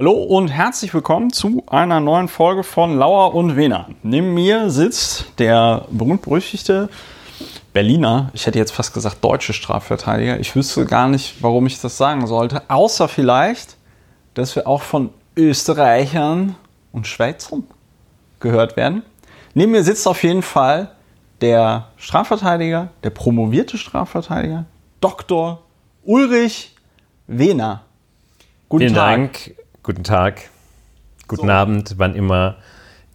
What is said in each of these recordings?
Hallo und herzlich willkommen zu einer neuen Folge von Lauer und Wena. Neben mir sitzt der berühmt-berüchtigte Berliner, ich hätte jetzt fast gesagt deutsche Strafverteidiger. Ich wüsste gar nicht, warum ich das sagen sollte, außer vielleicht, dass wir auch von Österreichern und Schweizern gehört werden. Neben mir sitzt auf jeden Fall der Strafverteidiger, der promovierte Strafverteidiger, Dr. Ulrich Wehner. Guten Vielen Tag. Dank. Guten Tag, guten so. Abend, wann immer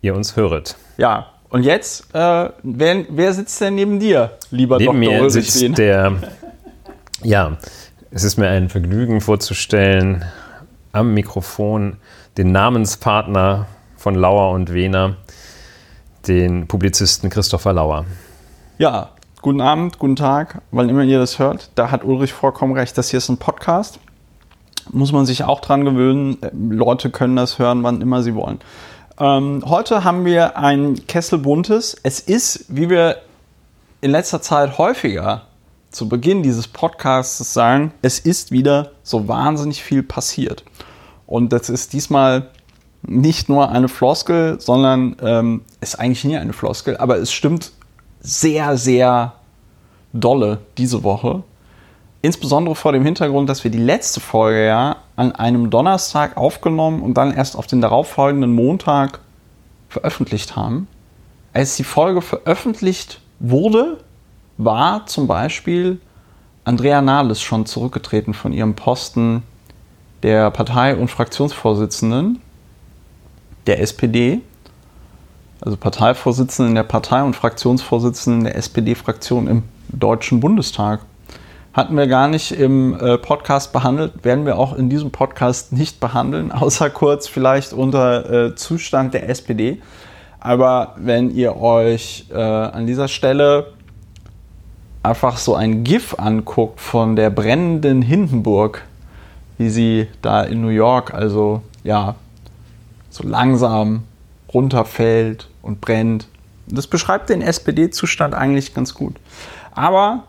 ihr uns höret. Ja, und jetzt, äh, wer, wer, sitzt denn neben dir, lieber neben Dr. Mir Ulrich sitzt der, ja, es ist mir ein Vergnügen vorzustellen, am Mikrofon den Namenspartner von Lauer und Wehner, den Publizisten Christopher Lauer. Ja, guten Abend, guten Tag, wann immer ihr das hört. Da hat Ulrich vollkommen recht, das hier ist ein Podcast muss man sich auch dran gewöhnen. Leute können das hören, wann immer sie wollen. Ähm, heute haben wir ein Kessel Buntes. Es ist, wie wir in letzter Zeit häufiger zu Beginn dieses Podcasts sagen, es ist wieder so wahnsinnig viel passiert. Und das ist diesmal nicht nur eine Floskel, sondern ähm, ist eigentlich nie eine Floskel, aber es stimmt sehr, sehr dolle diese Woche. Insbesondere vor dem Hintergrund, dass wir die letzte Folge ja an einem Donnerstag aufgenommen und dann erst auf den darauffolgenden Montag veröffentlicht haben. Als die Folge veröffentlicht wurde, war zum Beispiel Andrea Nahles schon zurückgetreten von ihrem Posten der Partei- und Fraktionsvorsitzenden der SPD, also Parteivorsitzenden der Partei und Fraktionsvorsitzenden der SPD-Fraktion im Deutschen Bundestag hatten wir gar nicht im äh, Podcast behandelt, werden wir auch in diesem Podcast nicht behandeln, außer kurz vielleicht unter äh, Zustand der SPD. Aber wenn ihr euch äh, an dieser Stelle einfach so ein GIF anguckt von der brennenden Hindenburg, wie sie da in New York, also ja, so langsam runterfällt und brennt. Das beschreibt den SPD-Zustand eigentlich ganz gut. Aber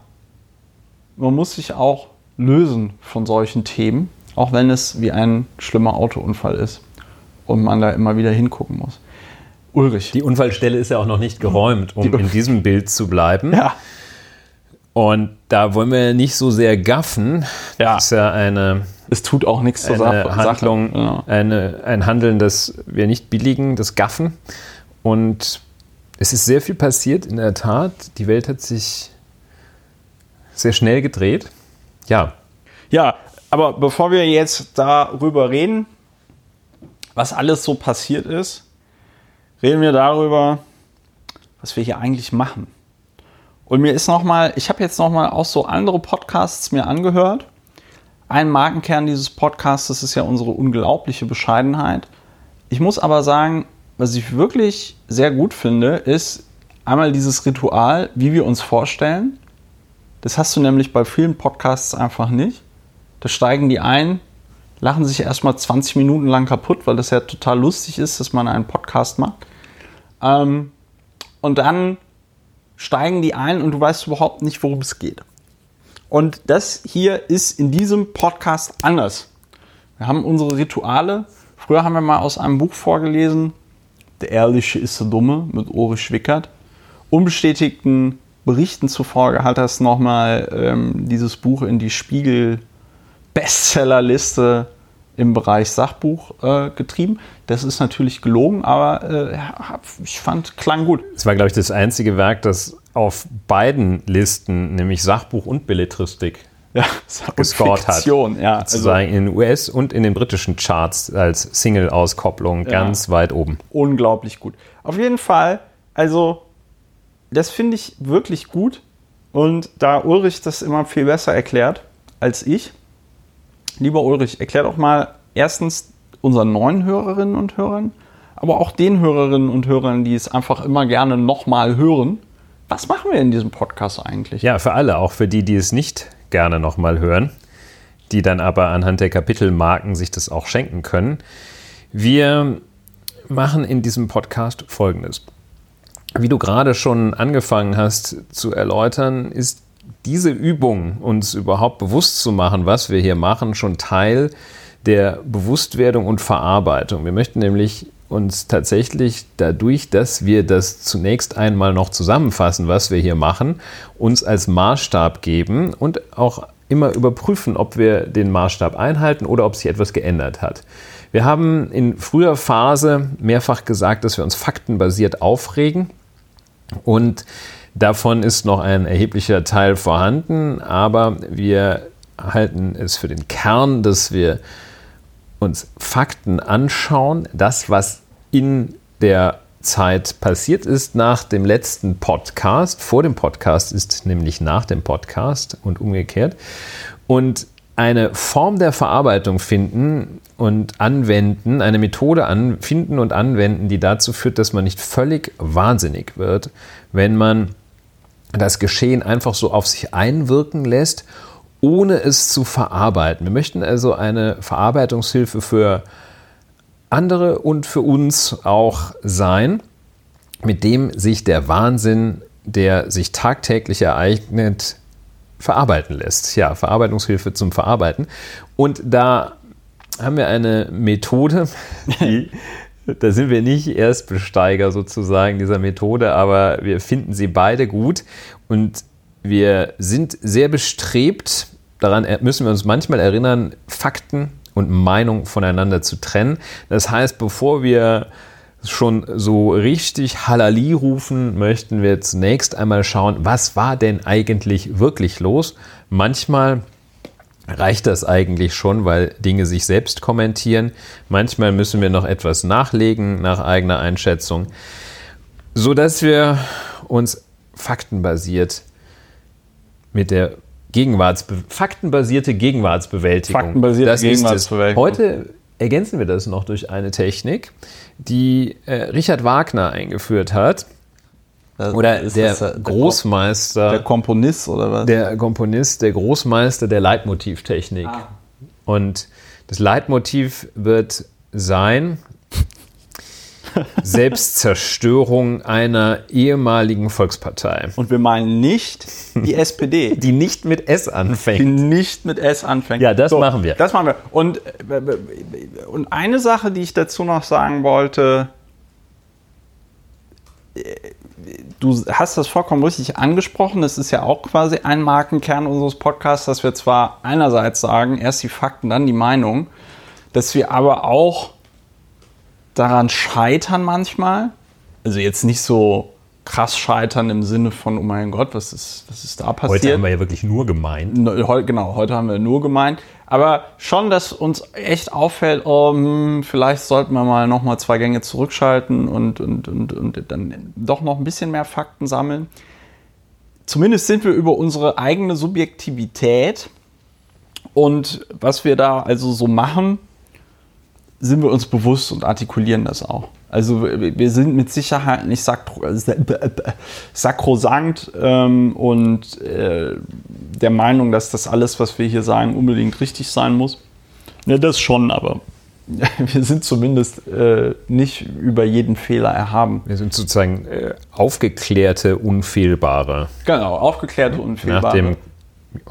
man muss sich auch lösen von solchen Themen, auch wenn es wie ein schlimmer Autounfall ist und man da immer wieder hingucken muss. Ulrich. Die Unfallstelle ist ja auch noch nicht geräumt, um in diesem Bild zu bleiben. Ja. Und da wollen wir nicht so sehr gaffen. Ja. Das ist ja eine. Es tut auch nichts zur Sache. Handlung, ja. eine, ein Handeln, das wir nicht billigen, das Gaffen. Und es ist sehr viel passiert, in der Tat. Die Welt hat sich sehr schnell gedreht. Ja. Ja, aber bevor wir jetzt darüber reden, was alles so passiert ist, reden wir darüber, was wir hier eigentlich machen. Und mir ist nochmal, ich habe jetzt nochmal auch so andere Podcasts mir angehört. Ein Markenkern dieses Podcasts ist ja unsere unglaubliche Bescheidenheit. Ich muss aber sagen, was ich wirklich sehr gut finde, ist einmal dieses Ritual, wie wir uns vorstellen. Das hast du nämlich bei vielen Podcasts einfach nicht. Da steigen die ein, lachen sich erstmal 20 Minuten lang kaputt, weil das ja total lustig ist, dass man einen Podcast macht. Ähm, und dann steigen die ein und du weißt überhaupt nicht, worum es geht. Und das hier ist in diesem Podcast anders. Wir haben unsere Rituale. Früher haben wir mal aus einem Buch vorgelesen, Der Ehrliche ist der Dumme mit Ulrich Schwickert. Unbestätigten Berichten zufolge hat es nochmal ähm, dieses Buch in die Spiegel-Bestsellerliste im Bereich Sachbuch äh, getrieben. Das ist natürlich gelogen, aber äh, ich fand, klang gut. Es war, glaube ich, das einzige Werk, das auf beiden Listen, nämlich Sachbuch und Belletristik, ja, gescored hat. Ja, sozusagen also, in den US- und in den britischen Charts als Single-Auskopplung ja, ganz weit oben. Unglaublich gut. Auf jeden Fall, also das finde ich wirklich gut. Und da Ulrich das immer viel besser erklärt als ich, lieber Ulrich, erklär doch mal erstens unseren neuen Hörerinnen und Hörern, aber auch den Hörerinnen und Hörern, die es einfach immer gerne nochmal hören. Was machen wir in diesem Podcast eigentlich? Ja, für alle, auch für die, die es nicht gerne nochmal hören, die dann aber anhand der Kapitelmarken sich das auch schenken können. Wir machen in diesem Podcast Folgendes wie du gerade schon angefangen hast zu erläutern, ist diese Übung, uns überhaupt bewusst zu machen, was wir hier machen, schon Teil der Bewusstwerdung und Verarbeitung. Wir möchten nämlich uns tatsächlich dadurch, dass wir das zunächst einmal noch zusammenfassen, was wir hier machen, uns als Maßstab geben und auch immer überprüfen, ob wir den Maßstab einhalten oder ob sich etwas geändert hat. Wir haben in früher Phase mehrfach gesagt, dass wir uns faktenbasiert aufregen und davon ist noch ein erheblicher Teil vorhanden, aber wir halten es für den Kern, dass wir uns Fakten anschauen, das, was in der Zeit passiert ist nach dem letzten Podcast. Vor dem Podcast ist nämlich nach dem Podcast und umgekehrt. Und eine Form der Verarbeitung finden und anwenden, eine Methode an, finden und anwenden, die dazu führt, dass man nicht völlig wahnsinnig wird, wenn man das Geschehen einfach so auf sich einwirken lässt ohne es zu verarbeiten. Wir möchten also eine Verarbeitungshilfe für andere und für uns auch sein, mit dem sich der Wahnsinn, der sich tagtäglich ereignet, verarbeiten lässt. Ja, Verarbeitungshilfe zum Verarbeiten. Und da haben wir eine Methode, die, da sind wir nicht Erstbesteiger sozusagen dieser Methode, aber wir finden sie beide gut und wir sind sehr bestrebt, daran müssen wir uns manchmal erinnern, Fakten und Meinung voneinander zu trennen. Das heißt, bevor wir schon so richtig Halali rufen, möchten wir zunächst einmal schauen, was war denn eigentlich wirklich los? Manchmal reicht das eigentlich schon, weil Dinge sich selbst kommentieren. Manchmal müssen wir noch etwas nachlegen nach eigener Einschätzung, sodass wir uns faktenbasiert mit der Gegenwartsbe faktenbasierte Gegenwartsbewältigung. Faktenbasierte das Gegenwartsbewältigung. Heute ergänzen wir das noch durch eine Technik, die äh, Richard Wagner eingeführt hat. Oder der, der Großmeister. Der Komponist oder was? Der Komponist, der Großmeister der Leitmotivtechnik. Ah. Und das Leitmotiv wird sein, Selbstzerstörung einer ehemaligen Volkspartei. Und wir meinen nicht die SPD. Die nicht mit S anfängt. Die nicht mit S anfängt. Ja, das so, machen wir. Das machen wir. Und, und eine Sache, die ich dazu noch sagen wollte, du hast das vollkommen richtig angesprochen. Das ist ja auch quasi ein Markenkern unseres Podcasts, dass wir zwar einerseits sagen, erst die Fakten, dann die Meinung, dass wir aber auch daran scheitern manchmal. Also jetzt nicht so krass scheitern im Sinne von, oh mein Gott, was ist, was ist da passiert? Heute haben wir ja wirklich nur gemeint. Genau, heute haben wir nur gemeint. Aber schon, dass uns echt auffällt, oh, hm, vielleicht sollten wir mal nochmal zwei Gänge zurückschalten und, und, und, und dann doch noch ein bisschen mehr Fakten sammeln. Zumindest sind wir über unsere eigene Subjektivität und was wir da also so machen, sind wir uns bewusst und artikulieren das auch. Also wir sind mit Sicherheit nicht sakrosankt ähm, und äh, der Meinung, dass das alles, was wir hier sagen, unbedingt richtig sein muss. Ja, das schon, aber wir sind zumindest äh, nicht über jeden Fehler erhaben. Wir sind sozusagen äh, aufgeklärte, unfehlbare. Genau, aufgeklärte, unfehlbare. Nach dem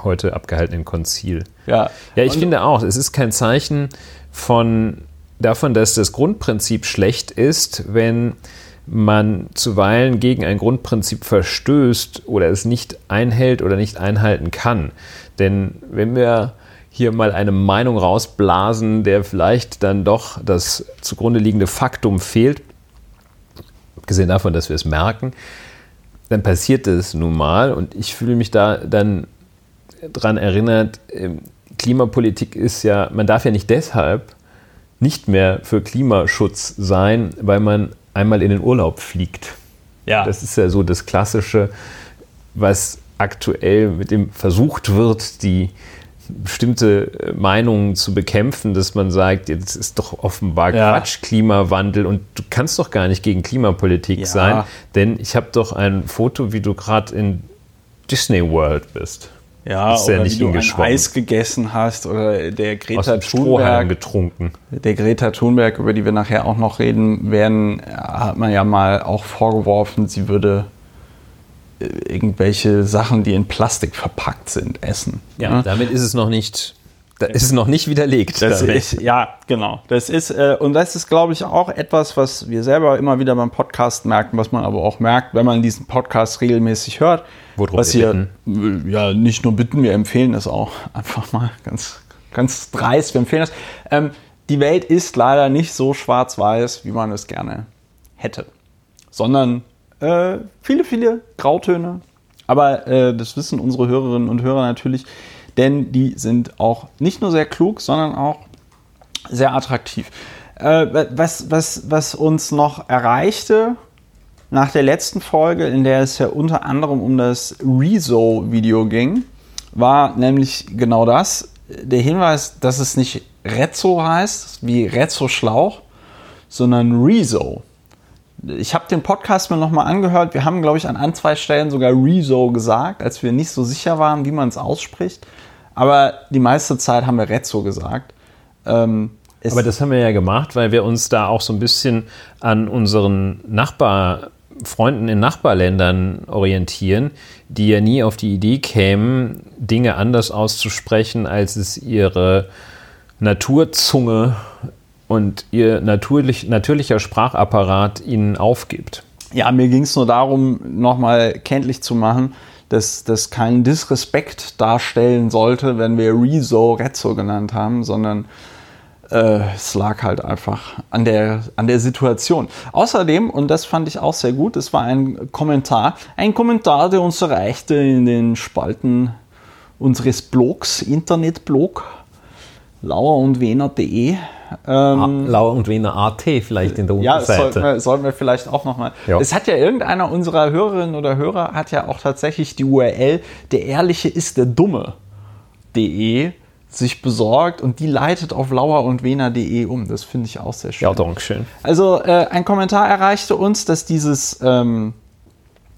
heute abgehaltenen Konzil. Ja, ja ich und, finde auch, es ist kein Zeichen von davon, dass das Grundprinzip schlecht ist, wenn man zuweilen gegen ein Grundprinzip verstößt oder es nicht einhält oder nicht einhalten kann. Denn wenn wir hier mal eine Meinung rausblasen, der vielleicht dann doch das zugrunde liegende Faktum fehlt, abgesehen davon, dass wir es merken, dann passiert es nun mal und ich fühle mich da dann daran erinnert, ähm, Klimapolitik ist ja, man darf ja nicht deshalb nicht mehr für Klimaschutz sein, weil man einmal in den Urlaub fliegt. Ja. Das ist ja so das Klassische, was aktuell mit dem versucht wird, die bestimmte äh, Meinungen zu bekämpfen, dass man sagt, jetzt ist doch offenbar ja. Quatsch, Klimawandel und du kannst doch gar nicht gegen Klimapolitik ja. sein, denn ich habe doch ein Foto, wie du gerade in Disney World bist. Ja, ist oder nicht wie du ein Eis gegessen hast oder der Greta Thunberg getrunken. Der Greta Thunberg, über die wir nachher auch noch reden werden, hat man ja mal auch vorgeworfen, sie würde äh, irgendwelche Sachen, die in Plastik verpackt sind, essen. Ja, ja? damit ist es noch nicht Das ist noch nicht widerlegt. Das ist, ja, genau. Das ist, äh, und das ist, glaube ich, auch etwas, was wir selber immer wieder beim Podcast merken, was man aber auch merkt, wenn man diesen Podcast regelmäßig hört. Worum was wir hier, ja, nicht nur bitten, wir empfehlen es auch einfach mal ganz, ganz dreist, wir empfehlen das. Ähm, die Welt ist leider nicht so schwarz-weiß, wie man es gerne hätte, sondern äh, viele, viele Grautöne. Aber äh, das wissen unsere Hörerinnen und Hörer natürlich, denn die sind auch nicht nur sehr klug, sondern auch sehr attraktiv. Äh, was, was, was uns noch erreichte nach der letzten Folge, in der es ja unter anderem um das Rezo-Video ging, war nämlich genau das. Der Hinweis, dass es nicht Rezzo heißt, wie Rezzo Schlauch, sondern Rezo. Ich habe den Podcast mir nochmal angehört. Wir haben, glaube ich, an ein, zwei Stellen sogar Rezo gesagt, als wir nicht so sicher waren, wie man es ausspricht. Aber die meiste Zeit haben wir Rezzo gesagt. Ähm, Aber das haben wir ja gemacht, weil wir uns da auch so ein bisschen an unseren Nachbarfreunden in Nachbarländern orientieren, die ja nie auf die Idee kämen, Dinge anders auszusprechen, als es ihre Naturzunge und ihr natürlich, natürlicher Sprachapparat ihnen aufgibt. Ja, mir ging es nur darum, nochmal kenntlich zu machen, dass das keinen Disrespekt darstellen sollte, wenn wir Rezo Rezzo genannt haben, sondern äh, es lag halt einfach an der, an der Situation. Außerdem, und das fand ich auch sehr gut, es war ein Kommentar, ein Kommentar, der uns erreichte in den Spalten unseres Blogs, Internetblog, lauer und wener.de. Ähm, Lauer und Wener AT vielleicht in der Unterseite. Ja, sollten wir, sollten wir vielleicht auch nochmal. Ja. Es hat ja irgendeiner unserer Hörerinnen oder Hörer hat ja auch tatsächlich die URL der Ehrliche ist der Dumme.de sich besorgt und die leitet auf lauer und wener.de um. Das finde ich auch sehr schön. Ja, danke schön. Also äh, ein Kommentar erreichte uns, dass dieses ähm,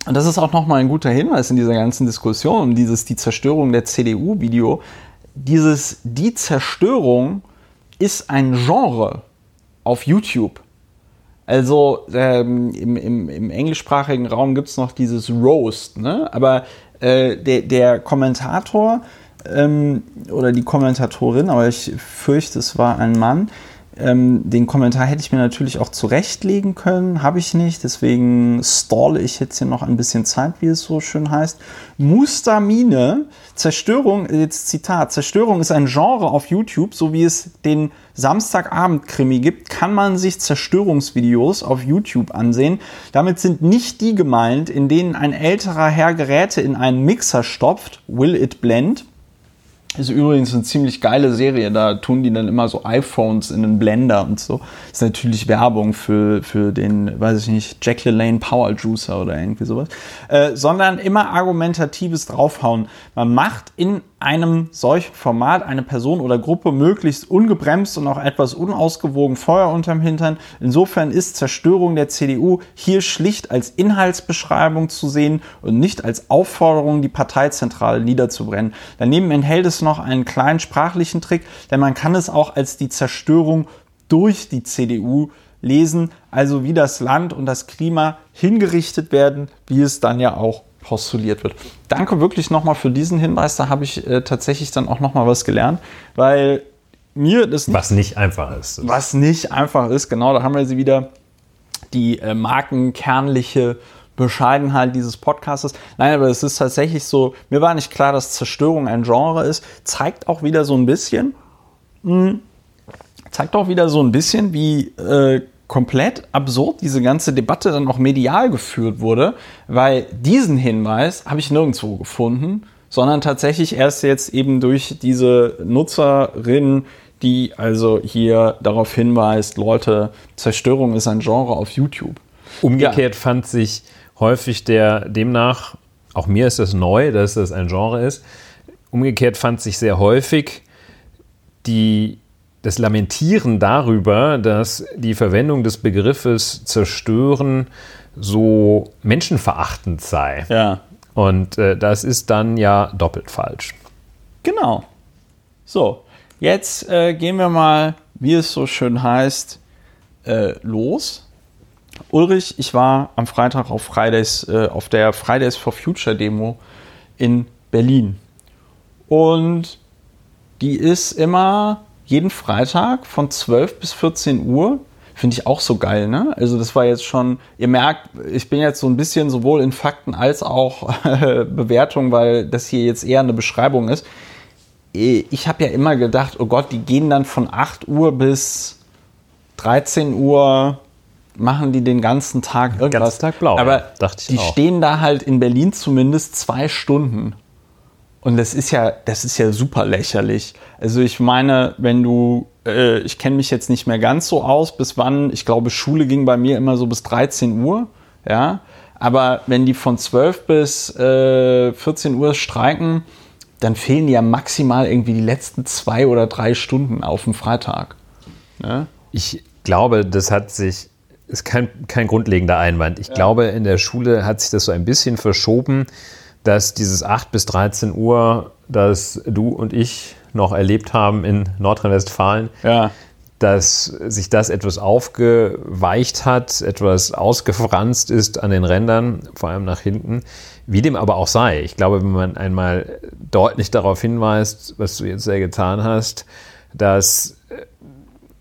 und das ist auch nochmal ein guter Hinweis in dieser ganzen Diskussion um dieses die Zerstörung der CDU-Video. Dieses die Zerstörung ist ein Genre auf YouTube. Also ähm, im, im, im, englischsprachigen Raum gibt es noch dieses Roast, ne? aber äh, der, der, Kommentator ähm, oder die Kommentatorin, aber ich fürchte, es war ein Mann, ähm, den Kommentar hätte ich mir natürlich auch zurechtlegen können, habe ich nicht, deswegen stalle ich jetzt hier noch ein bisschen Zeit, wie es so schön heißt. Mustamine, Zerstörung, jetzt Zitat, Zerstörung ist ein Genre auf YouTube, so wie es den Samstagabend-Krimi gibt, kann man sich Zerstörungsvideos auf YouTube ansehen. Damit sind nicht die gemeint, in denen ein älterer Herr Geräte in einen Mixer stopft, Will It Blend, ist übrigens eine ziemlich geile Serie. Da tun die dann immer so iPhones in den Blender und so. Ist natürlich Werbung für, für den, weiß ich nicht, Jack LaLanne Power Juicer oder irgendwie sowas. Äh, sondern immer argumentatives draufhauen. Man macht in einem solchen Format eine Person oder Gruppe möglichst ungebremst und auch etwas unausgewogen Feuer unterm Hintern. Insofern ist Zerstörung der CDU hier schlicht als Inhaltsbeschreibung zu sehen und nicht als Aufforderung, die Parteizentrale niederzubrennen. Daneben enthält es noch einen kleinen sprachlichen Trick, denn man kann es auch als die Zerstörung durch die CDU lesen, also wie das Land und das Klima hingerichtet werden, wie es dann ja auch postuliert wird. Danke wirklich nochmal für diesen Hinweis. Da habe ich äh, tatsächlich dann auch nochmal was gelernt, weil mir das nicht, was nicht einfach ist. Was nicht einfach ist, genau. Da haben wir sie wieder die äh, markenkernliche Bescheidenheit dieses Podcastes. Nein, aber es ist tatsächlich so, mir war nicht klar, dass Zerstörung ein Genre ist. Zeigt auch wieder so ein bisschen, mh, hm, zeigt auch wieder so ein bisschen, wie äh, komplett absurd diese ganze Debatte dann auch medial geführt wurde, weil diesen Hinweis habe ich nirgendwo gefunden, sondern tatsächlich erst jetzt eben durch diese Nutzerin, die also hier darauf hinweist, Leute, Zerstörung ist ein Genre auf YouTube. Umgekehrt ja. fand sich häufig der demnach, auch mir ist es neu, dass das ein Genre ist, umgekehrt fand sich sehr häufig die das Lamentieren darüber, dass die Verwendung des Begriffes zerstören so menschenverachtend sei. Ja. Und äh, das ist dann ja doppelt falsch. Genau. So, jetzt äh, gehen wir mal, wie es so schön heißt, äh, los. Ulrich, ich war am Freitag auf, Fridays, äh, auf der Fridays for Future Demo in Berlin. Und die ist immer jeden Freitag von 12 bis 14 Uhr. Finde ich auch so geil, ne? Also das war jetzt schon, ihr merkt, ich bin jetzt so ein bisschen sowohl in Fakten als auch Bewertung, weil das hier jetzt eher eine Beschreibung ist. Ich habe ja immer gedacht, oh Gott, die gehen dann von 8 Uhr bis 13 Uhr machen die den ganzen Tag irgendwas. Ganzen Tag blau. Aber die auch. stehen da halt in Berlin zumindest zwei Stunden. Und das ist ja, das ist ja super lächerlich. Also ich meine, wenn du, äh, ich kenne mich jetzt nicht mehr ganz so aus, bis wann, ich glaube, Schule ging bei mir immer so bis 13 Uhr, ja. Aber wenn die von 12 bis äh, 14 Uhr streiken, dann fehlen ja maximal irgendwie die letzten zwei oder drei Stunden auf dem Freitag. Ja? Ich glaube, das hat sich, ist kein, kein grundlegender Einwand. Ich ja. glaube, in der Schule hat sich das so ein bisschen verschoben dass dieses 8 bis 13 Uhr, das du und ich noch erlebt haben in Nordrhein-Westfalen, ja. dass sich das etwas aufgeweicht hat, etwas ausgefranst ist an den Rändern, vor allem nach hinten. Wie dem aber auch sei. Ich glaube, wenn man einmal deutlich darauf hinweist, was du jetzt sehr getan hast, dass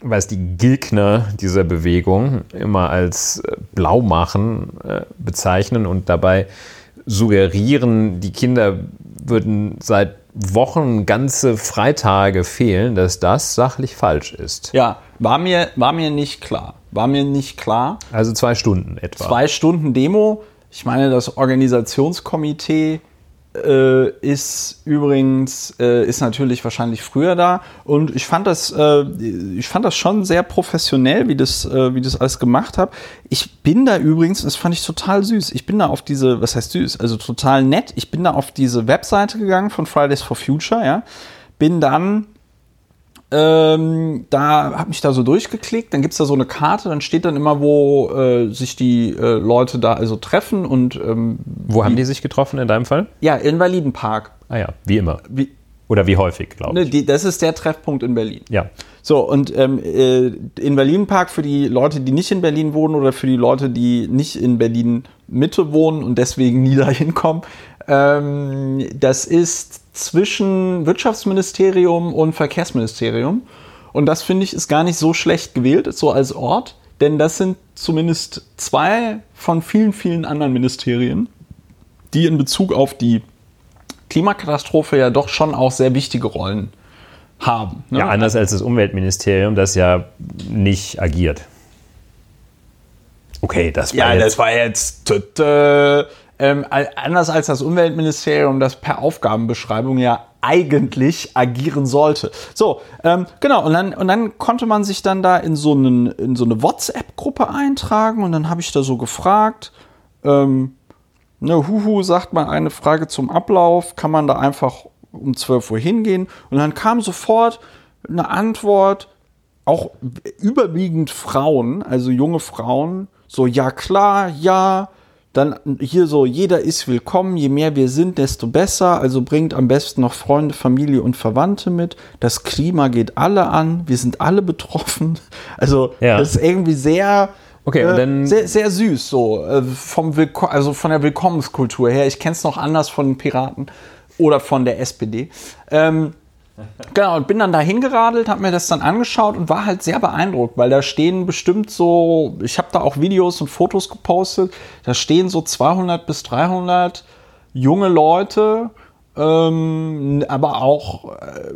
was die Gegner dieser Bewegung immer als blau machen äh, bezeichnen und dabei suggerieren, die Kinder würden seit Wochen ganze Freitage fehlen, dass das sachlich falsch ist. Ja, war mir, war mir nicht klar. War mir nicht klar. Also zwei Stunden etwa. Zwei Stunden Demo. Ich meine, das Organisationskomitee äh, ist übrigens äh, ist natürlich wahrscheinlich früher da. Und ich fand das äh, ich fand das schon sehr professionell wie das äh, wie das alles gemacht habe ich bin da übrigens das fand ich total süß. Ich bin da auf diese was heißt süß? Also total nett. Ich bin da auf diese Webseite gegangen von Fridays for Future ja. Bin dann ähm, da habe mich da so durchgeklickt, dann gibt es da so eine Karte, dann steht dann immer, wo äh, sich die äh, Leute da also treffen und ähm, Wo haben die sich getroffen in deinem Fall? Ja, Invalidenpark. Ah ja, wie immer. Wie, Oder wie häufig, glaube ich. Ne, die, das ist der Treffpunkt in Berlin. Ja. So, und ähm, äh, Invalidenpark für die Leute, die nicht in Berlin wohnen oder für die Leute, die nicht in Berlin Mitte wohnen und deswegen nie dahin kommen, ähm, das ist zwischen Wirtschaftsministerium und Verkehrsministerium. Und das finde ich ist gar nicht so schlecht gewählt, so als Ort, denn das sind zumindest zwei von vielen, vielen anderen Ministerien, die in Bezug auf die Klimakatastrophe ja doch schon auch sehr wichtige Rollen haben. Ne? Ja, anders als das Umweltministerium, das ja nicht agiert. Okay, das war ja, jetzt. das war jetzt. Tüte, ähm, anders als das Umweltministerium, das per Aufgabenbeschreibung ja eigentlich agieren sollte. So, ähm, genau, und dann, und dann konnte man sich dann da in so, einen, in so eine WhatsApp-Gruppe eintragen und dann habe ich da so gefragt, ähm, ne, Huhu sagt mal eine Frage zum Ablauf, kann man da einfach um 12 Uhr hingehen? Und dann kam sofort eine Antwort, auch überwiegend Frauen, also junge Frauen, so, ja klar, ja, dann hier so, jeder ist willkommen, je mehr wir sind, desto besser. Also bringt am besten noch Freunde, Familie und Verwandte mit. Das Klima geht alle an, wir sind alle betroffen. Also ja. das ist irgendwie sehr, okay, äh, sehr, sehr süß so äh, vom Willko also von der Willkommenskultur her. Ich kenne es noch anders von den Piraten oder von der SPD. Ähm, Genau, und bin dann da hingeradelt, habe mir das dann angeschaut und war halt sehr beeindruckt, weil da stehen bestimmt so, ich habe da auch Videos und Fotos gepostet, da stehen so 200 bis 300 junge Leute, ähm, aber auch äh,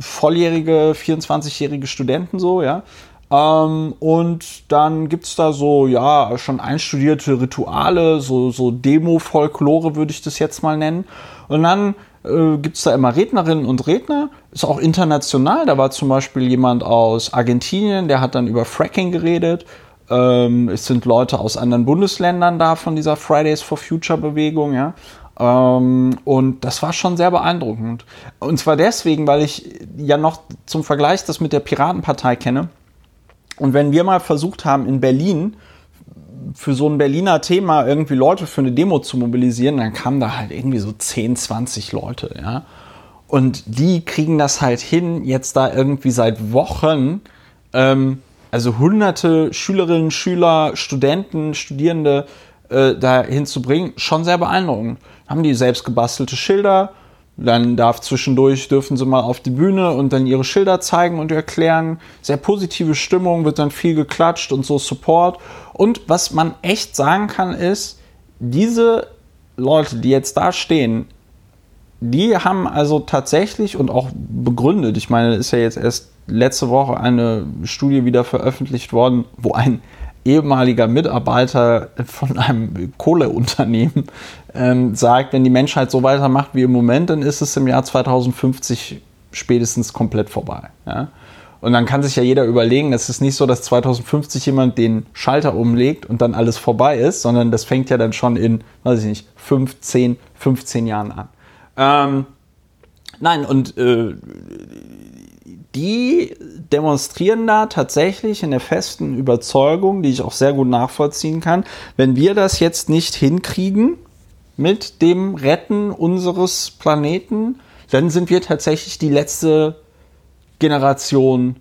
volljährige, 24-jährige Studenten so, ja. Ähm, und dann gibt es da so, ja, schon einstudierte Rituale, so, so Demo-Folklore würde ich das jetzt mal nennen. Und dann äh, gibt es da immer Rednerinnen und Redner. Ist auch international. Da war zum Beispiel jemand aus Argentinien, der hat dann über Fracking geredet. Ähm, es sind Leute aus anderen Bundesländern da von dieser Fridays for Future Bewegung, ja. Ähm, und das war schon sehr beeindruckend. Und zwar deswegen, weil ich ja noch zum Vergleich das mit der Piratenpartei kenne. Und wenn wir mal versucht haben, in Berlin für so ein Berliner Thema irgendwie Leute für eine Demo zu mobilisieren, dann kamen da halt irgendwie so 10, 20 Leute, ja. Und die kriegen das halt hin, jetzt da irgendwie seit Wochen, ähm, also hunderte Schülerinnen, Schüler, Studenten, Studierende äh, da hinzubringen, schon sehr beeindruckend. Haben die selbst gebastelte Schilder, Dann darf zwischendurch, dürfen sie mal auf die Bühne und dann ihre Schilder zeigen und erklären. Sehr positive Stimmung, wird dann viel geklatscht und so Support. Und was man echt sagen kann, ist, diese Leute, die jetzt da stehen, die haben also tatsächlich und auch begründet, ich meine, ist ja jetzt erst letzte Woche eine Studie wieder veröffentlicht worden, wo ein ehemaliger Mitarbeiter von einem Kohleunternehmen ähm, sagt, wenn die Menschheit so weitermacht wie im Moment, dann ist es im Jahr 2050 spätestens komplett vorbei. Ja? Und dann kann sich ja jeder überlegen, es ist nicht so, dass 2050 jemand den Schalter umlegt und dann alles vorbei ist, sondern das fängt ja dann schon in, weiß ich nicht, 15, 15 Jahren an. Ähm, nein, und äh, die demonstrieren da tatsächlich in der festen Überzeugung, die ich auch sehr gut nachvollziehen kann, wenn wir das jetzt nicht hinkriegen mit dem Retten unseres Planeten, dann sind wir tatsächlich die letzte Generation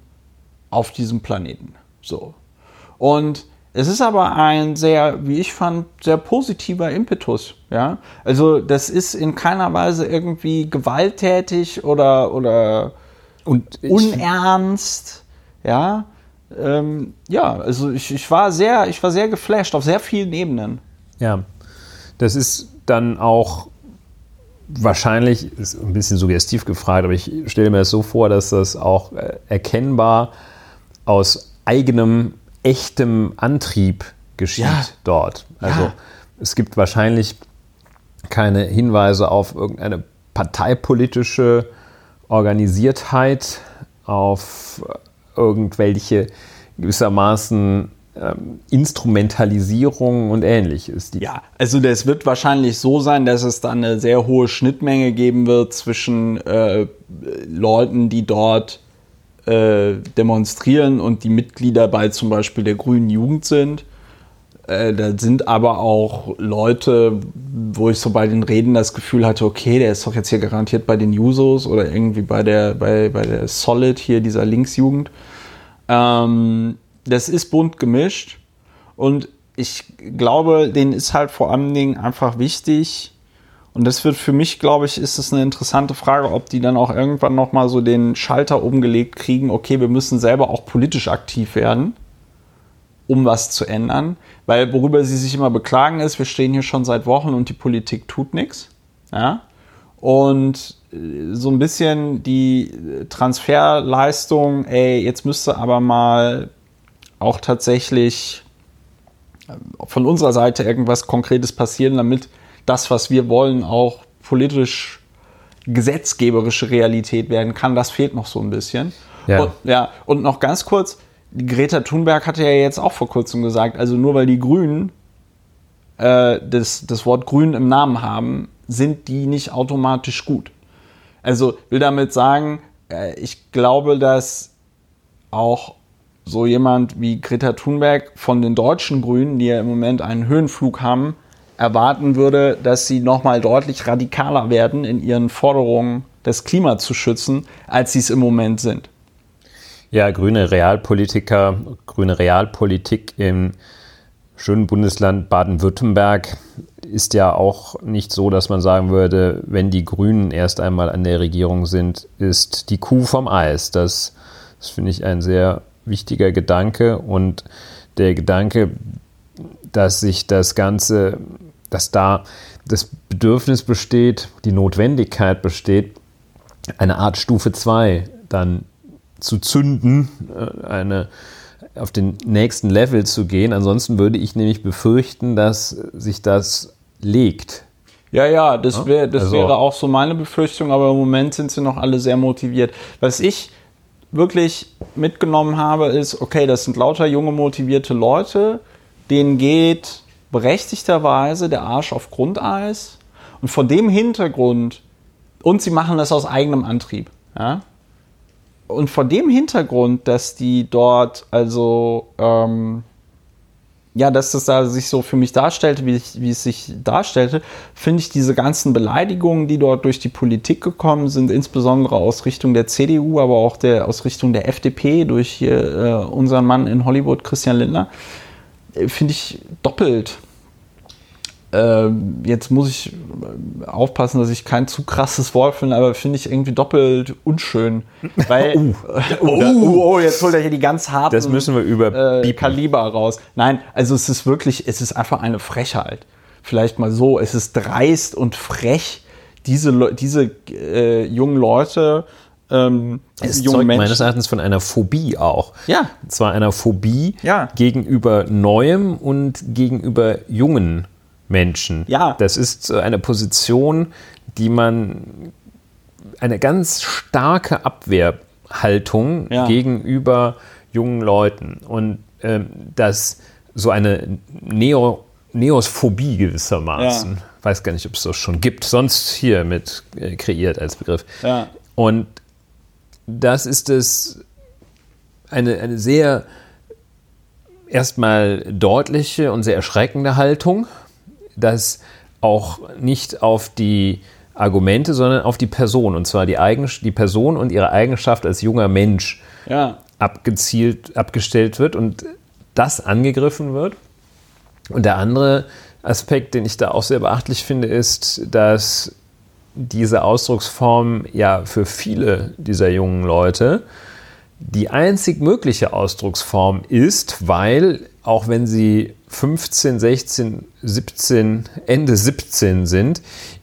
auf diesem Planeten. So. Und es ist aber ein sehr, wie ich fand, sehr positiver Impetus. Ja, also das ist in keiner Weise irgendwie gewalttätig oder oder und unernst. Ja, ähm, ja, also ich, ich war sehr, ich war sehr geflasht auf sehr vielen Ebenen. Ja, das ist dann auch wahrscheinlich, ist ein bisschen suggestiv gefragt, aber ich stelle mir das so vor, dass das auch äh, erkennbar aus eigenem, echtem Antrieb geschieht ja. dort. Also ja. es gibt wahrscheinlich keine Hinweise auf irgendeine parteipolitische Organisiertheit, auf irgendwelche gewissermaßen ähm, Instrumentalisierung und ähnliches. ja, also das wird wahrscheinlich so sein, dass es dann eine sehr hohe Schnittmenge geben wird zwischen äh, Leuten, die dort äh, demonstrieren und die Mitglieder bei zum Beispiel der Grünen Jugend sind. Äh, da sind aber auch Leute, wo ich so bei den Reden das Gefühl hatte, okay, der ist doch jetzt hier garantiert bei den Jusos oder irgendwie bei der, bei, bei der Solid hier, dieser Linksjugend. Ähm, das ist bunt gemischt und ich glaube, denen ist halt vor allen Dingen einfach wichtig, und das wird für mich, glaube ich, ist es eine interessante Frage, ob die dann auch irgendwann nochmal so den Schalter umgelegt kriegen, okay, wir müssen selber auch politisch aktiv werden, um was zu ändern. Weil worüber sie sich immer beklagen ist, wir stehen hier schon seit Wochen und die Politik tut nichts. Ja? Und äh, so ein bisschen die Transferleistung, ey, jetzt müsste aber mal auch tatsächlich äh, von unserer Seite irgendwas Konkretes passieren, damit das, was wir wollen, auch politisch gesetzgeberische Realität werden kann. Das fehlt noch so ein bisschen. Ja. Und, ja, und noch ganz kurz, Greta Thunberg hatte ja jetzt auch vor kurzem gesagt, also nur weil die Grünen äh, das, das Wort Grün im Namen haben, sind die nicht automatisch gut. Also will damit sagen, äh, ich glaube, dass auch so jemand wie Greta Thunberg von den deutschen Grünen, die ja im Moment einen Höhenflug haben, erwarten würde, dass sie nochmal deutlich radikaler werden in ihren Forderungen, das Klima zu schützen, als sie es im Moment sind. Ja, grüne Realpolitiker, grüne Realpolitik im schönen Bundesland Baden-Württemberg ist ja auch nicht so, dass man sagen würde, wenn die Grünen erst einmal an der Regierung sind, ist die Kuh vom Eis. Das, das finde ich ein sehr wichtiger Gedanke und der Gedanke, dass sich das Ganze, dass da das Bedürfnis besteht, die Notwendigkeit besteht, eine Art Stufe 2 dann zu zünden, äh, eine auf den nächsten Level zu gehen. Ansonsten würde ich nämlich befürchten, dass sich das legt. Ja, ja, das, wär, das also. wäre auch so meine Befürchtung, aber im Moment sind sie noch alle sehr motiviert. Was ich wirklich mitgenommen habe, ist, okay, das sind lauter junge, motivierte Leute, denen geht berechtigterweise der Arsch auf Grundeis. Und vor dem Hintergrund, und sie machen das aus eigenem Antrieb. Ja? Und vor dem Hintergrund, dass die dort also ähm, ja, dass das da sich so für mich darstellte, wie, ich, wie es sich darstellte, finde ich diese ganzen Beleidigungen, die dort durch die Politik gekommen sind, insbesondere aus Richtung der CDU, aber auch der, aus Richtung der FDP durch hier, äh, unseren Mann in Hollywood, Christian Lindner, äh, finde ich doppelt jetzt muss ich äh, aufpassen, dass ich kein zu krasses Wort finde, aber finde ich irgendwie doppelt unschön. Weil, uh. oh, oh, oh, jetzt holt er hier die ganz harten das müssen wir über äh, Kaliber raus. Nein, also es ist wirklich, es ist einfach eine Frechheit. Vielleicht mal so, es ist dreist und frech, diese, diese äh, jungen Leute ähm, es zeugt Menschen. meines Erachtens von einer Phobie auch. Ja. Und zwar einer Phobie ja. gegenüber Neuem und gegenüber jungen Menschen. Ja. Das ist eine Position, die man eine ganz starke Abwehrhaltung ja. gegenüber jungen Leuten und ähm, das so eine Neo, Neosphobie gewissermaßen. Ja. Weiß gar nicht, ob es das schon gibt. Sonst hier mit äh, kreiert als Begriff. Ja. Und das ist es eine, eine sehr erstmal deutliche und sehr erschreckende Haltung, dass auch nicht auf die Argumente, sondern auf die Person, und zwar die, Eigen, die Person und ihre Eigenschaft als junger Mensch ja. abgezielt, abgestellt wird und das angegriffen wird. Und der andere Aspekt, den ich da auch sehr beachtlich finde, ist, dass diese Ausdrucksform ja für viele dieser jungen Leute die einzig mögliche Ausdrucksform ist, weil auch wenn sie 15, 16, 17, Ende 17 sind,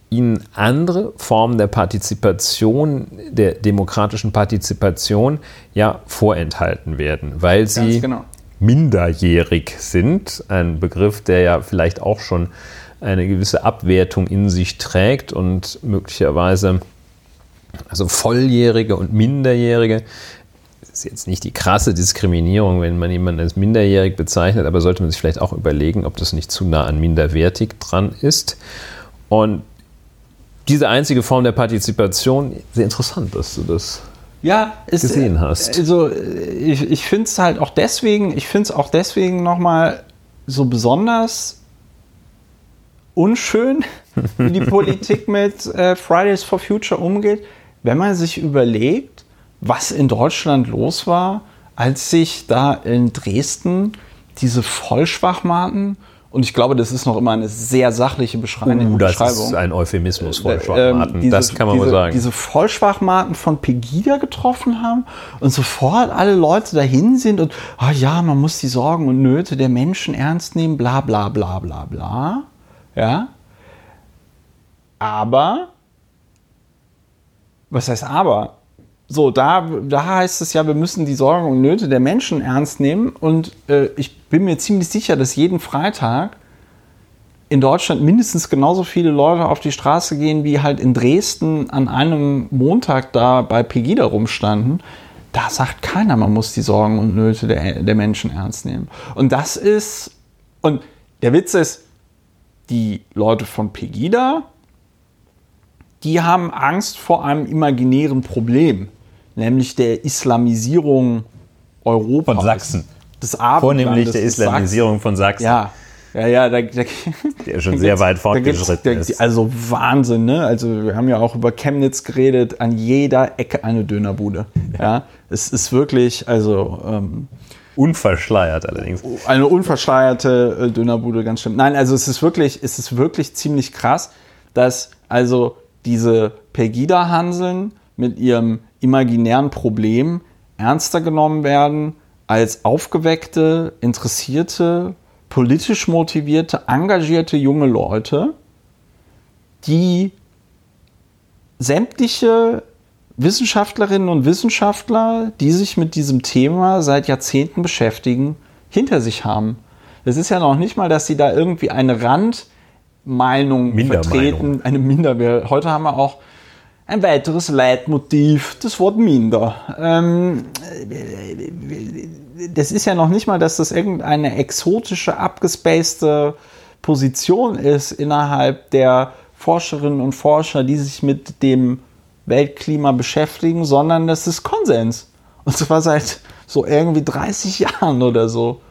ihnen andere Formen der Partizipation, der demokratischen Partizipation ja vorenthalten werden, weil sie genau. minderjährig sind. Ein Begriff, der ja vielleicht auch schon eine gewisse Abwertung in sich trägt und möglicherweise also Volljährige und Minderjährige ist jetzt nicht die krasse Diskriminierung, wenn man jemanden als minderjährig bezeichnet, aber sollte man sich vielleicht auch überlegen, ob das nicht zu nah an minderwertig dran ist. Und diese einzige Form der Partizipation, sehr interessant, dass du das ja, ist, gesehen hast. Also ich, ich finde es halt auch deswegen, ich finde es auch deswegen nochmal so besonders unschön, wie die Politik mit äh, Fridays for Future umgeht, wenn man sich überlegt, was in Deutschland los war, als sich da in Dresden diese Vollschwachmaten und ich glaube, das ist noch immer eine sehr sachliche Beschreibung. Uh, das Beschreibung. ist ein Euphemismus, äh, Vollschwachmaten. Äh, diese, das kann man diese, mal sagen. Diese Vollschwachmaten von Pegida getroffen haben und sofort alle Leute dahin sind und, oh ja, man muss die Sorgen und Nöte der Menschen ernst nehmen, bla bla bla bla bla. Ja. Aber, was heißt aber? So, da, da heißt es ja, wir müssen die Sorgen und Nöte der Menschen ernst nehmen. Und äh, ich bin mir ziemlich sicher, dass jeden Freitag in Deutschland mindestens genauso viele Leute auf die Straße gehen, wie halt in Dresden an einem Montag da bei Pegida rumstanden. Da sagt keiner, man muss die Sorgen und Nöte der, der Menschen ernst nehmen. Und das ist, und der Witz ist, die Leute von Pegida, die haben Angst vor einem imaginären Problem nämlich der Islamisierung Europas. Von Sachsen. Des Vornehmlich der Islamisierung Sachsen. von Sachsen. Ja, ja, ja, da, da, der schon sehr weit fortgeschritten ist. Also Wahnsinn, ne? Also wir haben ja auch über Chemnitz geredet, an jeder Ecke eine Dönerbude. Ja, ja es ist wirklich, also ähm, unverschleiert allerdings. Eine unverschleierte äh, Dönerbude, ganz schlimm. Nein, also es ist wirklich, es ist wirklich ziemlich krass, dass also diese Pegida-Hanseln mit ihrem imaginären Problem ernster genommen werden als aufgeweckte, interessierte, politisch motivierte, engagierte junge Leute, die sämtliche Wissenschaftlerinnen und Wissenschaftler, die sich mit diesem Thema seit Jahrzehnten beschäftigen, hinter sich haben. Es ist ja noch nicht mal, dass sie da irgendwie eine Randmeinung vertreten, eine Minder. Heute haben wir auch ein weiteres Leitmotiv, das Wort minder. Ähm, das ist ja noch nicht mal, dass das irgendeine exotische, abgespacede Position ist innerhalb der Forscherinnen und Forscher, die sich mit dem Weltklima beschäftigen, sondern das ist Konsens. Und zwar seit so irgendwie 30 Jahren oder so.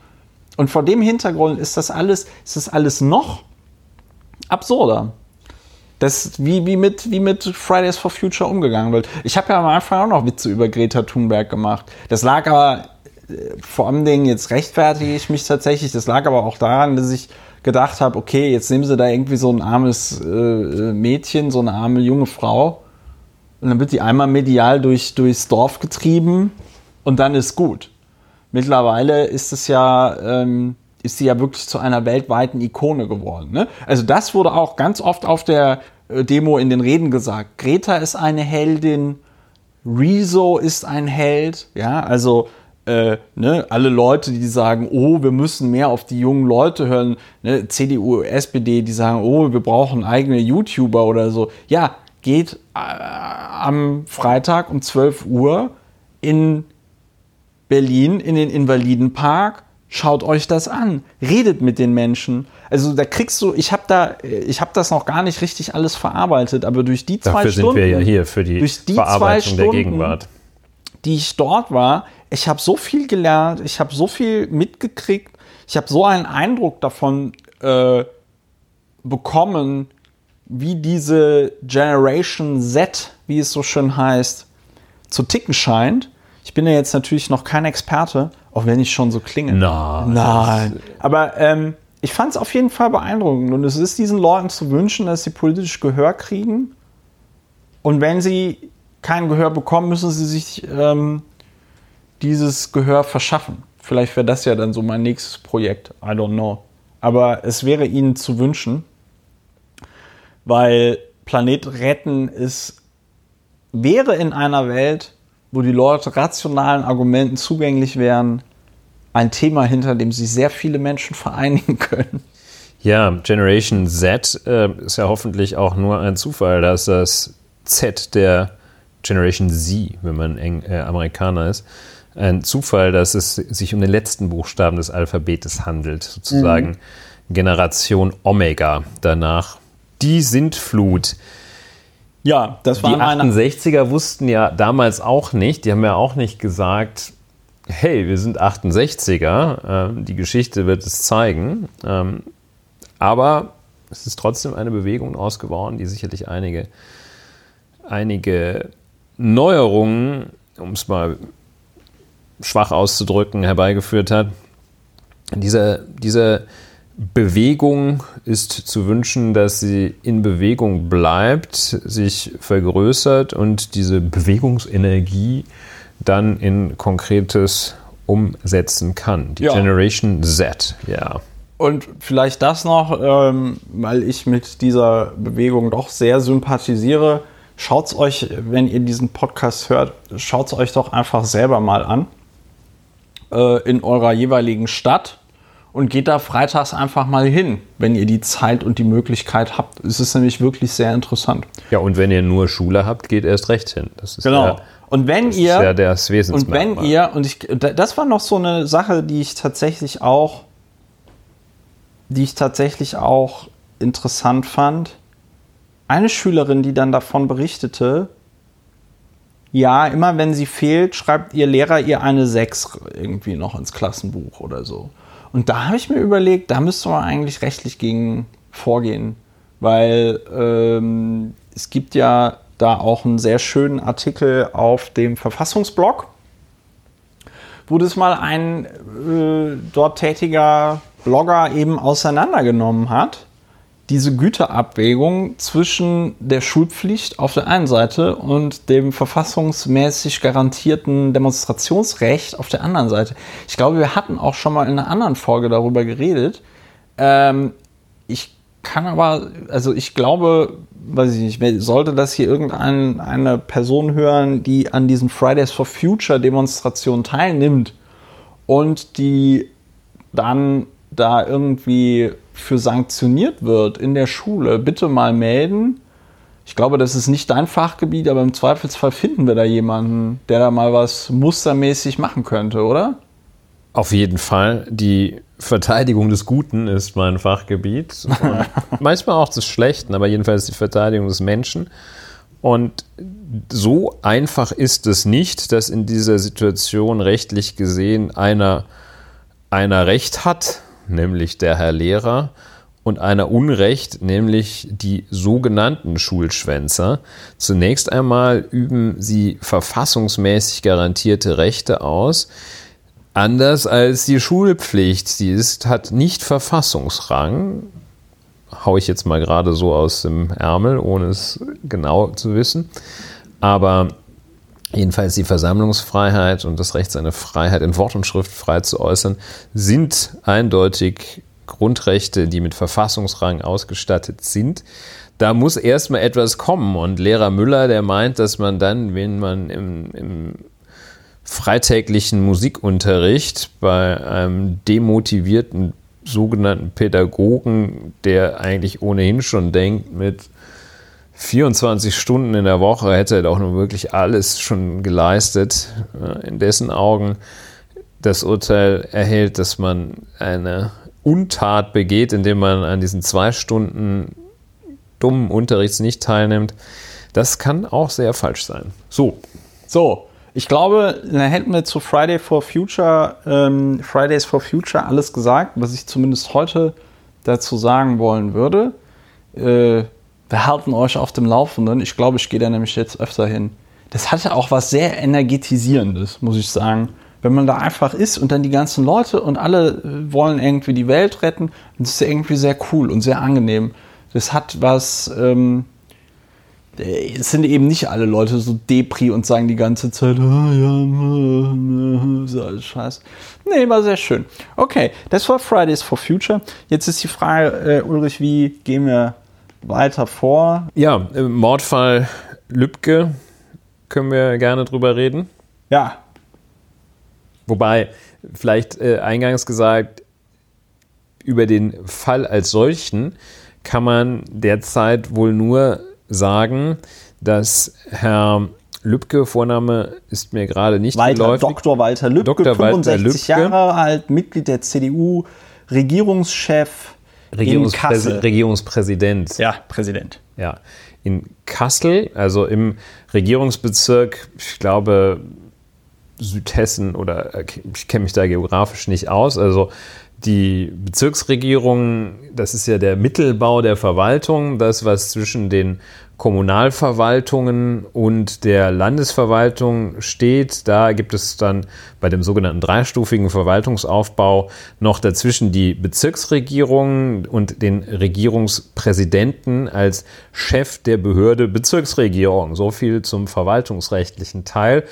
Und vor dem Hintergrund ist das alles, ist das alles noch absurder. Das wie, wie, mit, wie mit Fridays for Future umgegangen wird. Ich habe ja am Anfang auch noch Witze über Greta Thunberg gemacht. Das lag aber äh, vor allem Dingen, jetzt rechtfertige ich mich tatsächlich, das lag aber auch daran, dass ich gedacht habe, okay, jetzt nehmen sie da irgendwie so ein armes äh, Mädchen, so eine arme junge Frau und dann wird die einmal medial durch, durchs Dorf getrieben und dann ist gut. Mittlerweile ist es ja, ähm, ist sie ja wirklich zu einer weltweiten Ikone geworden. Ne? Also das wurde auch ganz oft auf der äh, Demo in den Reden gesagt. Greta ist eine Heldin, Rezo ist ein Held, ja, also äh, ne, alle Leute, die sagen, oh, wir müssen mehr auf die jungen Leute hören, ne, CDU, SPD, die sagen, oh, wir brauchen eigene YouTuber oder so. Ja, geht äh, am Freitag um 12 Uhr in Berlin in den Invalidenpark. Schaut euch das an, redet mit den Menschen. Also da kriegst du, ich habe da, ich habe das noch gar nicht richtig alles verarbeitet, aber durch die zwei Dafür Stunden, sind wir ja hier für die, durch die Verarbeitung zwei der Stunden, Gegenwart. die ich dort war, ich habe so viel gelernt, ich habe so viel mitgekriegt, ich habe so einen Eindruck davon äh, bekommen, wie diese Generation Z, wie es so schön heißt, zu ticken scheint. Ich bin ja jetzt natürlich noch kein Experte, auch wenn ich schon so klinge. Nein. Nein. Aber ähm, ich fand es auf jeden Fall beeindruckend und es ist diesen Leuten zu wünschen, dass sie politisch Gehör kriegen. Und wenn sie kein Gehör bekommen, müssen sie sich ähm, dieses Gehör verschaffen. Vielleicht wäre das ja dann so mein nächstes Projekt. I don't know. Aber es wäre ihnen zu wünschen, weil Planet retten ist, wäre in einer Welt, wo die Leute rationalen Argumenten zugänglich wären, ein Thema, hinter dem sich sehr viele Menschen vereinigen können. Ja, Generation Z äh, ist ja hoffentlich auch nur ein Zufall, dass das Z der Generation Z, wenn man Eng äh, Amerikaner ist, ein Zufall, dass es sich um den letzten Buchstaben des Alphabetes handelt, sozusagen Mhm. Generation Omega danach. Die Sintflut. Ja, das Die war meine 68er wussten ja damals auch nicht, die haben ja auch nicht gesagt, hey, wir sind 68er, ähm, die Geschichte wird es zeigen. Ähm, aber es ist trotzdem eine Bewegung ausgeworden, die sicherlich einige, einige Neuerungen, um es mal schwach auszudrücken, herbeigeführt hat. Diese, diese Bewegung ist zu wünschen, dass sie in Bewegung bleibt, sich vergrößert und diese Bewegungsenergie dann in Konkretes umsetzen kann. Die Ja. Generation Z, ja. Und vielleicht das noch, ähm, weil ich mit dieser Bewegung doch sehr sympathisiere. Schaut's euch, wenn ihr diesen Podcast hört, schaut's euch doch einfach selber mal an äh, in eurer jeweiligen Stadt und geht da freitags einfach mal hin, wenn ihr die Zeit und die Möglichkeit habt. Es ist nämlich wirklich sehr interessant. Ja, und wenn ihr nur Schule habt, geht erst recht hin. Das ist Genau. ja, und wenn das ihr ist ja das und wenn Wesensmerkmal. ihr, und ich, da- das war noch so eine Sache, die ich tatsächlich auch, die ich tatsächlich auch interessant fand. Eine Schülerin, die dann davon berichtete, ja, immer wenn sie fehlt, schreibt ihr Lehrer ihr eine 6 irgendwie noch ins Klassenbuch oder so. Und da habe ich mir überlegt, da müsste man eigentlich rechtlich gegen vorgehen, weil ähm, es gibt ja da auch einen sehr schönen Artikel auf dem Verfassungsblog, wo das mal ein äh, dort tätiger Blogger eben auseinandergenommen hat. Diese Güterabwägung zwischen der Schulpflicht auf der einen Seite und dem verfassungsmäßig garantierten Demonstrationsrecht auf der anderen Seite. Ich glaube, wir hatten auch schon mal in einer anderen Folge darüber geredet. Ähm, ich kann aber, also ich glaube, weiß ich nicht, sollte das hier irgendeine eine Person hören, die an diesen Fridays for Future Demonstrationen teilnimmt und die dann da irgendwie für sanktioniert wird in der Schule, bitte mal melden. Ich glaube, das ist nicht dein Fachgebiet, aber im Zweifelsfall finden wir da jemanden, der da mal was mustermäßig machen könnte, oder? Auf jeden Fall. Die Verteidigung des Guten ist mein Fachgebiet. Manchmal auch des Schlechten, aber jedenfalls die Verteidigung des Menschen. Und so einfach ist es nicht, dass in dieser Situation rechtlich gesehen einer, einer Recht hat, nämlich der Herr Lehrer, und einer Unrecht, nämlich die sogenannten Schulschwänzer. Zunächst einmal üben sie verfassungsmäßig garantierte Rechte aus, anders als die Schulpflicht. Sie ist, hat nicht Verfassungsrang. Hau ich jetzt mal gerade so aus dem Ärmel, ohne es genau zu wissen. Aber jedenfalls die Versammlungsfreiheit und das Recht, seine Freiheit in Wort und Schrift frei zu äußern, sind eindeutig Grundrechte, die mit Verfassungsrang ausgestattet sind. Da muss erstmal etwas kommen. Und Lehrer Müller, der meint, dass man dann, wenn man im, im freitäglichen Musikunterricht bei einem demotivierten sogenannten Pädagogen, der eigentlich ohnehin schon denkt, mit 24 Stunden in der Woche hätte er doch nun wirklich alles schon geleistet, äh, in dessen Augen das Urteil erhält, dass man eine Untat begeht, indem man an diesen zwei Stunden dummen Unterrichts nicht teilnimmt. Das kann auch sehr falsch sein. So. So, ich glaube, da hätten wir zu Friday for Future, ähm, Fridays for Future alles gesagt, was ich zumindest heute dazu sagen wollen würde. Äh, wir halten euch auf dem Laufenden. Ich glaube, ich gehe da nämlich jetzt öfter hin. Das hatte auch was sehr energetisierendes, muss ich sagen. Wenn man da einfach ist und dann die ganzen Leute und alle äh, wollen irgendwie die Welt retten, das ist irgendwie sehr cool und sehr angenehm. Das hat was. Ähm, es sind eben nicht alle Leute so Depri und sagen die ganze Zeit, ah, ja, so alles scheiße. Nee, war sehr schön. Okay, das war Fridays for Future. Jetzt ist die Frage, äh, Ulrich, wie gehen wir weiter vor? Ja, im Mordfall Lübcke können wir gerne drüber reden. Ja. Wobei, vielleicht äh, eingangs gesagt, über den Fall als solchen kann man derzeit wohl nur sagen, dass Herr Lübcke, Vorname ist mir gerade nicht Walter, geläufig. Dr. Walter Lübcke, Dr. 65 Walter Lübcke. Jahre alt, Mitglied der CDU, Regierungschef Regierungsprä Regierungspräsident. Ja, Präsident. Ja, in Kassel, also im Regierungsbezirk, ich glaube Südhessen oder äh, ich kenne mich da geografisch nicht aus, also die Bezirksregierung, das ist ja der Mittelbau der Verwaltung, das, was zwischen den Kommunalverwaltungen und der Landesverwaltung steht. Da gibt es dann bei dem sogenannten dreistufigen Verwaltungsaufbau noch dazwischen die Bezirksregierung und den Regierungspräsidenten als Chef der Behörde Bezirksregierung. So viel zum verwaltungsrechtlichen Teil.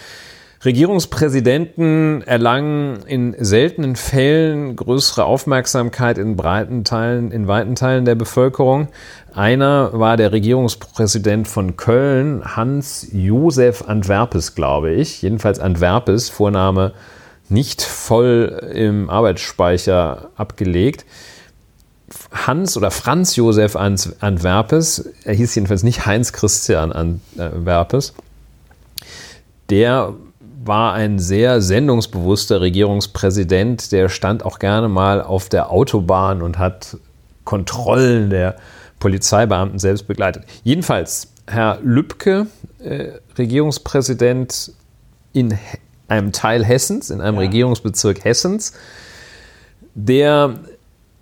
Regierungspräsidenten erlangen in seltenen Fällen größere Aufmerksamkeit in breiten Teilen, in weiten Teilen der Bevölkerung. Einer war der Regierungspräsident von Köln, Hans Josef Antwerpes, glaube ich. Jedenfalls Antwerpes, Vorname nicht voll im Arbeitsspeicher abgelegt. Hans oder Franz Josef Antwerpes, er hieß jedenfalls nicht Heinz Christian Antwerpes, der war ein sehr sendungsbewusster Regierungspräsident, der stand auch gerne mal auf der Autobahn und hat Kontrollen der Polizeibeamten selbst begleitet. Jedenfalls, Herr Lübcke, äh, Regierungspräsident in einem Teil Hessens, in einem ja. Regierungsbezirk Hessens, der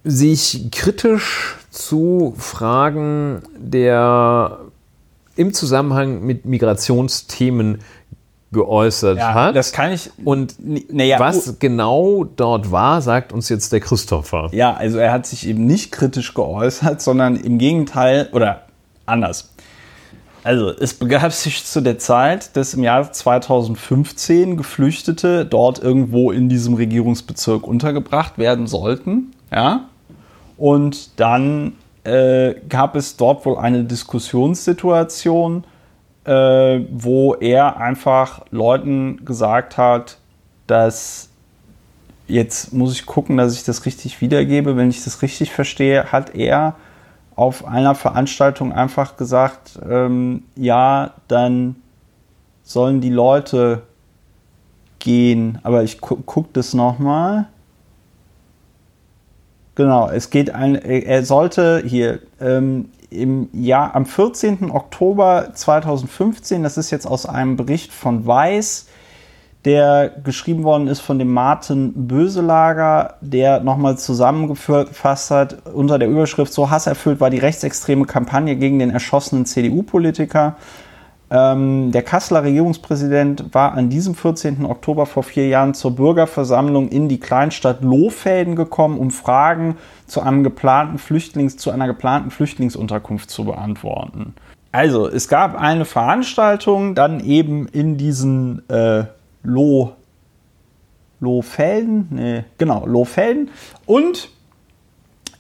sich kritisch zu Fragen der im Zusammenhang mit Migrationsthemen geäußert ja, hat. Das kann ich. Und naja, was genau dort war, sagt uns jetzt der Christopher. Ja, also er hat sich eben nicht kritisch geäußert, sondern im Gegenteil oder anders. Also es begab sich zu der Zeit, dass im Jahr 2015 Geflüchtete dort irgendwo in diesem Regierungsbezirk untergebracht werden sollten. Ja. Und dann äh, gab es dort wohl eine Diskussionssituation äh, wo er einfach Leuten gesagt hat, dass jetzt muss ich gucken, dass ich das richtig wiedergebe. Wenn ich das richtig verstehe, hat er auf einer Veranstaltung einfach gesagt, ähm, ja, dann sollen die Leute gehen. Aber ich gu gucke das nochmal. Genau, es geht ein, er sollte hier, ähm, im Jahr, am 14. Oktober 2015, das ist jetzt aus einem Bericht von Weiß, der geschrieben worden ist von dem Martin Böselager, der nochmal zusammengefasst hat unter der Überschrift So hasserfüllt war die rechtsextreme Kampagne gegen den erschossenen CDU-Politiker. Ähm, der Kasseler Regierungspräsident war an diesem 14. Oktober vor vier Jahren zur Bürgerversammlung in die Kleinstadt Lohfelden gekommen, um Fragen zu, einem geplanten Flüchtlings, zu einer geplanten Flüchtlingsunterkunft zu beantworten. Also, es gab eine Veranstaltung dann eben in diesen äh, Loh, Lohfelden, nee, genau, Lohfelden und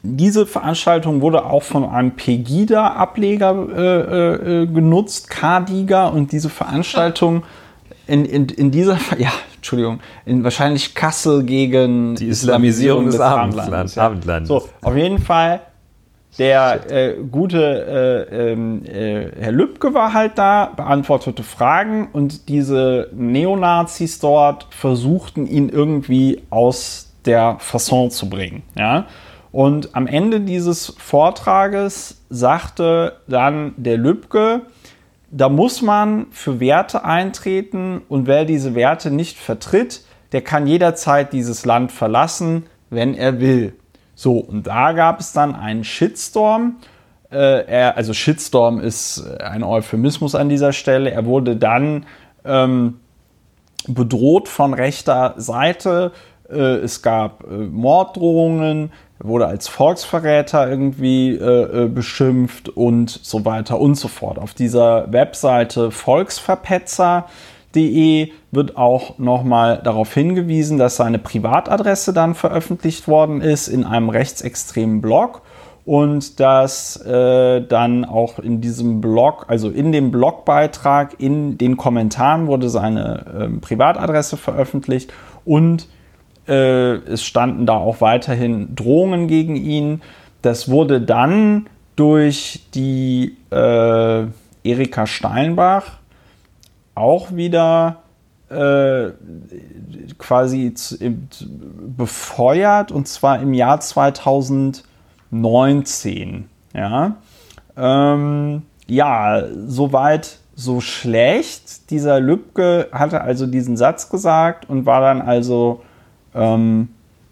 diese Veranstaltung wurde auch von einem Pegida-Ableger äh, äh, genutzt, Cardiga, und diese Veranstaltung in, in, in dieser, ja, Entschuldigung, in wahrscheinlich Kassel gegen die Islamisierung, Islamisierung des, des Abendlandes. Abendlandes. Ja. So, auf jeden Fall der äh, gute äh, ähm, äh, Herr Lübcke war halt da, beantwortete Fragen und diese Neonazis dort versuchten ihn irgendwie aus der Fasson zu bringen. Ja? Und am Ende dieses Vortrages sagte dann der Lübcke, da muss man für Werte eintreten und wer diese Werte nicht vertritt, der kann jederzeit dieses Land verlassen, wenn er will. So, und da gab es dann einen Shitstorm. Äh, er, also Shitstorm ist ein Euphemismus an dieser Stelle. Er wurde dann ähm, bedroht von rechter Seite. Äh, es gab äh, Morddrohungen wurde als Volksverräter irgendwie äh, äh, beschimpft und so weiter und so fort. Auf dieser Webseite volksverpetzer.de wird auch nochmal darauf hingewiesen, dass seine Privatadresse dann veröffentlicht worden ist in einem rechtsextremen Blog und dass äh, dann auch in diesem Blog, also in dem Blogbeitrag, in den Kommentaren wurde seine äh, Privatadresse veröffentlicht und äh, es standen da auch weiterhin Drohungen gegen ihn. Das wurde dann durch die äh, Erika Steinbach auch wieder äh, quasi befeuert und zwar im Jahr 2019. Ja, ähm, ja soweit so schlecht. Dieser Lübcke hatte also diesen Satz gesagt und war dann also ähm,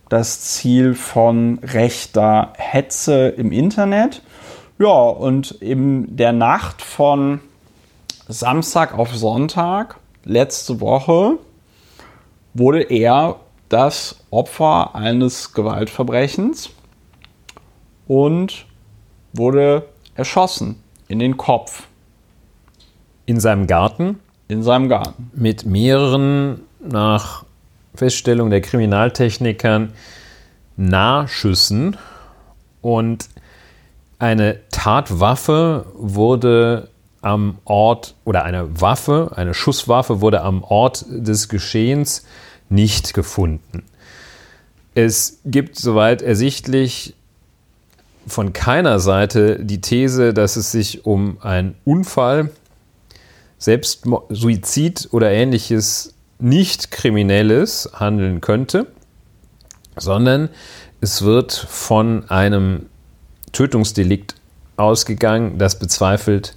das Ziel von rechter Hetze im Internet. Ja, und in der Nacht von Samstag auf Sonntag letzte Woche wurde er das Opfer eines Gewaltverbrechens und wurde erschossen in den Kopf. In seinem Garten? In seinem Garten. Mit mehreren nach Feststellung der Kriminaltechnikern Nahschüssen und eine Tatwaffe wurde am Ort oder eine Waffe, eine Schusswaffe wurde am Ort des Geschehens nicht gefunden. Es gibt soweit ersichtlich von keiner Seite die These, dass es sich um einen Unfall, selbst Suizid oder ähnliches nicht kriminelles handeln könnte, sondern es wird von einem Tötungsdelikt ausgegangen, das bezweifelt,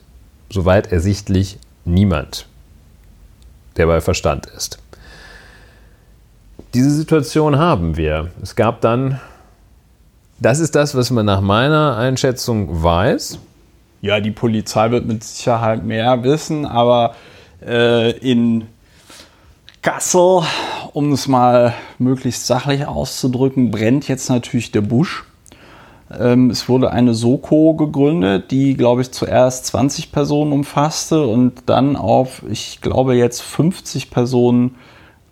soweit ersichtlich, niemand, der bei Verstand ist. Diese Situation haben wir. Es gab dann, das ist das, was man nach meiner Einschätzung weiß. Ja, die Polizei wird mit Sicherheit mehr wissen, aber äh, in Kassel, um es mal möglichst sachlich auszudrücken, brennt jetzt natürlich der Busch. Ähm, es wurde eine Soko gegründet, die, glaube ich, zuerst 20 Personen umfasste und dann auf, ich glaube, jetzt 50 Personen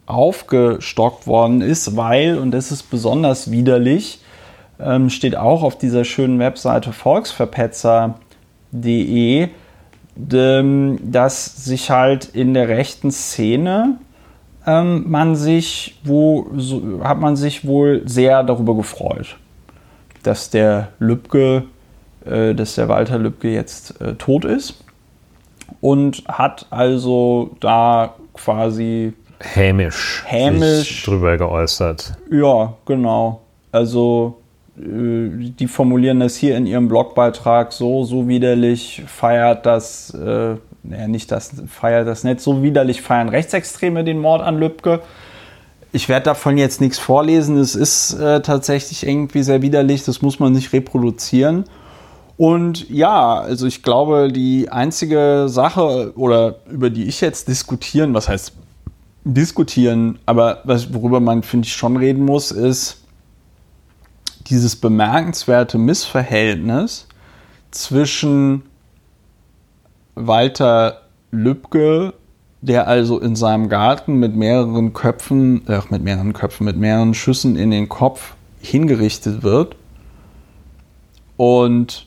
aufgestockt worden ist, weil, und das ist besonders widerlich, ähm, steht auch auf dieser schönen Webseite volksverpetzer.de, dass sich halt in der rechten Szene ähm, man sich, wo so, hat man sich wohl sehr darüber gefreut, dass der Lübcke, äh, dass der Walter Lübcke jetzt äh, tot ist und hat also da quasi hämisch, hämisch drüber geäußert. Ja, genau. Also äh, die formulieren das hier in ihrem Blogbeitrag so, so widerlich feiert das äh, naja, nicht das feiert das nicht. So widerlich feiern Rechtsextreme den Mord an Lübcke. Ich werde davon jetzt nichts vorlesen. Es ist äh, tatsächlich irgendwie sehr widerlich. Das muss man nicht reproduzieren. Und ja, also ich glaube, die einzige Sache oder über die ich jetzt diskutieren, was heißt diskutieren, aber was, worüber man, finde ich, schon reden muss, ist dieses bemerkenswerte Missverhältnis zwischen Walter Lübcke, der also in seinem Garten mit mehreren Köpfen, äh, mit mehreren Köpfen, mit mehreren Schüssen in den Kopf hingerichtet wird. Und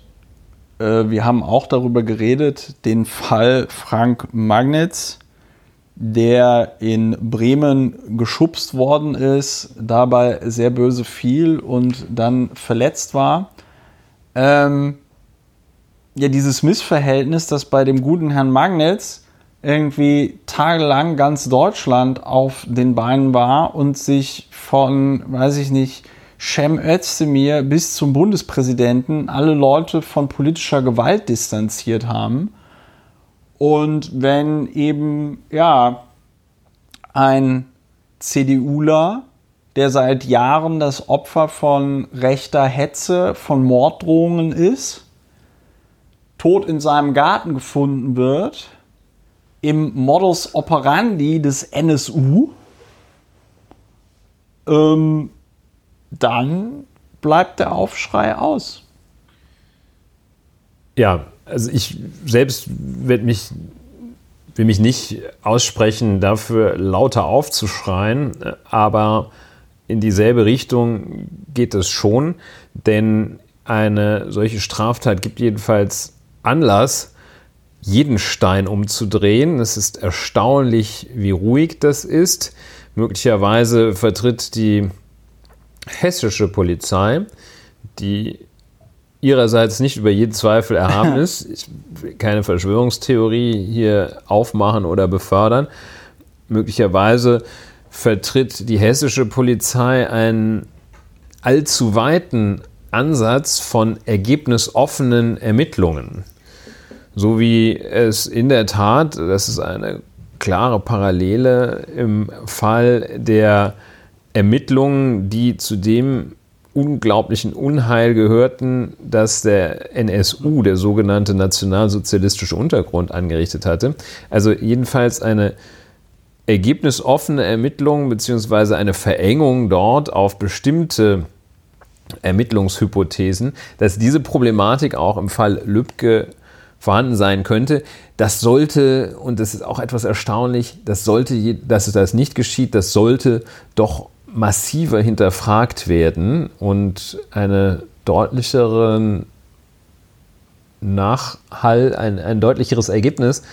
äh, wir haben auch darüber geredet, den Fall Frank Magnitz, der in Bremen geschubst worden ist, dabei sehr böse fiel und dann verletzt war. Ähm, ja, dieses Missverhältnis, das bei dem guten Herrn Magnitz irgendwie tagelang ganz Deutschland auf den Beinen war und sich von, weiß ich nicht, Cem Özdemir bis zum Bundespräsidenten alle Leute von politischer Gewalt distanziert haben. Und wenn eben, ja, ein CDUler, der seit Jahren das Opfer von rechter Hetze, von Morddrohungen ist, tot in seinem Garten gefunden wird, im Modus operandi des NSU, ähm, dann bleibt der Aufschrei aus. Ja, also ich selbst werde mich, will mich nicht aussprechen, dafür lauter aufzuschreien, aber in dieselbe Richtung geht es schon, denn eine solche Straftat gibt jedenfalls Anlass, jeden Stein umzudrehen. Es ist erstaunlich, wie ruhig das ist. Möglicherweise vertritt die hessische Polizei, die ihrerseits nicht über jeden Zweifel erhaben ist. Ich will keine Verschwörungstheorie hier aufmachen oder befördern. Möglicherweise vertritt die hessische Polizei einen allzu weiten Ansatz von ergebnisoffenen Ermittlungen. So wie es in der Tat, das ist eine klare Parallele im Fall der Ermittlungen, die zu dem unglaublichen Unheil gehörten, dass der NSU, der sogenannte nationalsozialistische Untergrund, angerichtet hatte. Also jedenfalls eine ergebnisoffene Ermittlung beziehungsweise eine Verengung dort auf bestimmte Ermittlungshypothesen, dass diese Problematik auch im Fall Lübcke vorhanden sein könnte. Das sollte, und das ist auch etwas erstaunlich, das sollte, dass es das nicht geschieht, das sollte doch massiver hinterfragt werden und eine deutlicheren Nachhall, ein, ein deutlicheres Ergebnis,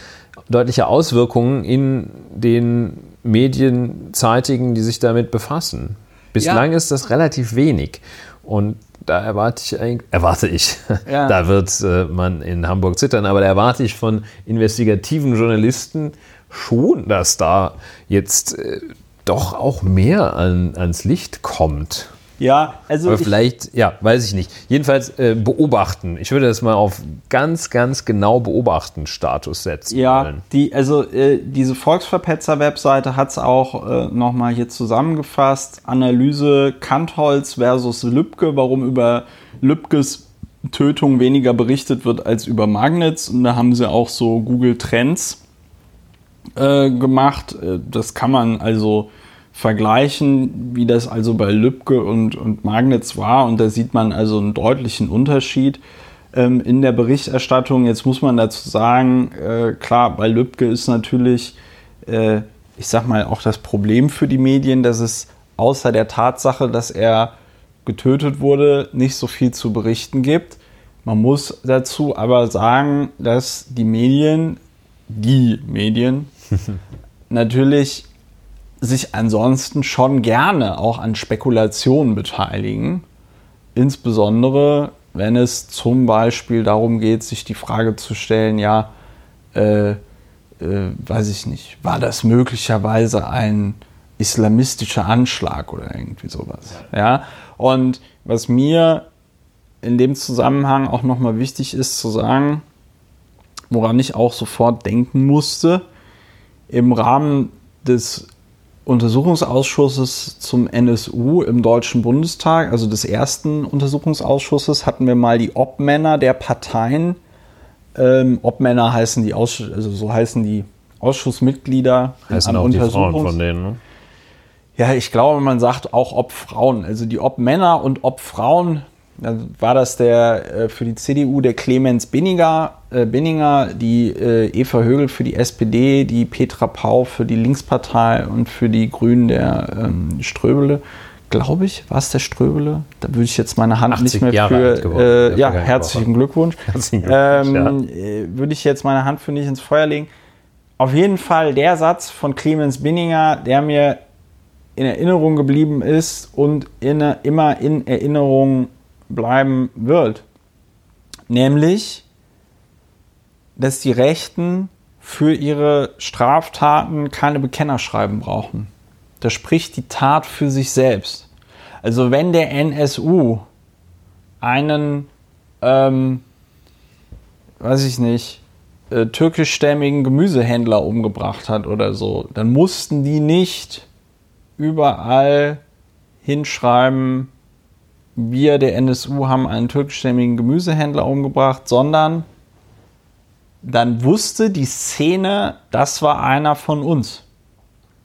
deutliche Auswirkungen in den Medien zeitigen, die sich damit befassen. Bislang ja. ist das relativ wenig. Und da erwarte ich eigentlich, erwarte ich, ja. da wird äh, man in Hamburg zittern, aber da erwarte ich von investigativen Journalisten schon, dass da jetzt äh, doch auch mehr an, ans Licht kommt. Ja, also. Aber vielleicht, ja, weiß ich nicht. Jedenfalls äh, beobachten. Ich würde das mal auf ganz, ganz genau beobachten Status setzen. Ja, wollen. die, also äh, diese Volksverpetzer-Webseite hat es auch äh, nochmal hier zusammengefasst. Analyse Kantholz versus Lübcke, warum über Lübkes Tötung weniger berichtet wird als über Magnets. Und da haben sie auch so Google Trends äh, gemacht. Äh, das kann man also vergleichen, wie das also bei Lübcke und, und Magnitz war. Und da sieht man also einen deutlichen Unterschied ähm, in der Berichterstattung. Jetzt muss man dazu sagen, äh, klar, bei Lübcke ist natürlich, äh, ich sag mal, auch das Problem für die Medien, dass es außer der Tatsache, dass er getötet wurde, nicht so viel zu berichten gibt. Man muss dazu aber sagen, dass die Medien, die Medien, natürlich sich ansonsten schon gerne auch an Spekulationen beteiligen. Insbesondere, wenn es zum Beispiel darum geht, sich die Frage zu stellen, ja, äh, äh, weiß ich nicht, war das möglicherweise ein islamistischer Anschlag oder irgendwie sowas. Ja? Und was mir in dem Zusammenhang auch nochmal wichtig ist zu sagen, woran ich auch sofort denken musste, im Rahmen des Untersuchungsausschusses zum NSU im Deutschen Bundestag, also des ersten Untersuchungsausschusses, hatten wir mal die Obmänner der Parteien. Ähm, Obmänner heißen die Ausschuss, also so heißen die Ausschussmitglieder Heißen auch die Frauen von denen, ne? Ja, ich glaube, man sagt auch Obfrauen. Also die Obmänner und Obfrauen, war das der äh, für die CDU der Clemens Binninger, äh, Binninger die äh, Eva Högel für die SPD, die Petra Pau für die Linkspartei und für die Grünen der ähm, Ströbele. Glaube ich, war es der Ströbele? Da würde ich jetzt meine Hand 80 nicht mehr Jahre geworden, für. Äh, ja, herzlichen Glückwunsch. Herzlichen Glückwunsch, Ähm, äh, Würde ich jetzt meine Hand für nicht ins Feuer legen. Auf jeden Fall der Satz von Clemens Binninger, der mir in Erinnerung geblieben ist und in, immer in Erinnerung bleiben wird. Nämlich, dass die Rechten für ihre Straftaten keine Bekennerschreiben brauchen. Da spricht die Tat für sich selbst. Also wenn der NSU einen, ähm, weiß ich nicht, äh, türkischstämmigen Gemüsehändler umgebracht hat oder so, dann mussten die nicht überall hinschreiben, wir der NSU haben einen türkischstämmigen Gemüsehändler umgebracht, sondern dann wusste die Szene, das war einer von uns.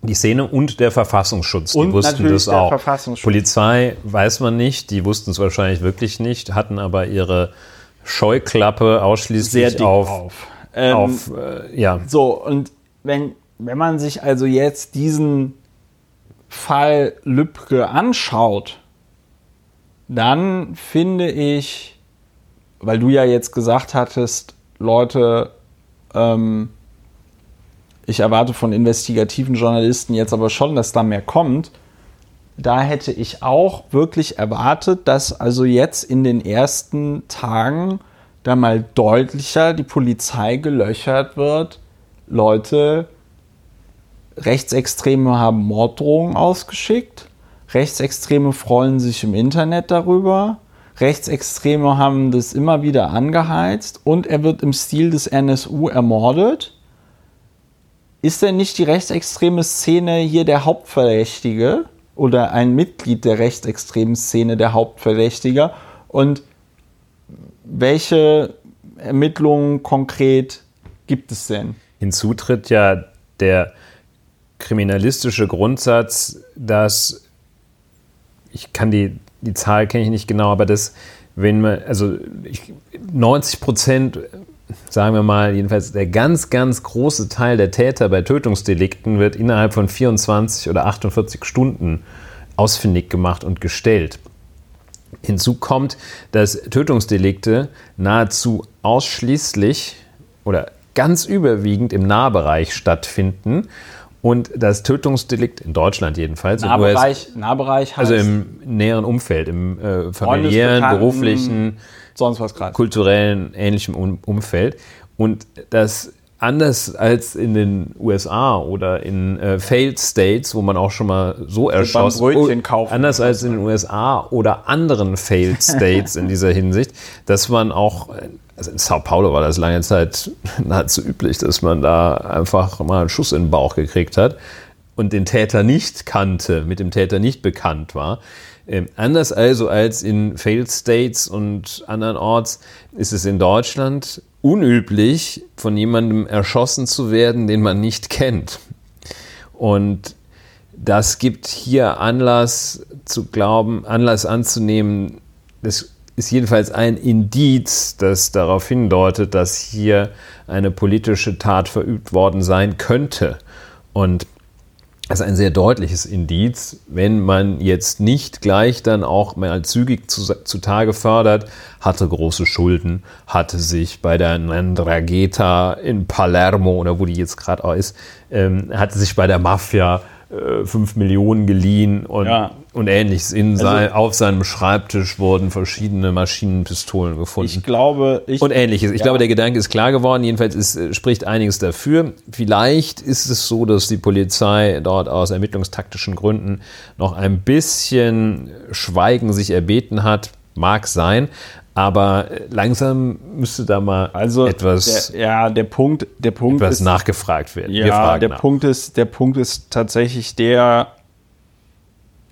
Die Szene und der Verfassungsschutz, die Und wussten natürlich das auch. Polizei weiß man nicht, die wussten es wahrscheinlich wirklich nicht, hatten aber ihre Scheuklappe ausschließlich auf, Ähm, auf äh, ja, So, und wenn, wenn man sich also jetzt diesen Fall Lübcke anschaut, dann finde ich, weil du ja jetzt gesagt hattest, Leute, ähm, ich erwarte von investigativen Journalisten jetzt aber schon, dass da mehr kommt. Da hätte ich auch wirklich erwartet, dass also jetzt in den ersten Tagen da mal deutlicher die Polizei gelöchert wird. Leute, Rechtsextreme haben Morddrohungen ausgeschickt. Rechtsextreme freuen sich im Internet darüber. Rechtsextreme haben das immer wieder angeheizt und er wird im Stil des NSU ermordet. Ist denn nicht die rechtsextreme Szene hier der Hauptverdächtige oder ein Mitglied der rechtsextremen Szene der Hauptverdächtiger? Und welche Ermittlungen konkret gibt es denn? Hinzu tritt ja der kriminalistische Grundsatz, dass ich kann die, die Zahl kenne ich nicht genau, aber dass wenn man, also ich, 90 Prozent, sagen wir mal, jedenfalls der ganz, ganz große Teil der Täter bei Tötungsdelikten wird innerhalb von 24 oder 48 Stunden ausfindig gemacht und gestellt. Hinzu kommt, dass Tötungsdelikte nahezu ausschließlich oder ganz überwiegend im Nahbereich stattfinden und das Tötungsdelikt in Deutschland jedenfalls, in US Nahbereich, Nahbereich heißt also im näheren Umfeld, im äh, familiären, beruflichen, sonst was gerade. kulturellen, ähnlichem um Umfeld. Und das anders als in den USA oder in äh, Failed States, wo man auch schon mal so erschossen Brötchen kaufen. anders als in den USA oder anderen Failed States in dieser Hinsicht, dass man auch, also in Sao Paulo war das lange Zeit nahezu üblich, dass man da einfach mal einen Schuss in den Bauch gekriegt hat und den Täter nicht kannte, mit dem Täter nicht bekannt war. Ähm, anders also als in Failed States und andernorts ist es in Deutschland unüblich, von jemandem erschossen zu werden, den man nicht kennt. Und das gibt hier Anlass zu glauben, Anlass anzunehmen, das ist jedenfalls ein Indiz, das darauf hindeutet, dass hier eine politische Tat verübt worden sein könnte. Und das ist ein sehr deutliches Indiz, wenn man jetzt nicht gleich dann auch mal zügig zu, zutage fördert, hatte große Schulden, hatte sich bei der Ndrangheta in Palermo oder wo die jetzt gerade auch ist, ähm, hatte sich bei der Mafia äh, 5 Millionen geliehen und, Ja. und ähnliches. In Also- sein, auf seinem Schreibtisch wurden verschiedene Maschinenpistolen gefunden. Ich glaube, ich. Und ähnliches. Ich Ja. glaube, der Gedanke ist klar geworden. Jedenfalls ist, äh, spricht einiges dafür. Vielleicht ist es so, dass die Polizei dort aus ermittlungstaktischen Gründen noch ein bisschen Schweigen sich erbeten hat. mag sein, aber langsam müsste da mal Also etwas, der, ja, der Punkt, der Punkt etwas ist, nachgefragt werden. Ja, der nach. Punkt ist, der Punkt ist tatsächlich der,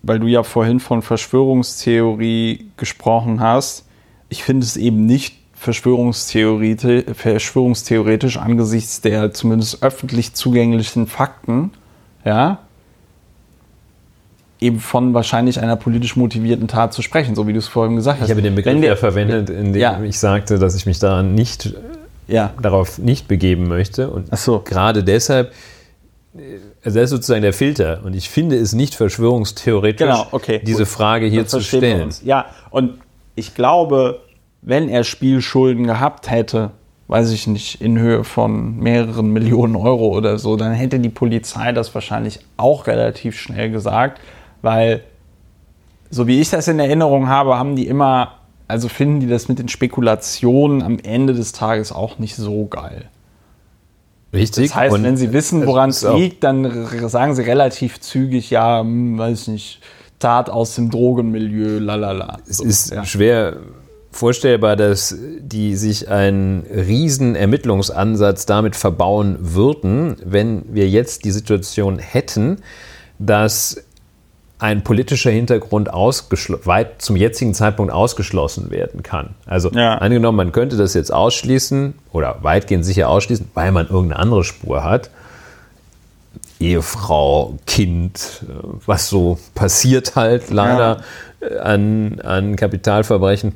weil du ja vorhin von Verschwörungstheorie gesprochen hast. Ich finde es eben nicht verschwörungstheoretisch, verschwörungstheoretisch angesichts der zumindest öffentlich zugänglichen Fakten, ja, eben von wahrscheinlich einer politisch motivierten Tat zu sprechen, so wie du es vorhin gesagt hast. Ich habe den Begriff Wenn ja der- verwendet, indem Ja. ich sagte, dass ich mich daran nicht, Ja, darauf nicht begeben möchte. Und so. gerade deshalb, äh, also das ist sozusagen der Filter. Und ich finde es nicht verschwörungstheoretisch, Genau, okay, diese gut. Frage hier zu stellen. Ja, und ich glaube, wenn er Spielschulden gehabt hätte, weiß ich nicht, in Höhe von mehreren Millionen Euro oder so, dann hätte die Polizei das wahrscheinlich auch relativ schnell gesagt, weil so wie ich das in Erinnerung habe, haben die immer, also finden die das mit den Spekulationen am Ende des Tages auch nicht so geil. Richtig. Das heißt, Und wenn sie wissen, woran es liegt, dann sagen sie relativ zügig, ja, hm, weiß ich nicht, Tat aus dem Drogenmilieu, lalala. Es So, ist ja. schwer vorstellbar, dass die sich einen riesen Ermittlungsansatz damit verbauen würden, wenn wir jetzt die Situation hätten, dass ein politischer Hintergrund weit zum jetzigen Zeitpunkt ausgeschlossen werden kann. Also Ja. angenommen, man könnte das jetzt ausschließen oder weitgehend sicher ausschließen, weil man irgendeine andere Spur hat. Ehefrau, Kind, äh, was so passiert halt leider äh, an, an Kapitalverbrechen.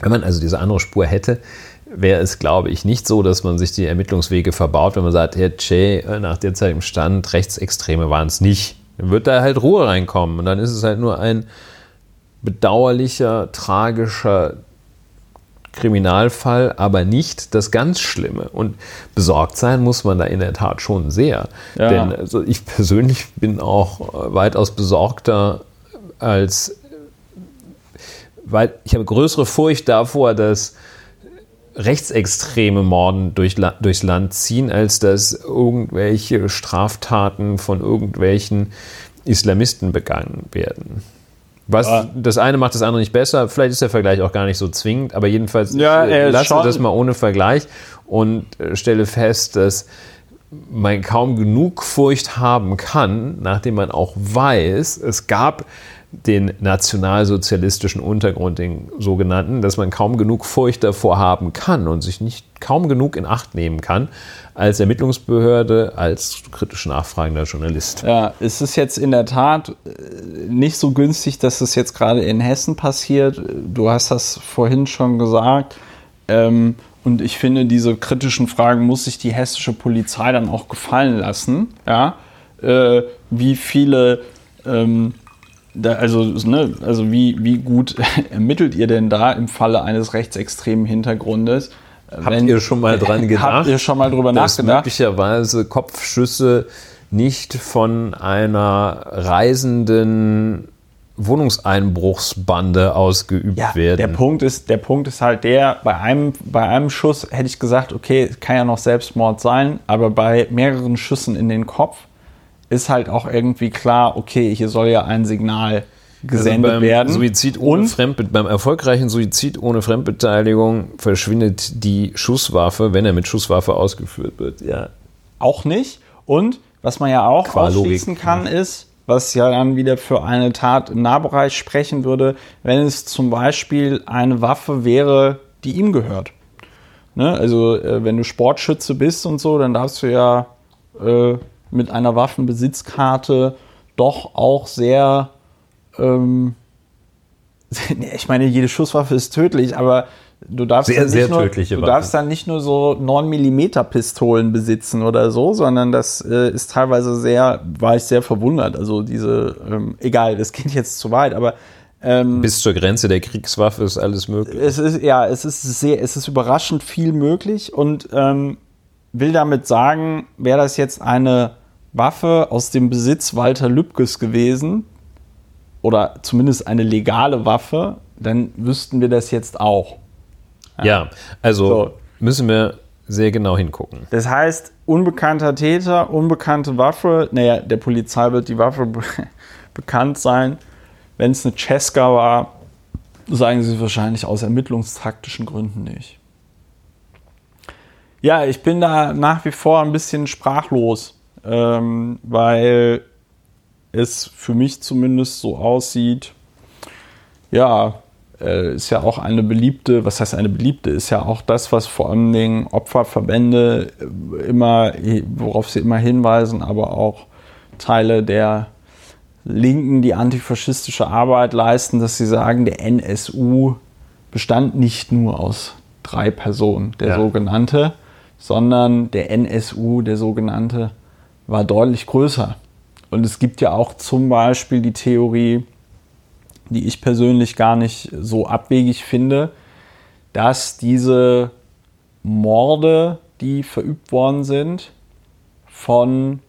Wenn man also diese andere Spur hätte, wäre es, glaube ich, nicht so, dass man sich die Ermittlungswege verbaut, wenn man sagt, Herr Che, äh, nach derzeitigem Stand, Rechtsextreme waren es nicht. Dann wird da halt Ruhe reinkommen und dann ist es halt nur ein bedauerlicher, tragischer Kriminalfall, aber nicht das ganz Schlimme. Und besorgt sein muss man da in der Tat schon sehr. Ja. Denn also ich persönlich bin auch äh, weitaus besorgter als weil ich habe größere Furcht davor, dass rechtsextreme Morden durch, durchs Land ziehen, als dass irgendwelche Straftaten von irgendwelchen Islamisten begangen werden. Was Ja. das eine macht das andere nicht besser. Vielleicht ist der Vergleich auch gar nicht so zwingend, aber jedenfalls Ja, ich, äh, ist lasse das mal ohne Vergleich und äh, stelle fest, dass man kaum genug Furcht haben kann, nachdem man auch weiß, es gab den nationalsozialistischen Untergrund, den sogenannten, dass man kaum genug Furcht davor haben kann und sich nicht kaum genug in Acht nehmen kann als Ermittlungsbehörde, als kritisch nachfragender Journalist. Ja, es ist jetzt in der Tat äh, nicht so günstig, dass es jetzt gerade in Hessen passiert. Du hast das vorhin schon gesagt. Ähm, und ich finde, diese kritischen Fragen muss sich die hessische Polizei dann auch gefallen lassen. Ja? Äh, wie viele, ähm, da, also, ne, also wie, wie gut ermittelt ihr denn da im Falle eines rechtsextremen Hintergrundes? Habt ihr schon mal dran gedacht? Habt ihr schon mal drüber dass nachgedacht? möglicherweise Kopfschüsse nicht von einer reisenden Wohnungseinbruchsbande ausgeübt Ja, werden. der Punkt ist, der Punkt ist halt der, bei einem, bei einem Schuss hätte ich gesagt, okay, es kann ja noch Selbstmord sein, aber bei mehreren Schüssen in den Kopf ist halt auch irgendwie klar, okay, hier soll ja ein Signal gesendet also beim werden. Suizid ohne Und Fremdbe beim erfolgreichen Suizid ohne Fremdbeteiligung verschwindet die Schusswaffe, wenn er mit Schusswaffe ausgeführt wird. Ja. auch nicht. Und was man ja auch Qua ausschließen kann, ist, was ja dann wieder für eine Tat im Nahbereich sprechen würde, wenn es zum Beispiel eine Waffe wäre, die ihm gehört. Ne? Also äh, wenn du Sportschütze bist und so, dann darfst du ja äh, mit einer Waffenbesitzkarte doch auch sehr, ähm, ich meine, jede Schusswaffe ist tödlich, aber du darfst Sehr, dann nicht nur, du darfst dann nicht nur so 9 mm Pistolen besitzen oder so, sondern das äh, ist teilweise sehr, war ich sehr verwundert. Also diese, ähm, egal, das geht jetzt zu weit, aber ähm, Bis zur Grenze der Kriegswaffe ist alles möglich. es ist ja, es ist sehr, es ist überraschend viel möglich und ähm, will damit sagen, wäre das jetzt eine Waffe aus dem Besitz Walter Lübkes gewesen oder zumindest eine legale Waffe, dann wüssten wir das jetzt auch. Ja, also So. müssen wir sehr genau hingucken. Das heißt, unbekannter Täter, unbekannte Waffe, naja, der Polizei wird die Waffe be bekannt sein. Wenn es eine Cesca war, Sagen sie wahrscheinlich aus ermittlungstaktischen Gründen nicht. Ja, ich bin da nach wie vor ein bisschen sprachlos, ähm, weil es für mich zumindest so aussieht, ja, äh, ist ja auch eine beliebte, was heißt eine beliebte, ist ja auch das, was vor allen Dingen Opferverbände äh, immer, worauf sie immer hinweisen, aber auch Teile der Linken, die antifaschistische Arbeit leisten, dass sie sagen, der NSU bestand nicht nur aus drei Personen, der ja. sogenannte, sondern der NSU, der sogenannte, war deutlich größer. Und es gibt ja auch zum Beispiel die Theorie, die ich persönlich gar nicht so abwegig finde, dass diese Morde, die verübt worden sind, von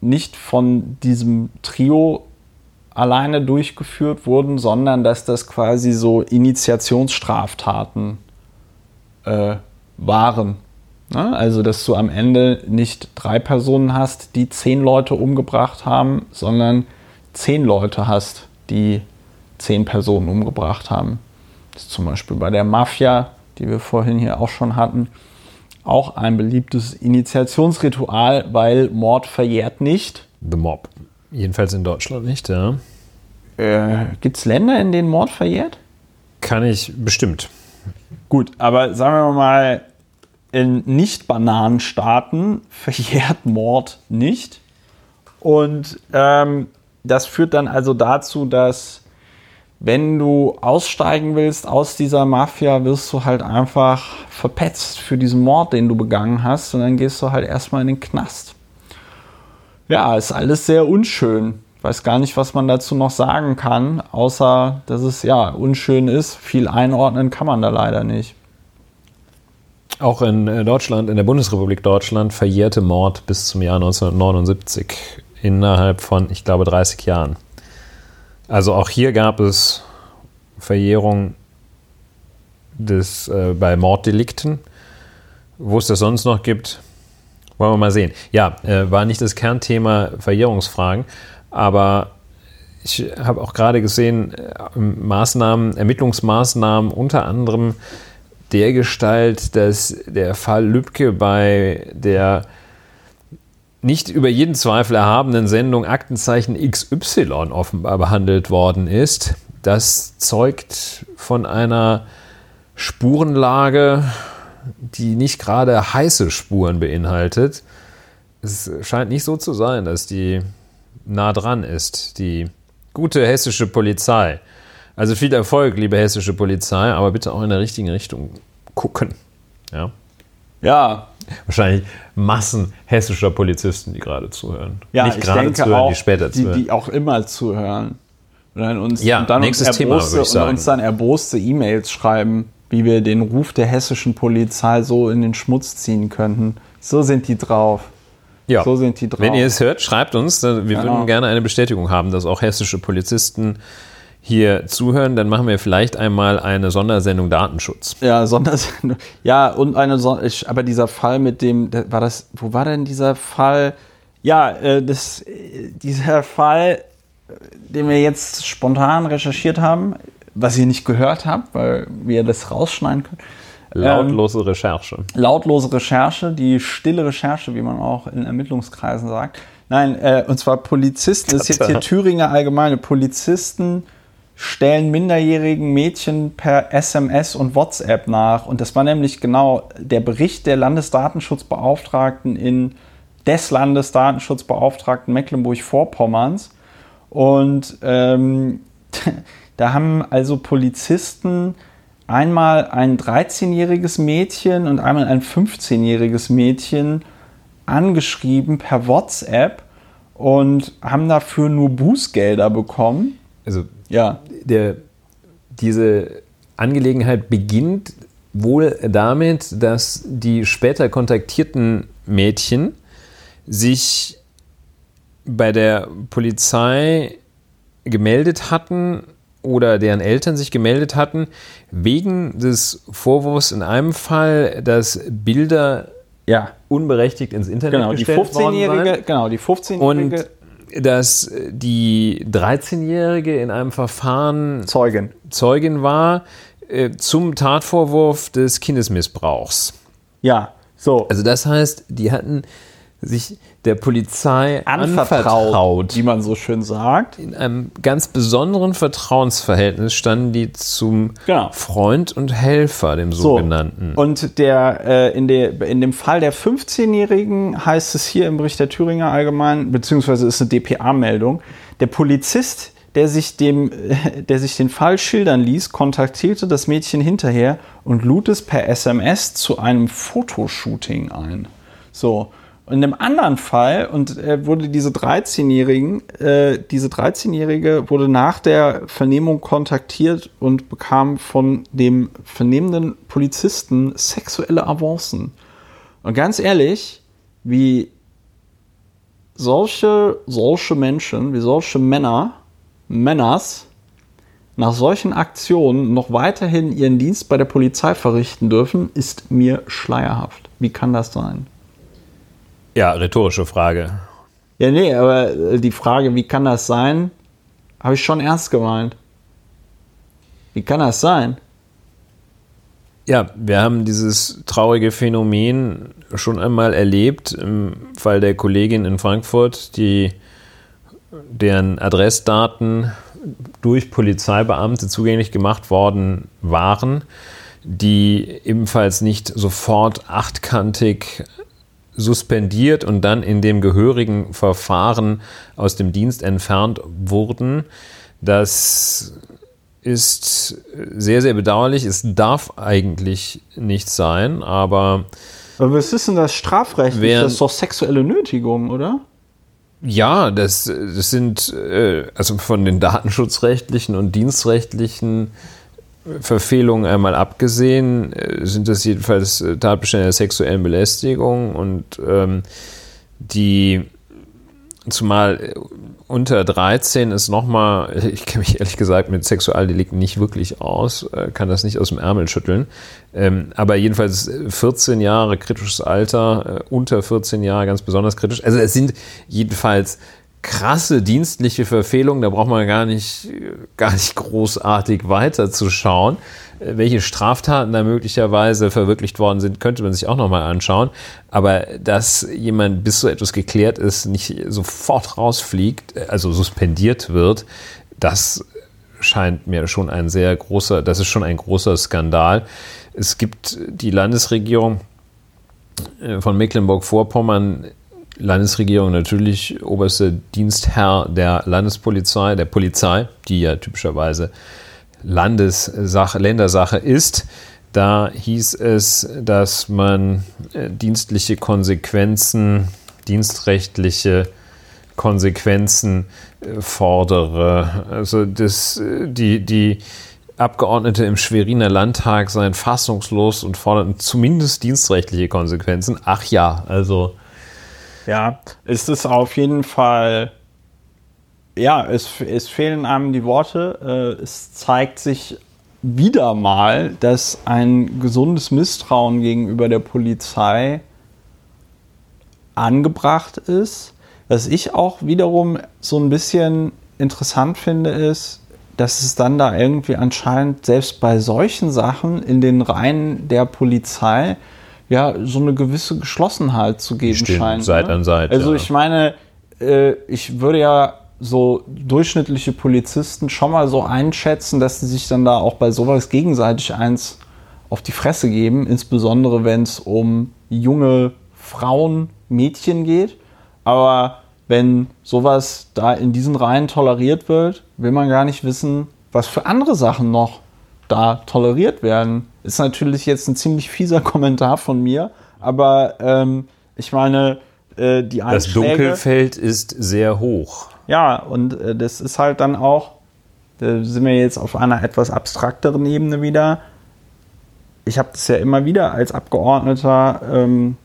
nicht von diesem Trio alleine durchgeführt wurden, sondern dass das quasi so Initiationsstraftaten äh, waren. Ne? Also, dass du am Ende nicht drei Personen hast, die zehn Leute umgebracht haben, sondern zehn Leute hast, die zehn Personen umgebracht haben. Das ist zum Beispiel bei der Mafia, die wir vorhin hier auch schon hatten, auch ein beliebtes Initiationsritual, weil Mord verjährt nicht. The Mob. Jedenfalls in Deutschland nicht, ja. Äh, Gibt es Länder, in denen Mord verjährt? Kann ich bestimmt. Gut, aber sagen wir mal, in Nicht-Bananenstaaten verjährt Mord nicht. Und ähm, das führt dann also dazu, dass wenn du aussteigen willst aus dieser Mafia, wirst du halt einfach verpetzt für diesen Mord, den du begangen hast. Und dann gehst du halt erstmal in den Knast. Ja, ist alles sehr unschön. Ich weiß gar nicht, was man dazu noch sagen kann, außer dass es ja unschön ist. Viel einordnen kann man da leider nicht. Auch in äh, Deutschland, in der Bundesrepublik Deutschland, verjährte Mord bis zum Jahr 1979 innerhalb von, ich glaube, 30 Jahren. Also auch hier gab es Verjährung des, äh, bei Morddelikten. Wo es das sonst noch gibt, wollen wir mal sehen. Ja, äh, war nicht das Kernthema Verjährungsfragen, aber ich habe auch gerade gesehen, äh, Maßnahmen, Ermittlungsmaßnahmen unter anderem der Gestalt, dass der Fall Lübcke bei der nicht über jeden Zweifel erhabenen Sendung Aktenzeichen XY offenbar behandelt worden ist. Das zeugt von einer Spurenlage, die nicht gerade heiße Spuren beinhaltet. Es scheint nicht so zu sein, dass die nah dran ist, die gute hessische Polizei. Also viel Erfolg, liebe hessische Polizei, aber bitte auch in der richtigen Richtung gucken. Ja. Ja, wahrscheinlich Massen hessischer Polizisten, die gerade zuhören. Ja, Nicht gerade zuhören, auch, die später zuhören. Die, die auch immer zuhören. Und dann uns, ja, und dann nächstes uns Thema, würde ich sagen. Und uns dann erboste E-Mails schreiben, wie wir den Ruf der hessischen Polizei so in den Schmutz ziehen könnten. So sind die drauf. Ja. So sind die drauf. Wenn ihr es hört, schreibt uns. Wir genau. würden gerne eine Bestätigung haben, dass auch hessische Polizisten hier zuhören, dann machen wir vielleicht einmal eine Sondersendung Datenschutz. Ja, Sondersendung. Ja, und eine Son aber dieser Fall mit dem, war das, wo war denn dieser Fall? Ja, äh, das, dieser Fall, den wir jetzt spontan recherchiert haben, was ihr nicht gehört habt, weil wir das rausschneiden können. Lautlose ähm, Recherche. Lautlose Recherche, die stille Recherche, wie man auch in Ermittlungskreisen sagt. Nein, äh, und zwar Polizisten, das ist jetzt hier Thüringer Allgemeine, Polizisten stellen minderjährigen Mädchen per SMS und WhatsApp nach. Und das war nämlich genau der Bericht der Landesdatenschutzbeauftragten in des Landesdatenschutzbeauftragten Mecklenburg-Vorpommerns. Und ähm, da haben also Polizisten einmal ein 13-jähriges Mädchen und einmal ein 15-jähriges Mädchen angeschrieben per WhatsApp und haben dafür nur Bußgelder bekommen. Also ja. Der, diese Angelegenheit beginnt wohl damit, dass die später kontaktierten Mädchen sich bei der Polizei gemeldet hatten oder deren Eltern sich gemeldet hatten, wegen des Vorwurfs in einem Fall, dass Bilder ja. unberechtigt ins Internet genau, gestellt die 15 worden seien. Genau, die 15-Jährige dass die 13-Jährige in einem Verfahren Zeugin. Zeugin war äh, zum Tatvorwurf des Kindesmissbrauchs. Ja, so. Also das heißt, die hatten sich der Polizei anvertraut, anvertraut. wie man so schön sagt. In einem ganz besonderen Vertrauensverhältnis standen die zum Genau. Freund und Helfer, dem So. sogenannten. Und der, äh, in, der, in dem Fall der 15-Jährigen heißt es hier im Bericht der Thüringer Allgemein, beziehungsweise ist eine DPA-Meldung, der Polizist, der sich, dem, der sich den Fall schildern ließ, kontaktierte das Mädchen hinterher und lud es per SMS zu einem Fotoshooting ein. So. Und in einem anderen Fall und äh, wurde diese 13-Jährigen, äh, diese 13-Jährige wurde nach der Vernehmung kontaktiert und bekam von dem vernehmenden Polizisten sexuelle Avancen. Und ganz ehrlich, wie solche, solche Menschen, wie solche Männer, Männers, nach solchen Aktionen noch weiterhin ihren Dienst bei der Polizei verrichten dürfen, ist mir schleierhaft. Wie kann das sein? Ja, rhetorische Frage. Ja, nee, aber äh, die Frage, wie kann das sein, habe ich schon ernst gemeint. Wie kann das sein? Ja, wir haben dieses traurige Phänomen schon einmal erlebt im Fall der Kollegin in Frankfurt, die deren Adressdaten durch Polizeibeamte zugänglich gemacht worden waren, die ebenfalls nicht sofort achtkantig suspendiert und dann in dem gehörigen Verfahren aus dem Dienst entfernt wurden. Das ist sehr, sehr bedauerlich. Es darf eigentlich nicht sein, aber Aber was ist denn das? Während- das ist doch sexuelle Nötigung, oder? ja, das, das sind äh, also von den datenschutzrechtlichen und dienstrechtlichen Verfehlungen einmal abgesehen, äh, sind das jedenfalls äh, Tatbestände der sexuellen Belästigung und ähm, die zumal äh, unter 13 ist nochmal, ich kenne mich ehrlich gesagt mit Sexualdelikten nicht wirklich aus, kann das nicht aus dem Ärmel schütteln. Ähm, aber jedenfalls 14 Jahre kritisches Alter, unter 14 Jahre ganz besonders kritisch. Also es sind jedenfalls krasse dienstliche Verfehlungen, da braucht man gar nicht, gar nicht großartig weiterzuschauen. Äh, Welche Straftaten da möglicherweise verwirklicht worden sind, könnte man sich auch nochmal anschauen. Aber dass jemand, bis so etwas geklärt ist, nicht sofort rausfliegt, äh, also suspendiert wird, das scheint mir schon ein sehr großer, das ist schon ein großer Skandal. Es gibt die Landesregierung äh, von Mecklenburg-Vorpommern, Landesregierung natürlich oberster Dienstherr der Landespolizei, der Polizei, die ja typischerweise Landessache, Ländersache ist. Da hieß es, dass man äh, dienstliche Konsequenzen, dienstrechtliche Konsequenzen äh, fordere. Also das, äh, die, die Abgeordnete im Schweriner Landtag seien fassungslos und forderten zumindest dienstrechtliche Konsequenzen. Ach ja, also Ja, es ist auf jeden Fall. Ja, es, es fehlen einem die Worte. Äh, Es zeigt sich wieder mal, dass ein gesundes Misstrauen gegenüber der Polizei angebracht ist. Was ich auch wiederum so ein bisschen interessant finde, ist, dass es dann da irgendwie anscheinend selbst bei solchen Sachen in den Reihen der Polizei ja so eine gewisse Geschlossenheit zu geben scheint. Seite ne? an Seite, Also ja. ich meine, äh, ich würde ja so durchschnittliche Polizisten schon mal so einschätzen, dass sie sich dann da auch bei sowas gegenseitig eins auf die Fresse geben, insbesondere wenn es um junge Frauen, Mädchen geht. Aber wenn sowas da in diesen Reihen toleriert wird, will man gar nicht wissen, was für andere Sachen noch da toleriert werden. Ist natürlich jetzt ein ziemlich fieser Kommentar von mir, aber ähm, ich meine, äh, die das Einschläge... Dunkelfeld ist sehr hoch. Ja, und äh, das ist halt dann auch, da sind wir jetzt auf einer etwas abstrakteren Ebene wieder. Ich habe das ja immer wieder als Abgeordneter ähm,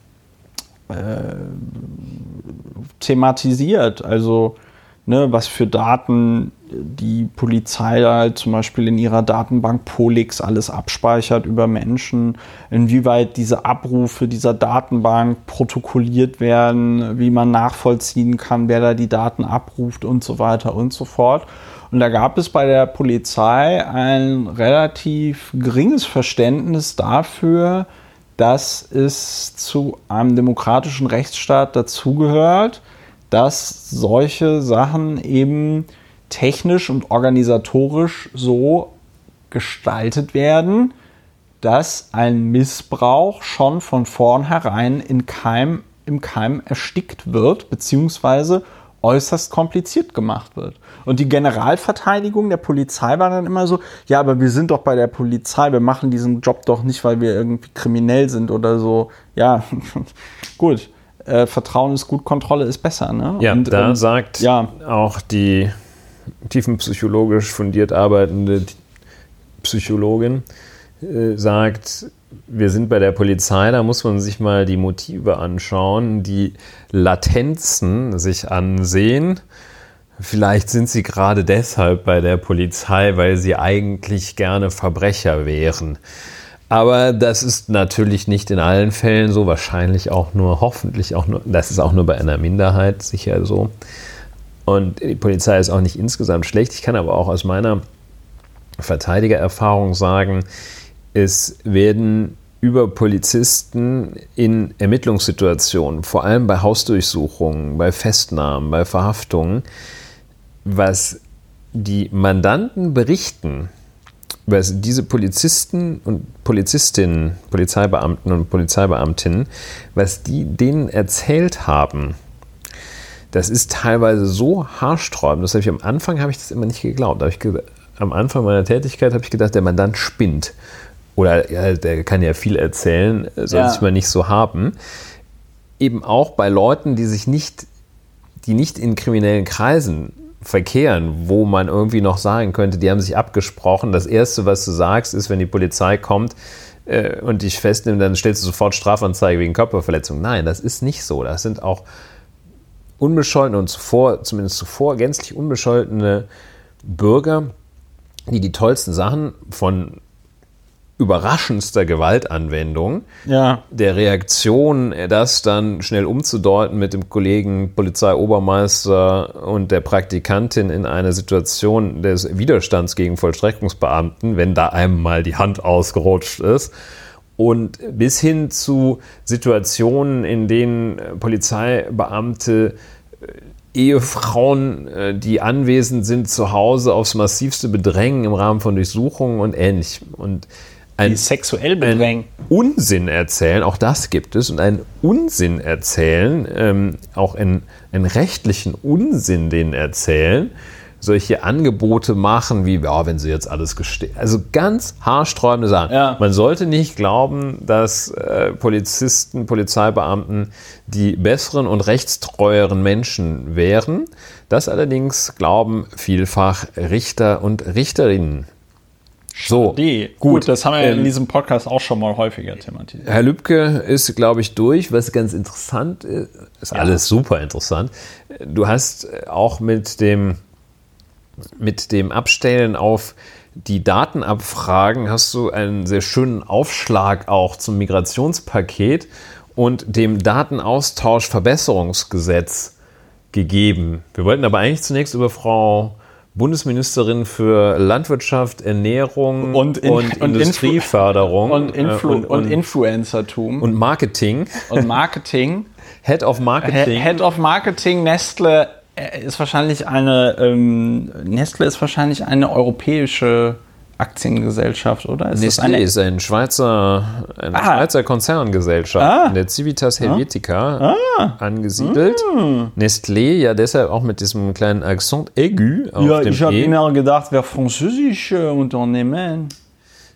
äh, thematisiert. Also ne, was für Daten die Polizei halt zum Beispiel in ihrer Datenbank Polix alles abspeichert über Menschen, inwieweit diese Abrufe dieser Datenbank protokolliert werden, wie man nachvollziehen kann, wer da die Daten abruft und so weiter und so fort. Und da gab es bei der Polizei ein relativ geringes Verständnis dafür, dass es zu einem demokratischen Rechtsstaat dazugehört, dass solche Sachen eben technisch und organisatorisch so gestaltet werden, dass ein Missbrauch schon von vornherein in Keim, im Keim erstickt wird, beziehungsweise äußerst kompliziert gemacht wird. Und die Generalverteidigung der Polizei war dann immer so, ja, aber wir sind doch bei der Polizei, wir machen diesen Job doch nicht, weil wir irgendwie kriminell sind oder so. Ja, gut äh, Vertrauen ist gut, Kontrolle ist besser. Ne? Ja, und, da und, sagt ja. auch die tiefenpsychologisch fundiert arbeitende Psychologin, äh, sagt, wir sind bei der Polizei, da muss man sich mal die Motive anschauen, die Latenzen sich ansehen. Vielleicht sind sie gerade deshalb bei der Polizei, weil sie eigentlich gerne Verbrecher wären. Aber das ist natürlich nicht in allen Fällen so, wahrscheinlich auch nur, hoffentlich auch nur, das ist auch nur bei einer Minderheit sicher so. Und die Polizei ist auch nicht insgesamt schlecht. Ich kann aber auch aus meiner Verteidigererfahrung sagen, es werden über Polizisten in Ermittlungssituationen, vor allem bei Hausdurchsuchungen, bei Festnahmen, bei Verhaftungen, was die Mandanten berichten, was diese Polizisten und Polizistinnen, Polizeibeamten und Polizeibeamtinnen, was die denen erzählt haben, das ist teilweise so haarsträubend. Das habe ich am Anfang habe ich das immer nicht geglaubt. Ich, am Anfang meiner Tätigkeit habe ich gedacht, der Mandant spinnt. Oder ja, der kann ja viel erzählen, soll ja. sich mal nicht so haben. Eben auch bei Leuten, die sich nicht, die nicht in kriminellen Kreisen verkehren, wo man irgendwie noch sagen könnte, die haben sich abgesprochen. Das Erste, was du sagst, ist, wenn die Polizei kommt äh, und dich festnimmt, dann stellst du sofort Strafanzeige wegen Körperverletzung. Nein, das ist nicht so. Das sind auch unbescholtene und zuvor, zumindest zuvor gänzlich unbescholtene Bürger, die die tollsten Sachen von überraschendster Gewaltanwendung, ja. der Reaktion, das dann schnell umzudeuten mit dem Kollegen Polizeiobermeister und der Praktikantin in eine Situation des Widerstands gegen Vollstreckungsbeamten, wenn da einem mal die Hand ausgerutscht ist. Und bis hin zu Situationen, in denen Polizeibeamte äh, Ehefrauen, äh, die anwesend sind, zu Hause aufs massivste bedrängen im Rahmen von Durchsuchungen und ähnlich. Und ein, die sexuell bedrängen. Unsinn erzählen, auch das gibt es, und einen Unsinn erzählen, ähm, auch einen, einen rechtlichen Unsinn den erzählen, solche Angebote machen, wie, ja, wenn sie jetzt alles gestehen. Also ganz haarsträubende Sachen. Ja. Man sollte nicht glauben, dass äh, Polizisten, Polizeibeamten die besseren und rechtstreueren Menschen wären. Das allerdings glauben vielfach Richter und Richterinnen. So. Gut, gut, das haben wir ähm, in diesem Podcast auch schon mal häufiger thematisiert. Herr Lübcke ist, glaube ich, durch. Was ganz interessant ist, ist ja. alles super interessant. Du hast auch mit dem, mit dem Abstellen auf die Datenabfragen hast du einen sehr schönen Aufschlag auch zum Migrationspaket und dem Datenaustauschverbesserungsgesetz gegeben. Wir wollten aber eigentlich zunächst über Frau Bundesministerin für Landwirtschaft, Ernährung und, in, und, und Industrieförderung. und, Influ und, und, Influencertum. Und Marketing. Und Marketing. Head of Marketing. Head of Marketing Nestle äh, ist wahrscheinlich eine ähm, Nestle ist wahrscheinlich eine europäische Aktiengesellschaft, oder? Ist Nestlé eine ist ein Schweizer, eine ah. Schweizer Konzerngesellschaft ah. in der Civitas Helvetica ah. angesiedelt. Mm. Nestlé, ja deshalb auch mit diesem kleinen Accent aigu auf ja, dem ich habe e. immer gedacht, wer französische Unternehmen.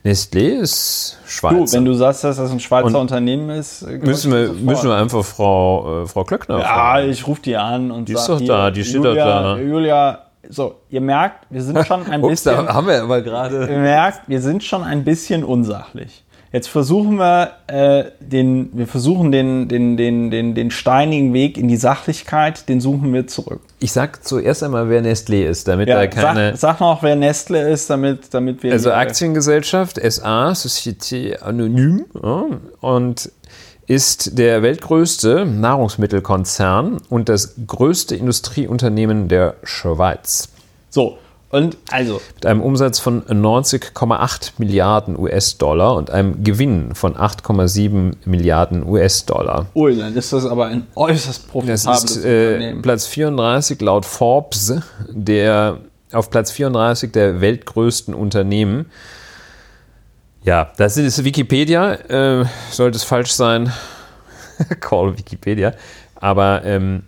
Nestlé ist Schweizer. Du, wenn du sagst, dass das ein Schweizer und Unternehmen ist, äh, müssen wir, müssen wir einfach Frau, äh, Frau Klöckner ja, fragen. Ja, ich rufe die an und Die ist doch da, die steht Julia, doch da. Julia, so, ihr merkt, wir sind schon ein Ups, bisschen. Da haben wir aber gerade. Ihr merkt, wir sind schon ein bisschen unsachlich. Jetzt versuchen wir äh, den, wir versuchen den, den, den, den, den steinigen Weg in die Sachlichkeit, den suchen wir zurück. Ich sag zuerst einmal, wer Nestlé ist, damit da keine. sag, sag noch, wer Nestle ist, damit, damit wir. Also Aktiengesellschaft SA, Société Anonyme, ja, und ist der weltgrößte Nahrungsmittelkonzern und das größte Industrieunternehmen der Schweiz. So, und also. Mit einem Umsatz von 90,8 Milliarden US-Dollar und einem Gewinn von 8,7 Milliarden US-Dollar. Ui, dann ist das aber ein äußerst profitables Das ist äh, Platz 34 laut Forbes, der auf Platz 34 der weltgrößten Unternehmen. Ja, das ist Wikipedia. Äh, sollte es falsch sein, call Wikipedia. Aber ähm,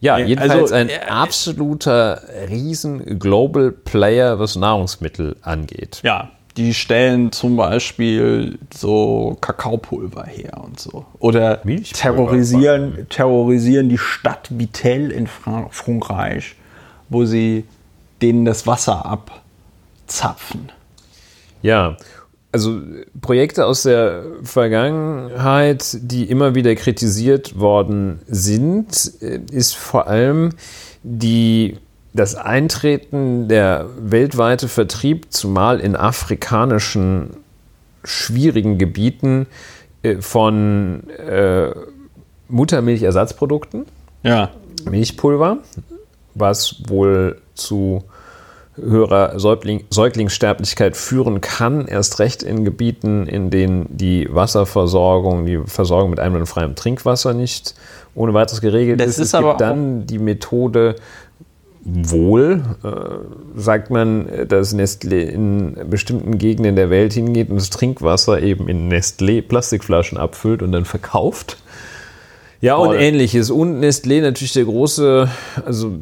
ja, jedenfalls also, ein äh, absoluter riesen Global Player, was Nahrungsmittel angeht. Ja, die stellen zum Beispiel so Kakaopulver her und so. Oder terrorisieren, terrorisieren die Stadt Vitel in Fra Frankreich, wo sie denen das Wasser abzapfen. Ja, also Projekte aus der Vergangenheit, die immer wieder kritisiert worden sind, äh, ist vor allem die, das Eintreten der weltweite Vertrieb, zumal in afrikanischen schwierigen Gebieten äh, von äh, Muttermilchersatzprodukten, Ja. Milchpulver, was wohl zu höherer Säugling, Säuglingssterblichkeit führen kann, erst recht in Gebieten, in denen die Wasserversorgung, die Versorgung mit einwandfreiem Trinkwasser nicht ohne weiteres geregelt Das ist. ist es aber gibt dann die Methode, wohl, äh, sagt man, dass Nestlé in bestimmten Gegenden der Welt hingeht und das Trinkwasser eben in Nestlé-Plastikflaschen abfüllt und dann verkauft. Ja, und ähnliches. Und Nestlé natürlich der große, also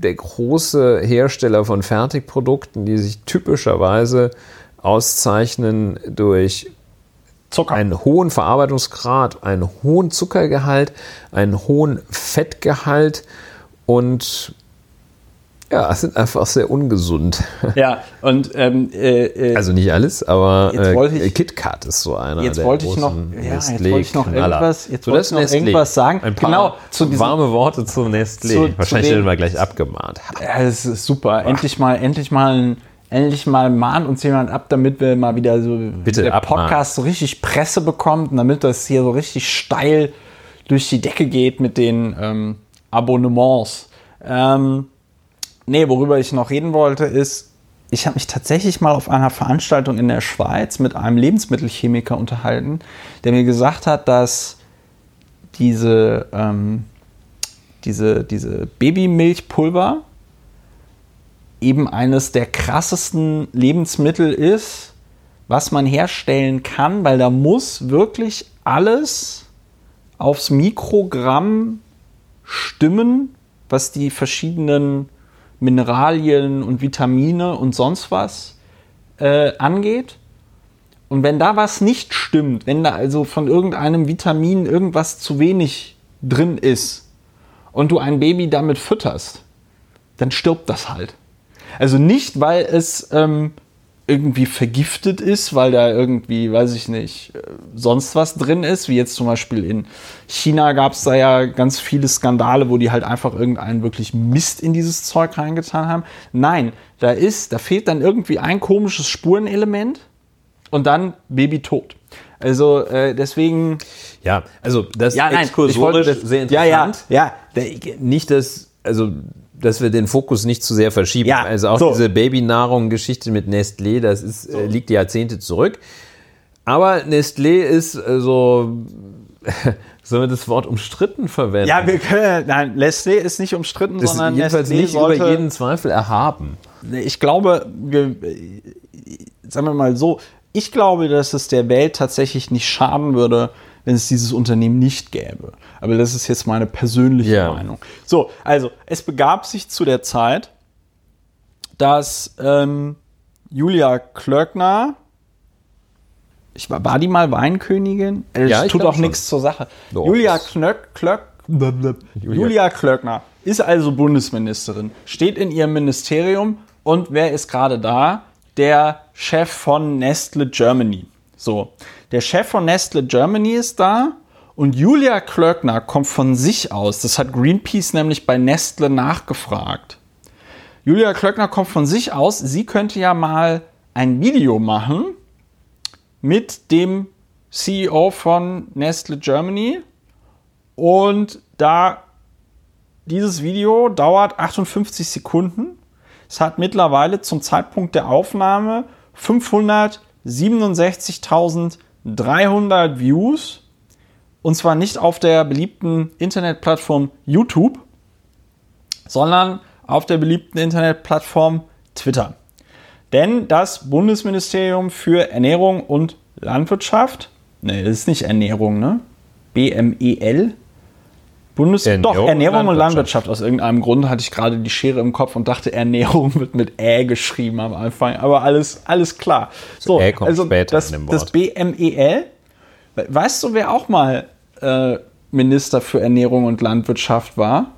der große Hersteller von Fertigprodukten, die sich typischerweise auszeichnen durch Zucker. einen hohen Verarbeitungsgrad, einen hohen Zuckergehalt, einen hohen Fettgehalt und ja, sind einfach sehr ungesund. ja, und ähm, äh, äh, Also nicht alles, aber wollte ich- äh, KitKat ist so einer Jetzt wollte ich noch- ja, jetzt wollte ich noch irgendwas- jetzt so, wollte ich noch Nestlé. irgendwas sagen. Ein paar Genau, zu diesem- warme Worte zu Nestlé. Zu- Wahrscheinlich werden wir gleich abgemahnt. Ja, das ist super. Endlich mal, endlich mal, ein, endlich mal mahnt uns jemand ab, damit wir mal wieder so Bitte der abmahnen. Podcast so richtig Presse bekommt und damit das hier so richtig steil durch die Decke geht mit den ähm, Abonnements. Ähm, nee, worüber ich noch reden wollte, ist, ich habe mich tatsächlich mal auf einer Veranstaltung in der Schweiz mit einem Lebensmittelchemiker unterhalten, der mir gesagt hat, dass diese, ähm, diese, diese Babymilchpulver eben eines der krassesten Lebensmittel ist, was man herstellen kann, weil da muss wirklich alles aufs Mikrogramm stimmen, was die verschiedenen Mineralien und Vitamine und sonst was äh, angeht. Und wenn da was nicht stimmt, wenn da also von irgendeinem Vitamin irgendwas zu wenig drin ist und du ein Baby damit fütterst, dann stirbt das halt. Also nicht, weil es ähm, irgendwie vergiftet ist, weil da irgendwie, weiß ich nicht, äh, sonst was drin ist, wie jetzt zum Beispiel in China gab es da ja ganz viele Skandale, wo die halt einfach irgendeinen wirklich Mist in dieses Zeug reingetan haben. Nein, da ist, da fehlt dann irgendwie ein komisches Spurenelement und dann Baby tot. Also äh, deswegen. Ja, also das Ja, nein, exkursorisch wollte das- sehr Ja, ja, interessant. ja. Nicht, dass, also, dass wir den Fokus nicht zu sehr verschieben. Ja, also auch so. diese Babynahrung-Geschichte mit Nestlé, das ist, äh, liegt Jahrzehnte zurück. Aber Nestlé ist äh, so, sollen wir das Wort umstritten verwenden? Ja, wir können. Nein, Leslie ist nicht umstritten, das sondern jedenfalls Nestlé nicht sollte, über jeden Zweifel erhaben. Ich glaube, wir, sagen wir mal so, ich glaube, dass es der Welt tatsächlich nicht schaden würde, wenn es dieses Unternehmen nicht gäbe. Aber das ist jetzt meine persönliche Ja. Meinung. So, also es begab sich zu der Zeit, dass ähm, Julia Klöckner, ich war, war die mal Weinkönigin? Äh, Das Ja, tut auch nichts zur Sache. Doch, Julia Knöck, Klöck, Julia Klöckner ist also Bundesministerin, steht in ihrem Ministerium und wer ist gerade da? Der Chef von Nestle Germany. So, der Chef von Nestle Germany ist da und Julia Klöckner kommt von sich aus. Das hat Greenpeace nämlich bei Nestle nachgefragt. Julia Klöckner kommt von sich aus. Sie könnte ja mal ein Video machen mit dem CEO von Nestle Germany. Und da dieses Video dauert 58 Sekunden. Es hat mittlerweile zum Zeitpunkt der Aufnahme 567.300 Views. Und zwar nicht auf der beliebten Internetplattform YouTube, sondern auf der beliebten Internetplattform Twitter. Denn das Bundesministerium für Ernährung und Landwirtschaft, ne, das ist nicht Ernährung, ne? BMEL, Bundes Ernährung Doch, Ernährung und Landwirtschaft. Aus irgendeinem Grund hatte ich gerade die Schere im Kopf und dachte, Ernährung wird mit Ä geschrieben am Anfang. Aber alles, alles klar. So, Ä kommt also später das, das BMEL, weißt du, wer auch mal äh, Minister für Ernährung und Landwirtschaft war?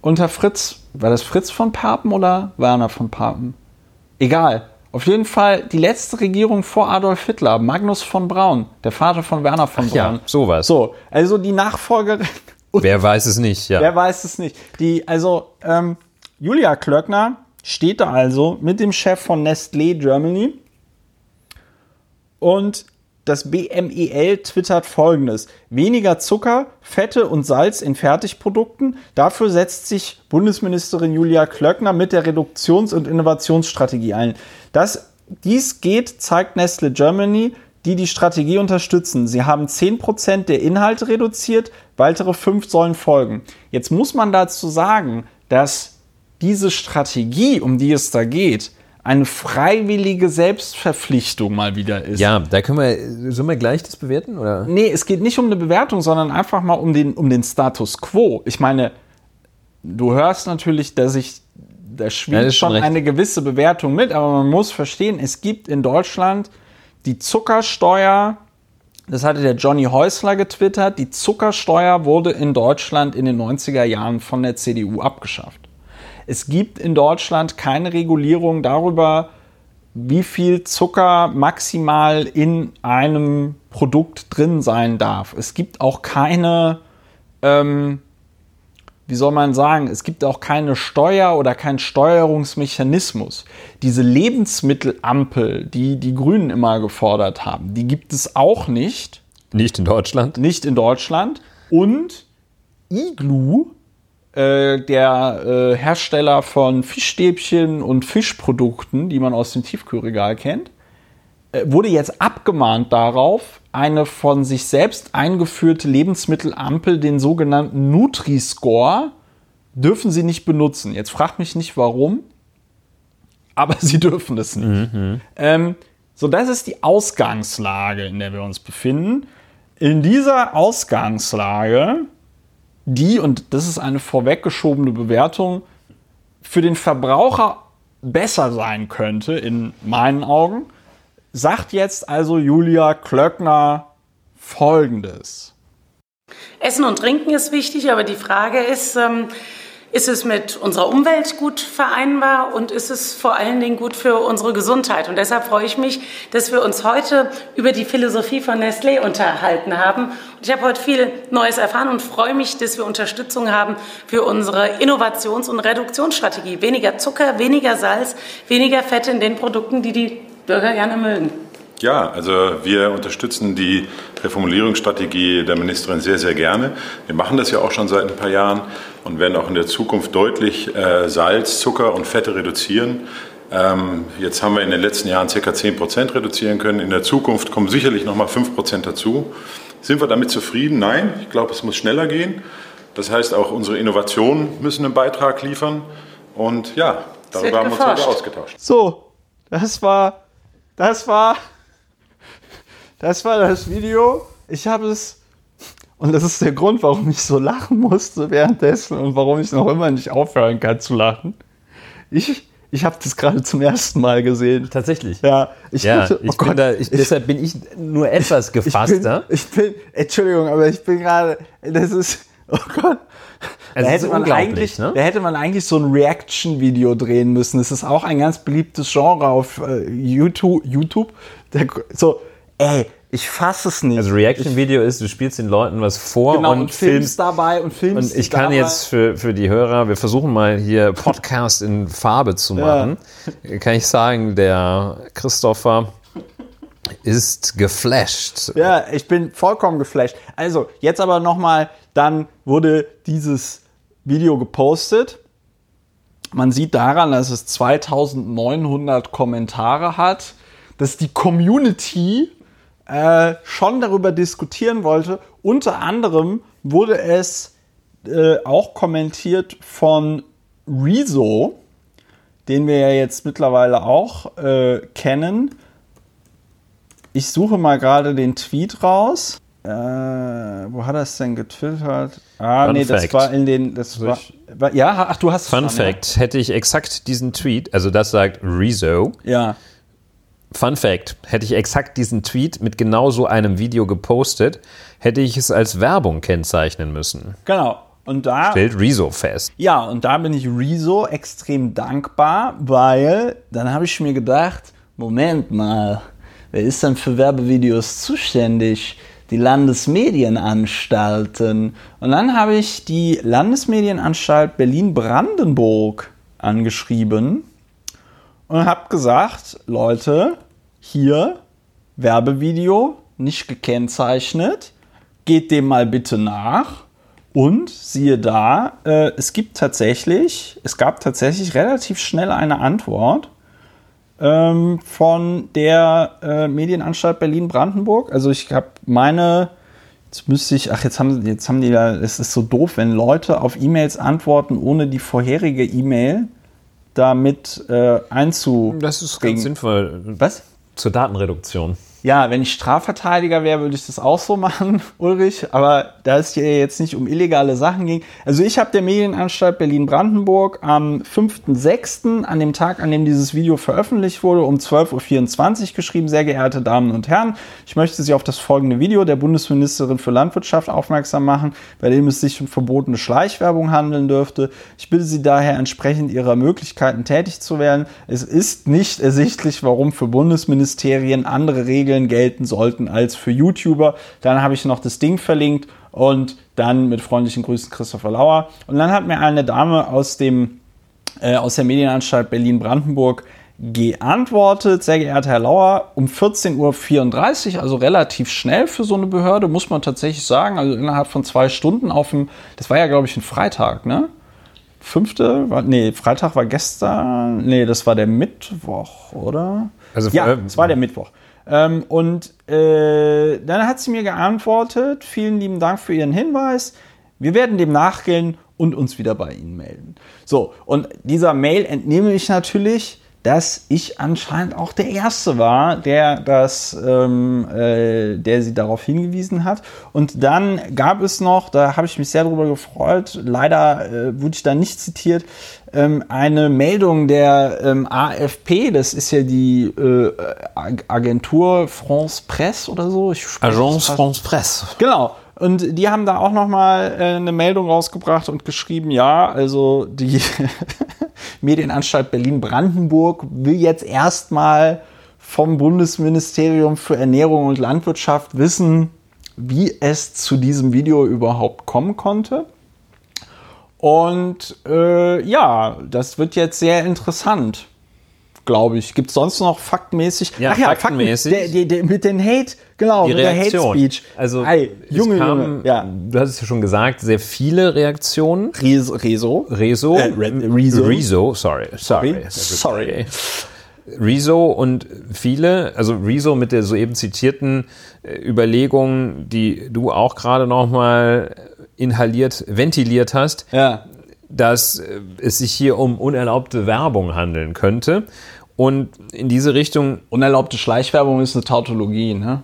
Unter Fritz, war das Fritz von Papen oder Werner von Papen? Egal. Auf jeden Fall die letzte Regierung vor Adolf Hitler, Magnus von Braun, der Vater von Werner von Ach Braun. Ja, sowas. So, also die Nachfolgerin wer weiß es nicht, ja. Wer weiß es nicht. Die, also, ähm, Julia Klöckner steht da also mit dem Chef von Nestlé Germany und das BMEL twittert folgendes: Weniger Zucker, Fette und Salz in Fertigprodukten. Dafür setzt sich Bundesministerin Julia Klöckner mit der Reduktions- und Innovationsstrategie ein. Dass dies geht, zeigt Nestle Germany die die Strategie unterstützen. Sie haben 10% der Inhalte reduziert, weitere 5 sollen folgen. Jetzt muss man dazu sagen, dass diese Strategie, um die es da geht, eine freiwillige Selbstverpflichtung mal wieder ist. Ja, da können wir, sollen wir gleich das bewerten? Oder? Nee, es geht nicht um eine Bewertung, sondern einfach mal um den, um den Status quo. Ich meine, du hörst natürlich, dass ich, da schwingt ja, schon recht. eine gewisse Bewertung mit, aber man muss verstehen, es gibt in Deutschland die Zuckersteuer, das hatte der Johnny Häusler getwittert, die Zuckersteuer wurde in Deutschland in den 90er Jahren von der CDU abgeschafft. Es gibt in Deutschland keine Regulierung darüber, wie viel Zucker maximal in einem Produkt drin sein darf. Es gibt auch keine ähm, wie soll man sagen, es gibt auch keine Steuer oder keinen Steuerungsmechanismus. Diese Lebensmittelampel, die die Grünen immer gefordert haben, die gibt es auch nicht. Nicht in Deutschland? Nicht in Deutschland. Und Iglu, äh, der äh, Hersteller von Fischstäbchen und Fischprodukten, die man aus dem Tiefkühlregal kennt, äh, wurde jetzt abgemahnt darauf, eine von sich selbst eingeführte Lebensmittelampel, den sogenannten Nutri-Score, dürfen sie nicht benutzen. Jetzt fragt mich nicht warum, aber sie dürfen es nicht. Mhm. Ähm, so, das ist die Ausgangslage, in der wir uns befinden. In dieser Ausgangslage, die, und das ist eine vorweggeschobene Bewertung, für den Verbraucher besser sein könnte, in meinen Augen, sagt jetzt also Julia Klöckner Folgendes. Essen und Trinken ist wichtig, aber die Frage ist, ähm, ist es mit unserer Umwelt gut vereinbar und ist es vor allen Dingen gut für unsere Gesundheit? Und deshalb freue ich mich, dass wir uns heute über die Philosophie von Nestlé unterhalten haben. Und ich habe heute viel Neues erfahren und freue mich, dass wir Unterstützung haben für unsere Innovations- und Reduktionsstrategie. Weniger Zucker, weniger Salz, weniger Fette in den Produkten, die die Bürger gerne mögen. Ja, also wir unterstützen die Reformulierungsstrategie der Ministerin sehr, sehr gerne. Wir machen das ja auch schon seit ein paar Jahren und werden auch in der Zukunft deutlich äh, Salz, Zucker und Fette reduzieren. Ähm, jetzt haben wir in den letzten Jahren ca. 10 Prozent reduzieren können. In der Zukunft kommen sicherlich noch mal 5 Prozent dazu. Sind wir damit zufrieden? Nein, ich glaube, es muss schneller gehen. Das heißt, auch unsere Innovationen müssen einen Beitrag liefern. Und ja, darüber haben wir uns heute ausgetauscht. So, das war das war, das war das Video. Ich habe es, und das ist der Grund, warum ich so lachen musste währenddessen und warum ich noch immer nicht aufhören kann zu lachen. Ich, ich habe das gerade zum ersten Mal gesehen. Tatsächlich. Ja, ich, ja, hatte, oh ich Gott, da, ich, deshalb bin ich nur etwas gefasster. Ich bin, ich bin Entschuldigung, aber ich bin gerade, das ist, oh Gott. Also da, hätte man eigentlich, ne? da hätte man eigentlich so ein Reaction-Video drehen müssen. Es ist auch ein ganz beliebtes Genre auf äh, YouTube. YouTube. Der, so, ey, ich fasse es nicht. Also Reaction-Video ist, du spielst den Leuten was vor genau, und, und, filmst dabei und filmst Und ich kann dabei. jetzt für, für die Hörer, wir versuchen mal hier Podcast in Farbe zu machen, kann ich sagen, der Christopher ist geflasht. Ja, ich bin vollkommen geflasht. Also, jetzt aber nochmal, dann wurde dieses Video gepostet. Man sieht daran, dass es 2900 Kommentare hat, dass die Community äh, schon darüber diskutieren wollte. Unter anderem wurde es äh, auch kommentiert von Rezo, den wir ja jetzt mittlerweile auch äh, kennen. Ich suche mal gerade den Tweet raus. Äh, wo hat er es denn getwittert? Ah, Fun nee, das Fact. war in den. Das war, war, ja, ach, du hast es Fun schon, Fact, hätte ich exakt diesen Tweet, also das sagt Rezo, Ja. Fun Fact, hätte ich exakt diesen Tweet mit genau so einem Video gepostet, hätte ich es als Werbung kennzeichnen müssen. Genau. Und da. Stellt Rezo fest. Ja, und da bin ich Rezo extrem dankbar, weil dann habe ich mir gedacht, Moment mal, wer ist denn für Werbevideos zuständig? Die Landesmedienanstalten. Und dann habe ich die Landesmedienanstalt Berlin-Brandenburg angeschrieben und habe gesagt, Leute, hier Werbevideo nicht gekennzeichnet, geht dem mal bitte nach. Und siehe da, äh, es gibt tatsächlich, es gab tatsächlich relativ schnell eine Antwort ähm, von der äh, Medienanstalt Berlin-Brandenburg. Also ich habe meine, jetzt müsste ich, ach jetzt haben, jetzt haben die da, es ist so doof, wenn Leute auf E-Mails antworten, ohne die vorherige E-Mail damit äh, einzubringen. Das ist ganz sinnvoll. Was? Zur Datenreduktion. Ja, wenn ich Strafverteidiger wäre, würde ich das auch so machen, Ulrich. Aber da es hier jetzt nicht um illegale Sachen ging. Also ich habe der Medienanstalt Berlin-Brandenburg am 5.6., an dem Tag, an dem dieses Video veröffentlicht wurde, um 12.24 Uhr geschrieben, sehr geehrte Damen und Herren, ich möchte Sie auf das folgende Video der Bundesministerin für Landwirtschaft aufmerksam machen, bei dem es sich um verbotene Schleichwerbung handeln dürfte. Ich bitte Sie daher entsprechend Ihrer Möglichkeiten tätig zu werden. Es ist nicht ersichtlich, warum für Bundesministerien andere Regeln gelten sollten als für YouTuber. Dann habe ich noch das Ding verlinkt und dann mit freundlichen Grüßen Christopher Lauer. Und dann hat mir eine Dame aus dem äh, aus der Medienanstalt Berlin-Brandenburg geantwortet, sehr geehrter Herr Lauer, um 14.34 Uhr, also relativ schnell für so eine Behörde, muss man tatsächlich sagen, also innerhalb von zwei Stunden auf dem, das war ja glaube ich ein Freitag, ne? Fünfte, war, nee, Freitag war gestern, nee, das war der Mittwoch, oder? Also ja, es war der Mittwoch. Ähm, und äh, dann hat sie mir geantwortet, vielen lieben Dank für Ihren Hinweis. Wir werden dem nachgehen und uns wieder bei Ihnen melden. So, und dieser Mail entnehme ich natürlich, dass ich anscheinend auch der Erste war, der das, ähm, äh, der sie darauf hingewiesen hat. Und dann gab es noch, da habe ich mich sehr darüber gefreut, leider äh, wurde ich da nicht zitiert, ähm, eine Meldung der ähm, AFP, das ist ja die äh, Ag- Agentur France Presse oder so. Ich Agence France Presse. Genau. Und die haben da auch nochmal äh, eine Meldung rausgebracht und geschrieben, ja, also die Medienanstalt Berlin-Brandenburg will jetzt erstmal vom Bundesministerium für Ernährung und Landwirtschaft wissen, wie es zu diesem Video überhaupt kommen konnte. Und äh, ja, das wird jetzt sehr interessant, glaube ich. Gibt es sonst noch faktmäßig? Ja, faktenmäßig. Fakten, der, der, der, mit den Hate, genau, Die mit der. Hate Speech. Also, Ei, Junge, kam, Junge. Ja. du hast es ja schon gesagt, sehr viele Reaktionen. Rezo. Rezo. Rezo. Äh, Re- Rezo. Rezo, sorry. Sorry. Sorry. Rezo und viele, also Rezo mit der soeben zitierten äh, Überlegung, die du auch gerade nochmal inhaliert, ventiliert hast, Ja. dass äh, es sich hier um unerlaubte Werbung handeln könnte. Und in diese Richtung, Unerlaubte Schleichwerbung ist eine Tautologie, ne?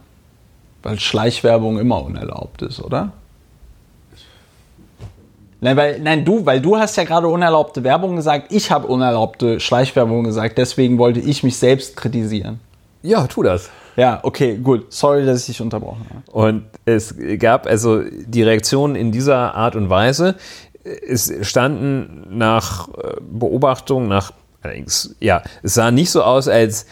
Weil Schleichwerbung immer unerlaubt ist, oder? Nein, weil, nein, du, weil du hast ja gerade unerlaubte Werbung gesagt, ich habe unerlaubte Schleichwerbung gesagt, deswegen wollte ich mich selbst kritisieren. ja, tu das. Ja, okay, gut. Sorry, dass ich dich unterbrochen habe. Und es gab also die Reaktionen in dieser Art und Weise. Es standen nach äh, Beobachtung, nach allerdings, ja, es sah nicht so aus, als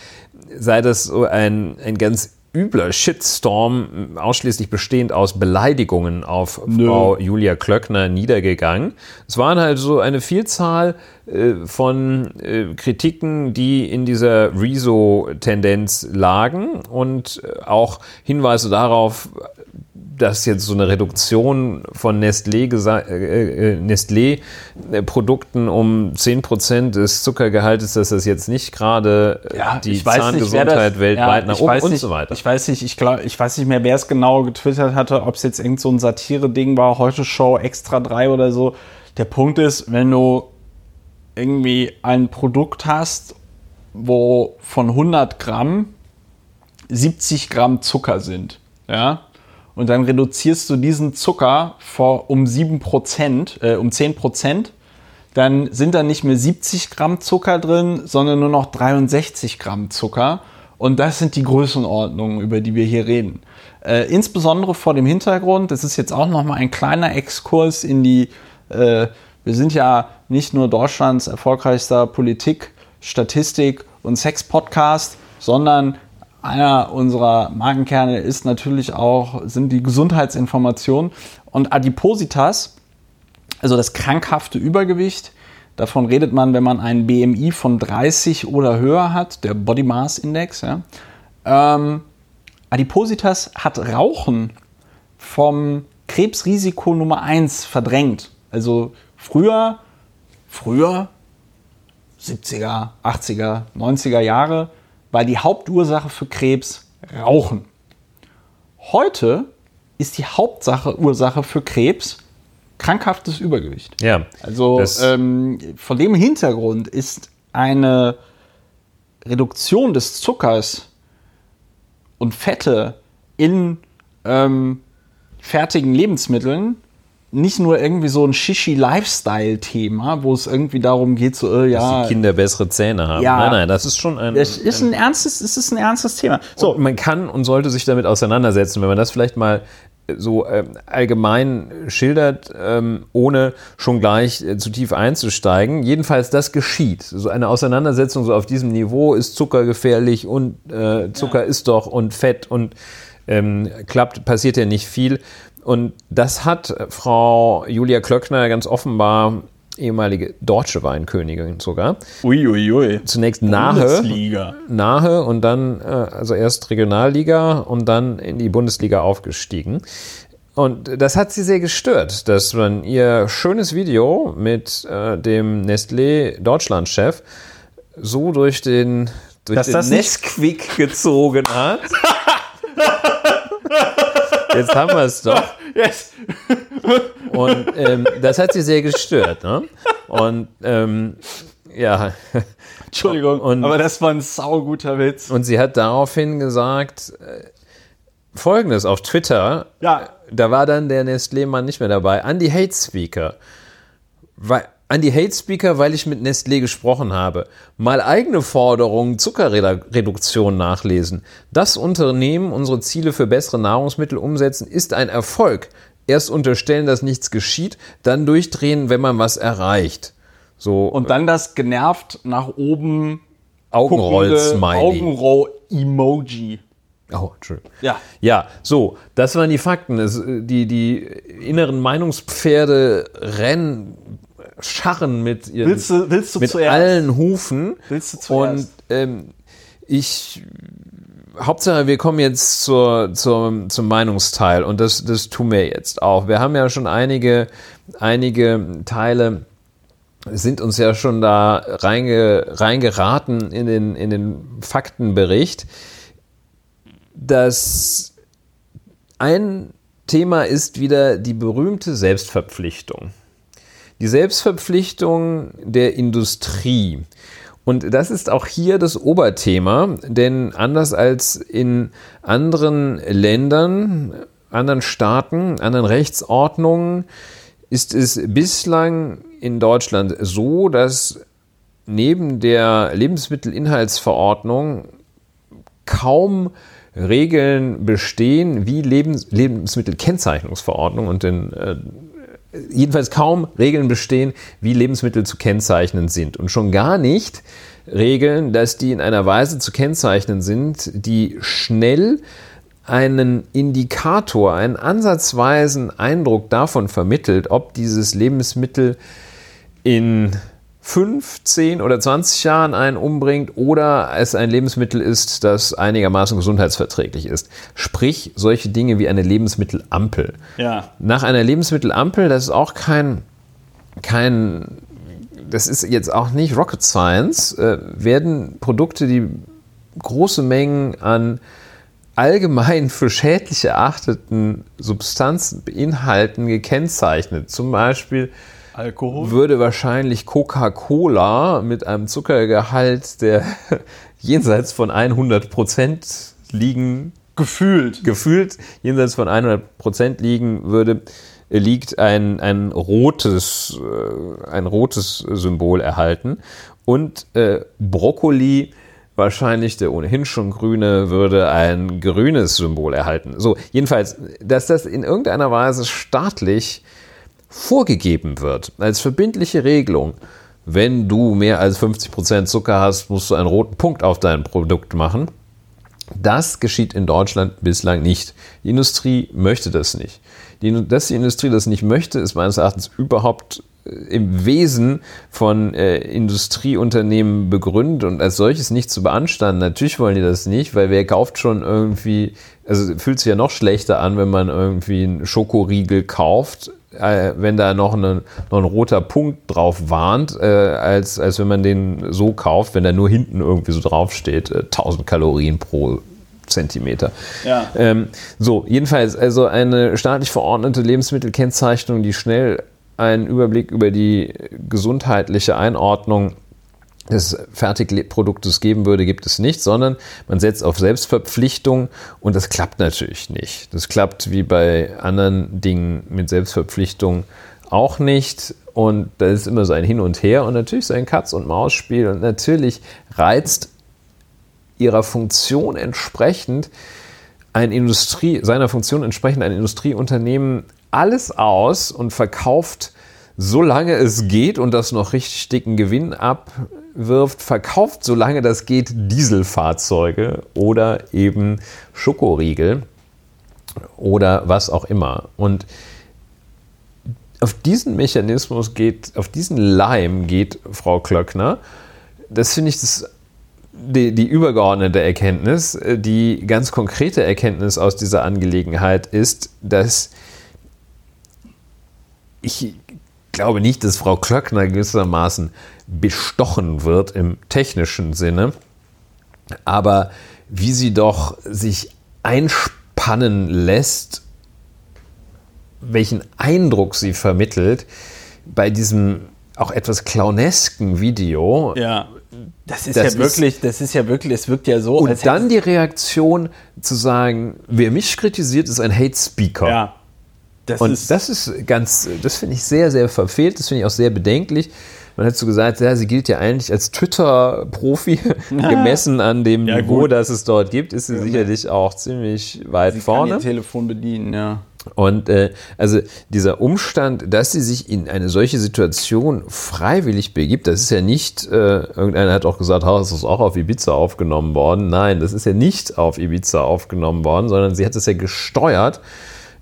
sei das so ein, ein ganz übler Shitstorm, ausschließlich bestehend aus Beleidigungen auf Nö. Frau Julia Klöckner niedergegangen. Es waren halt so eine Vielzahl äh, von äh, Kritiken, die in dieser Rezo-Tendenz lagen und äh, auch Hinweise darauf, dass jetzt so eine Reduktion von Nestlé, äh, äh, Nestlé Produkten um 10% des Zuckergehaltes, dass das jetzt nicht gerade äh, ja, die Zahngesundheit nicht, weltweit ja, nach oben und nicht, so weiter. Ich weiß nicht, ich glaube, ich weiß nicht mehr, wer es genau getwittert hatte, ob es jetzt irgend so ein Satire-Ding war, heute Show Extra 3 oder so. Der Punkt ist, wenn du irgendwie ein Produkt hast, wo von 100 Gramm 70 Gramm Zucker sind, ja, und dann reduzierst du diesen Zucker vor, um 7%, äh, um 10%, dann sind da nicht mehr 70 Gramm Zucker drin, sondern nur noch 63 Gramm Zucker. Und das sind die Größenordnungen, über die wir hier reden. Äh, insbesondere vor dem Hintergrund, das ist jetzt auch nochmal ein kleiner Exkurs in die, äh, wir sind ja nicht nur Deutschlands erfolgreichster Politik, Statistik und Sex-Podcast, sondern einer unserer Markenkerne ist natürlich auch, sind die Gesundheitsinformationen. Und Adipositas, also das krankhafte Übergewicht, davon redet man, wenn man einen BMI von 30 oder höher hat, der Body Mass Index. Ja. Ähm, Adipositas hat Rauchen vom Krebsrisiko Nummer 1 verdrängt. Also früher, früher, 70er, 80er, 90er Jahre, weil die Hauptursache für Krebs Rauchen. Heute ist die Hauptsache Ursache für Krebs krankhaftes Übergewicht. Ja. Also ähm, von dem Hintergrund ist eine Reduktion des Zuckers und Fette in ähm, fertigen Lebensmitteln nicht nur irgendwie so ein Shishi-Lifestyle-Thema, wo es irgendwie darum geht, so, äh, ja. Dass die Kinder bessere Zähne haben. Ja, nein, nein, das ist schon ein. Es ist ein, ernstes, es ist ein ernstes Thema. So. Man kann und sollte sich damit auseinandersetzen, wenn man das vielleicht mal so ähm, allgemein schildert, ähm, ohne schon gleich äh, zu tief einzusteigen. Jedenfalls, das geschieht. So eine Auseinandersetzung so auf diesem Niveau ist Zucker gefährlich und äh, Zucker ja. ist doch und Fett und ähm, klappt, passiert ja nicht viel. Und das hat Frau Julia Klöckner ganz offenbar ehemalige deutsche Weinkönigin sogar. Uiuiui. Ui, ui. Zunächst nahe, nahe und dann, äh, also erst Regionalliga und dann in die Bundesliga aufgestiegen. Und das hat sie sehr gestört, dass man ihr schönes Video mit äh, dem Nestlé Deutschland-Chef so durch den, durch dass den Nesquik gezogen hat. Jetzt haben wir es doch. Yes. Und ähm, das hat sie sehr gestört. Ne? Und ähm, ja. Entschuldigung, und, aber das war ein sauguter Witz. Und sie hat daraufhin gesagt, äh, folgendes auf Twitter. Ja. Da war dann der Nestlé-Mann nicht mehr dabei. Andy Hate Speaker. Weil, an die Hate Speaker, weil ich mit Nestlé gesprochen habe. Mal eigene Forderungen Zuckerreduktion nachlesen. Das Unternehmen unsere Ziele für bessere Nahrungsmittel umsetzen, ist ein Erfolg. Erst unterstellen, dass nichts geschieht, dann durchdrehen, wenn man was erreicht. So. Und dann das genervt nach oben Augenroll-Smiley. Augenroll-Emoji. Oh, Entschuldigung. Ja. Ja, so, das waren die Fakten. Es, die, die inneren Meinungspferde rennen scharren mit ihren, willst du, willst du mit zuerst? allen Hufen. Willst du zuerst? Und ähm, ich Hauptsache, wir kommen jetzt zur, zur, zum Meinungsteil und das, das tun wir jetzt auch. Wir haben ja schon einige, einige Teile sind uns ja schon da reinge, reingeraten in den, in den Faktenbericht. Das ein Thema ist wieder die berühmte Selbstverpflichtung die Selbstverpflichtung der Industrie. Und das ist auch hier das Oberthema, denn anders als in anderen Ländern, anderen Staaten, anderen Rechtsordnungen ist es bislang in Deutschland so, dass neben der Lebensmittelinhaltsverordnung kaum Regeln bestehen wie Lebens Lebensmittelkennzeichnungsverordnung und den äh, jedenfalls kaum Regeln bestehen, wie Lebensmittel zu kennzeichnen sind. Und schon gar nicht regeln, dass die in einer Weise zu kennzeichnen sind, die schnell einen Indikator, einen ansatzweisen Eindruck davon vermittelt, ob dieses Lebensmittel in 5, 10 oder 20 Jahren einen umbringt oder es ein Lebensmittel ist, das einigermaßen gesundheitsverträglich ist. Sprich, solche Dinge wie eine Lebensmittelampel. Ja. Nach einer Lebensmittelampel, das ist auch kein, kein das ist jetzt auch nicht Rocket Science, äh, werden Produkte, die große Mengen an allgemein für schädlich erachteten Substanzen beinhalten, gekennzeichnet. Zum Beispiel Alkohol? würde wahrscheinlich Coca-Cola mit einem Zuckergehalt, der jenseits von 100 Prozent liegen, Gefühlt. gefühlt jenseits von 100 Prozent liegen würde, liegt ein, ein, rotes, äh, ein rotes Symbol erhalten. Und äh, Brokkoli, wahrscheinlich der ohnehin schon grüne, würde ein grünes Symbol erhalten. So, jedenfalls, dass das in irgendeiner Weise staatlich vorgegeben wird, als verbindliche Regelung. Wenn du mehr als 50% Zucker hast, musst du einen roten Punkt auf dein Produkt machen. Das geschieht in Deutschland bislang nicht. Die Industrie möchte das nicht. Die, dass die Industrie das nicht möchte, ist meines Erachtens überhaupt äh, im Wesen von äh, Industrieunternehmen begründet und als solches nicht zu beanstanden. Natürlich wollen die das nicht, weil wer kauft schon irgendwie, also fühlt sich ja noch schlechter an, wenn man irgendwie einen Schokoriegel kauft, äh, wenn da noch, eine, noch ein roter Punkt drauf warnt, äh, als, als wenn man den so kauft, wenn da nur hinten irgendwie so draufsteht, äh, 1000 Kalorien pro Zentimeter. Ja. Ähm, so, jedenfalls, also eine staatlich verordnete Lebensmittelkennzeichnung, die schnell einen Überblick über die gesundheitliche Einordnung des Fertigproduktes geben würde, gibt es nicht, sondern man setzt auf Selbstverpflichtung und das klappt natürlich nicht. Das klappt wie bei anderen Dingen mit Selbstverpflichtung auch nicht und da ist immer so ein Hin und Her und natürlich so ein Katz- und Maus-Spiel und natürlich reizt ihrer Funktion entsprechend ein Industrie, seiner Funktion entsprechend ein Industrieunternehmen alles aus und verkauft, solange es geht und das noch richtig dicken Gewinn abwirft, verkauft, solange das geht, Dieselfahrzeuge oder eben Schokoriegel oder was auch immer. Und auf diesen Mechanismus geht, auf diesen Leim geht Frau Klöckner. Das finde ich das die, die, übergeordnete Erkenntnis, die ganz konkrete Erkenntnis aus dieser Angelegenheit ist, dass ich glaube nicht, dass Frau Klöckner gewissermaßen bestochen wird im technischen Sinne, aber wie sie doch sich einspannen lässt, welchen Eindruck sie vermittelt bei diesem auch etwas clownesken Video. Ja. Das ist das ja wirklich, ist, das ist ja wirklich, es wirkt ja so. Und dann die Reaktion zu sagen, wer mich kritisiert, ist ein Hate Speaker. Ja. Das und ist das ist ganz, das finde ich sehr, sehr verfehlt, das finde ich auch sehr bedenklich. Man hat so gesagt, ja, sie gilt ja eigentlich als Twitter-Profi, gemessen an dem ja, Niveau, gut. das es dort gibt, ist sie ja. sicherlich auch ziemlich weit sie vorne. Kann ihr Telefon bedienen, ja. Und äh, also dieser Umstand, dass sie sich in eine solche Situation freiwillig begibt, das ist ja nicht, äh, irgendeiner hat auch gesagt, oh, das ist auch auf Ibiza aufgenommen worden. Nein, das ist ja nicht auf Ibiza aufgenommen worden, sondern sie hat es ja gesteuert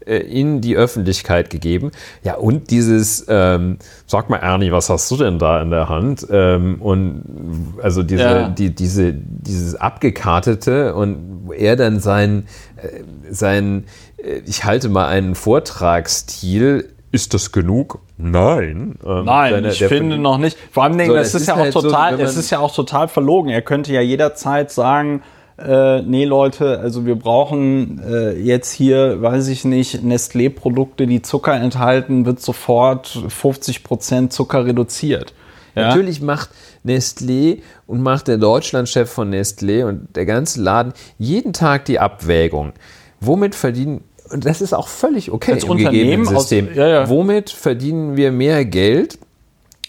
in die Öffentlichkeit gegeben. Ja, und dieses, ähm, sag mal, Ernie, was hast du denn da in der Hand? Ähm, und also diese, ja. die, diese, dieses abgekartete und er dann sein, äh, sein äh, ich halte mal einen Vortragsstil. Ist das genug? Nein. Ähm, Nein, seine, ich finde noch nicht. Vor allem, so, das ist, ist ja halt auch total, so, es ist ja auch total verlogen. Er könnte ja jederzeit sagen, äh, nee Leute, also wir brauchen äh, jetzt hier, weiß ich nicht, Nestlé-Produkte, die Zucker enthalten, wird sofort 50% Zucker reduziert. Ja? Natürlich macht Nestlé und macht der Deutschlandchef von Nestlé und der ganze Laden jeden Tag die Abwägung womit verdienen, und das ist auch völlig okay Als im Unternehmen System, aus, ja, ja. womit verdienen wir mehr Geld,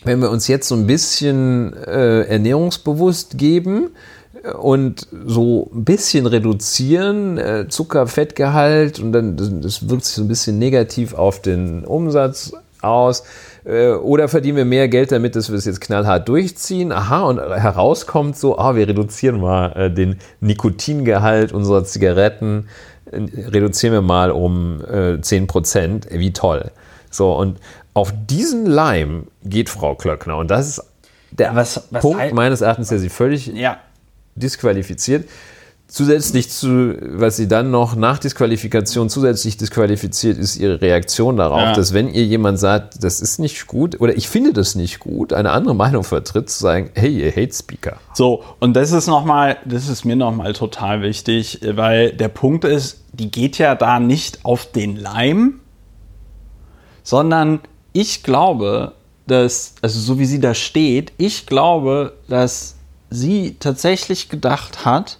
wenn wir uns jetzt so ein bisschen äh, ernährungsbewusst geben und so ein bisschen reduzieren, äh, Zucker, Fettgehalt und dann das wirkt sich so ein bisschen negativ auf den Umsatz aus? Äh, oder verdienen wir mehr Geld damit, dass wir es jetzt knallhart durchziehen? Aha, und herauskommt so, ah, wir reduzieren mal äh, den Nikotingehalt unserer Zigaretten, äh, reduzieren wir mal um äh, 10 Prozent. Wie toll. So, und auf diesen Leim geht Frau Klöckner. Und das ist der Was- was Punkt meines Erachtens, der sie völlig Ja. Disqualifiziert. Zusätzlich zu, was sie dann noch nach Disqualifikation zusätzlich disqualifiziert, ist ihre Reaktion darauf, Ja. dass wenn ihr jemand sagt, das ist nicht gut oder ich finde das nicht gut, eine andere Meinung vertritt, zu sagen, hey, ihr Hate Speaker. So, und das ist nochmal, das ist mir nochmal total wichtig, weil der Punkt ist, die geht ja da nicht auf den Leim, sondern ich glaube, dass, also so wie sie da steht, ich glaube, dass sie tatsächlich gedacht hat,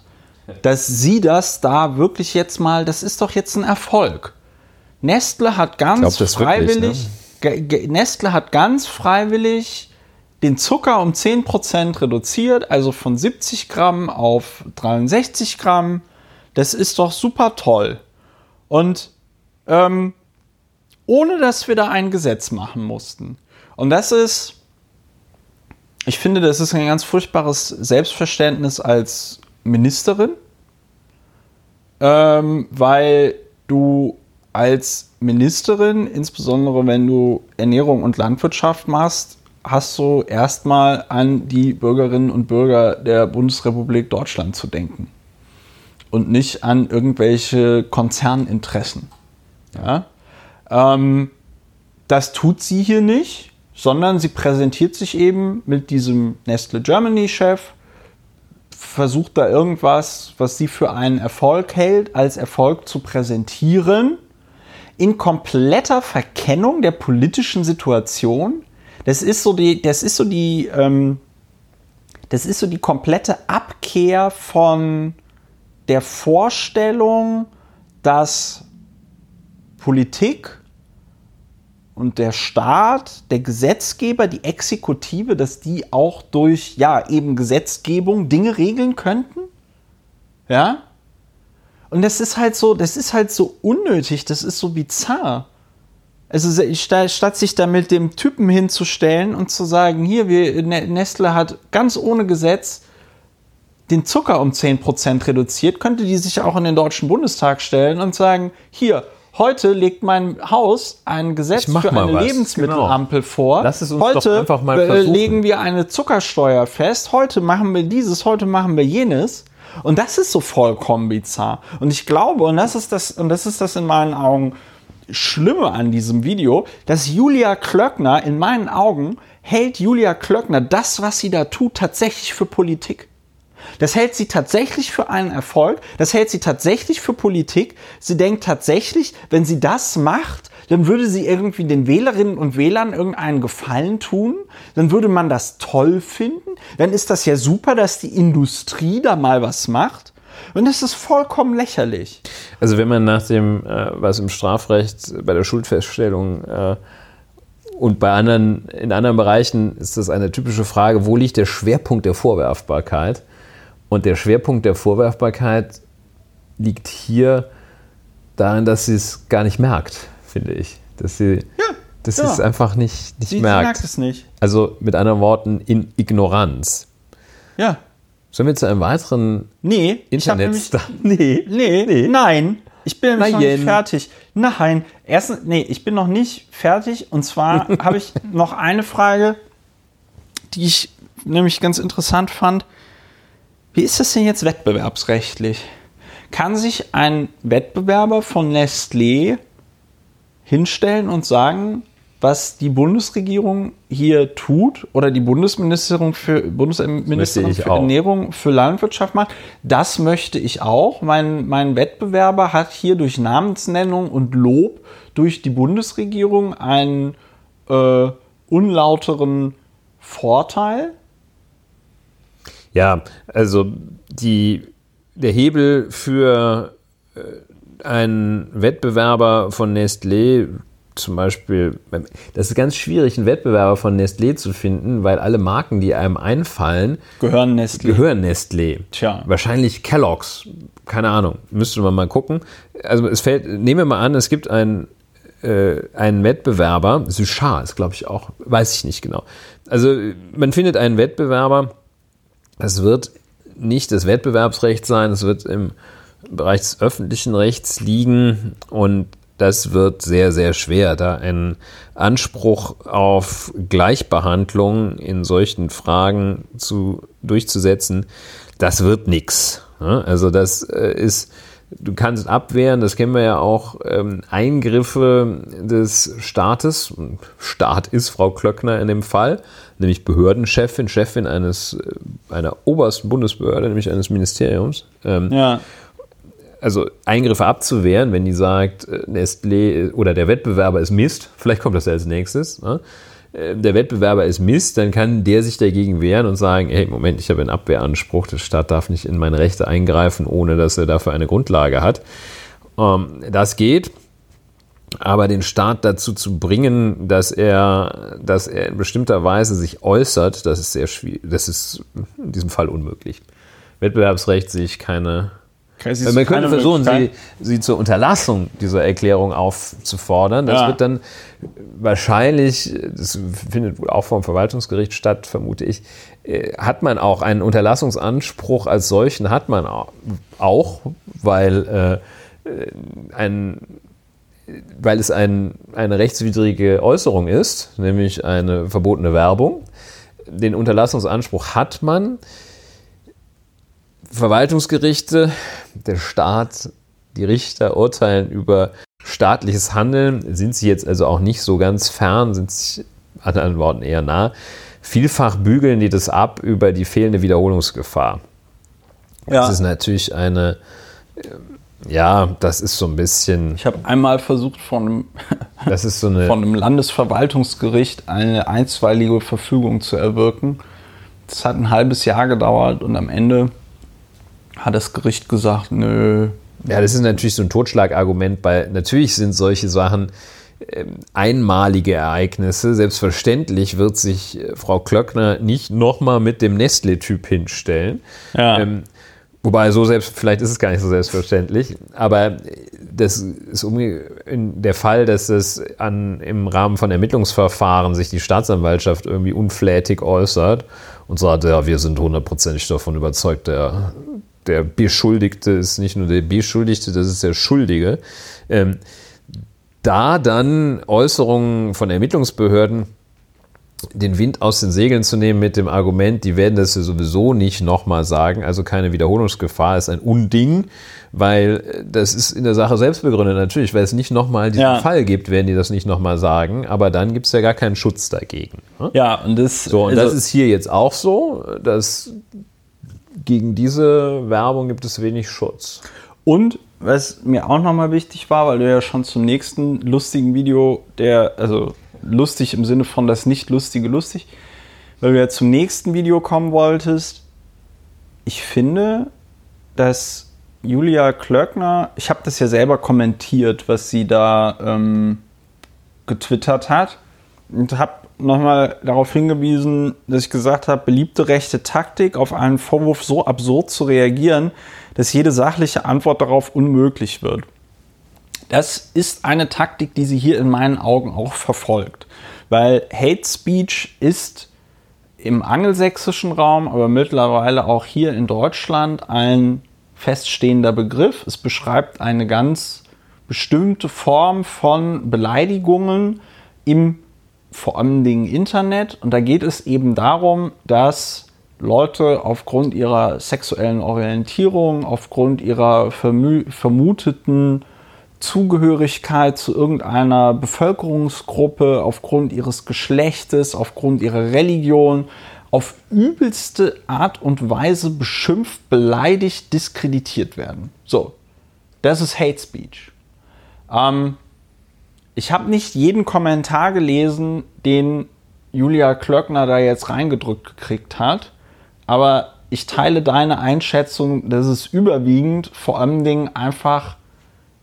dass sie das da wirklich jetzt mal, das ist doch jetzt ein Erfolg. Nestle hat ganz glaub wirklich, freiwillig, ge- ge- Nestle hat ganz freiwillig den Zucker um 10% reduziert, also von 70 Gramm auf 63 Gramm. Das ist doch super toll. Und ähm, ohne dass wir da ein Gesetz machen mussten. Und das ist, ich finde, das ist ein ganz furchtbares Selbstverständnis als Ministerin, ähm, weil du als Ministerin, insbesondere wenn du Ernährung und Landwirtschaft machst, hast du erstmal an die Bürgerinnen und Bürger der Bundesrepublik Deutschland zu denken und nicht an irgendwelche Konzerninteressen. Ja? Ähm, das tut sie hier nicht, sondern sie präsentiert sich eben mit diesem Nestle Germany-Chef, versucht da irgendwas, was sie für einen Erfolg hält, als Erfolg zu präsentieren, in kompletter Verkennung der politischen Situation. Das ist so die, das ist so die, ähm, das ist so die komplette Abkehr von der Vorstellung, dass Politik und der Staat, der Gesetzgeber, die Exekutive, dass die auch durch, ja, eben Gesetzgebung Dinge regeln könnten. Ja? Und das ist halt so, das ist halt so unnötig, das ist so bizarr. Also statt sich da mit dem Typen hinzustellen und zu sagen, hier, wir, Ne- Nestle hat ganz ohne Gesetz den Zucker um 10% reduziert, könnte die sich auch in den Deutschen Bundestag stellen und sagen, hier, heute legt mein Haus ein Gesetz für eine was. Lebensmittelampel vor. Lass es uns heute doch einfach mal versuchen. legen wir eine Zuckersteuer fest, heute machen wir dieses, heute machen wir jenes. Und das ist so vollkommen bizarr. Und ich glaube, und das ist das, und das ist das in meinen Augen Schlimme an diesem Video, dass Julia Klöckner, in meinen Augen, hält Julia Klöckner das, was sie da tut, tatsächlich für Politik. Das hält sie tatsächlich für einen Erfolg, das hält sie tatsächlich für Politik. Sie denkt tatsächlich, wenn sie das macht, dann würde sie irgendwie den Wählerinnen und Wählern irgendeinen Gefallen tun, dann würde man das toll finden, dann ist das ja super, dass die Industrie da mal was macht. Und das ist vollkommen lächerlich. Also wenn man nach dem, äh, was im Strafrecht bei der Schuldfeststellung äh, und bei anderen, in anderen Bereichen ist das eine typische Frage, wo liegt der Schwerpunkt der Vorwerfbarkeit? Und der Schwerpunkt der Vorwerfbarkeit liegt hier darin, dass sie es gar nicht merkt, finde ich. Dass sie das ja. ist einfach nicht, nicht Sie, sie merkt. merkt es nicht. Also mit anderen Worten, in Ignoranz. Ja. Sollen wir zu einem weiteren Nee, Internetstar? Nee. Nee, nein. Ich bin nämlich noch nicht fertig. Nein. Erstens, nee, ich bin noch nicht fertig. Und zwar habe ich noch eine Frage, die ich nämlich ganz interessant fand. Wie ist das denn jetzt wettbewerbsrechtlich? Kann sich ein Wettbewerber von Nestlé hinstellen und sagen, was die Bundesregierung hier tut oder die Bundesministerin für, Bundesministerin für auch. Ernährung für Landwirtschaft macht. Das möchte ich auch. Mein, mein Wettbewerber hat hier durch Namensnennung und Lob durch die Bundesregierung einen äh, unlauteren Vorteil. Ja, also die, der Hebel für äh, einen Wettbewerber von Nestlé, zum Beispiel, das ist ganz schwierig, einen Wettbewerber von Nestlé zu finden, weil alle Marken, die einem einfallen, Gehören Nestlé. gehören Nestlé. Tja. Wahrscheinlich Kellogg's. Keine Ahnung. Müsste man mal gucken. Also es fällt, nehmen wir mal an, es gibt ein äh, einen Wettbewerber, Suchard ist glaube ich auch, weiß ich nicht genau. Also man findet einen Wettbewerber, es wird nicht das Wettbewerbsrecht sein, es wird im Bereich des öffentlichen Rechts liegen und das wird sehr, sehr schwer, da einen Anspruch auf Gleichbehandlung in solchen Fragen zu, durchzusetzen. Das wird nichts. Also das äh, ist, du kannst abwehren, das kennen wir ja auch, ähm, Eingriffe des Staates. Staat ist Frau Klöckner in dem Fall, nämlich Behördenchefin, Chefin eines, äh, einer obersten Bundesbehörde, nämlich eines Ministeriums. Ähm, ja also Eingriffe abzuwehren, wenn die sagt, äh, Nestlé oder der Wettbewerber ist Mist, vielleicht kommt das ja als nächstes, ne? Äh, der Wettbewerber ist Mist, dann kann der sich dagegen wehren und sagen, hey, Moment, ich habe einen Abwehranspruch, der Staat darf nicht in meine Rechte eingreifen, ohne dass er dafür eine Grundlage hat. Ähm, das geht, aber den Staat dazu zu bringen, dass er, dass er in bestimmter Weise sich äußert, das ist sehr schwierig, das ist in diesem Fall unmöglich. Wettbewerbsrecht sehe ich keine, Okay, man könnte versuchen, sie, sie zur Unterlassung dieser Erklärung aufzufordern. Das ja. wird dann wahrscheinlich, das findet wohl auch vom Verwaltungsgericht statt, vermute ich, äh, hat man auch einen Unterlassungsanspruch als solchen, hat man auch, weil, äh, ein, weil es ein, eine rechtswidrige Äußerung ist, nämlich eine verbotene Werbung. Den Unterlassungsanspruch hat man. Verwaltungsgerichte, der Staat, die Richter urteilen über staatliches Handeln, sind sie jetzt also auch nicht so ganz fern, sind sie an anderen Worten eher nah. Vielfach bügeln die das ab über die fehlende Wiederholungsgefahr. Ja. Das ist natürlich eine, ja, das ist so ein bisschen. Ich habe einmal versucht, von einem, das ist so eine, von einem Landesverwaltungsgericht eine einstweilige Verfügung zu erwirken. Das hat ein halbes Jahr gedauert und am Ende hat das Gericht gesagt, nö. Ja, das ist natürlich so ein Totschlagargument, weil natürlich sind solche Sachen ähm, einmalige Ereignisse. Selbstverständlich wird sich äh, Frau Klöckner nicht nochmal mit dem Nestle-Typ hinstellen. Ja. Ähm, wobei so selbst, vielleicht ist es gar nicht so selbstverständlich, aber das ist der Fall, dass es an, im Rahmen von Ermittlungsverfahren sich die Staatsanwaltschaft irgendwie unflätig äußert und sagt, ja, wir sind hundertprozentig davon überzeugt, der der Beschuldigte ist nicht nur der Beschuldigte, das ist der Schuldige. Ähm, da dann Äußerungen von Ermittlungsbehörden den Wind aus den Segeln zu nehmen mit dem Argument, die werden das ja sowieso nicht nochmal sagen, also keine Wiederholungsgefahr ist ein Unding, weil das ist in der Sache selbst begründet. Natürlich, weil es nicht nochmal diesen ja. Fall gibt, werden die das nicht nochmal sagen, aber dann gibt es ja gar keinen Schutz dagegen. Ne? Ja, und das, so, und also, das ist hier jetzt auch so, dass gegen diese Werbung gibt es wenig Schutz. Und was mir auch nochmal wichtig war, weil du ja schon zum nächsten lustigen Video, der, also lustig im Sinne von das nicht lustige lustig, weil du ja zum nächsten Video kommen wolltest, ich finde, dass Julia Klöckner, ich habe das ja selber kommentiert, was sie da ähm, getwittert hat und habe nochmal darauf hingewiesen, dass ich gesagt habe, beliebte rechte Taktik, auf einen Vorwurf so absurd zu reagieren, dass jede sachliche Antwort darauf unmöglich wird. Das ist eine Taktik, die sie hier in meinen Augen auch verfolgt. Weil Hate Speech ist im angelsächsischen Raum, aber mittlerweile auch hier in Deutschland ein feststehender Begriff. Es beschreibt eine ganz bestimmte Form von Beleidigungen im vor allen Dingen Internet. Und da geht es eben darum, dass Leute aufgrund ihrer sexuellen Orientierung, aufgrund ihrer vermuteten Zugehörigkeit zu irgendeiner Bevölkerungsgruppe, aufgrund ihres Geschlechtes, aufgrund ihrer Religion, auf übelste Art und Weise beschimpft, beleidigt, diskreditiert werden. So, das ist Hate Speech. Ähm, ich habe nicht jeden Kommentar gelesen, den Julia Klöckner da jetzt reingedrückt gekriegt hat, aber ich teile deine Einschätzung, dass es überwiegend vor allen Dingen einfach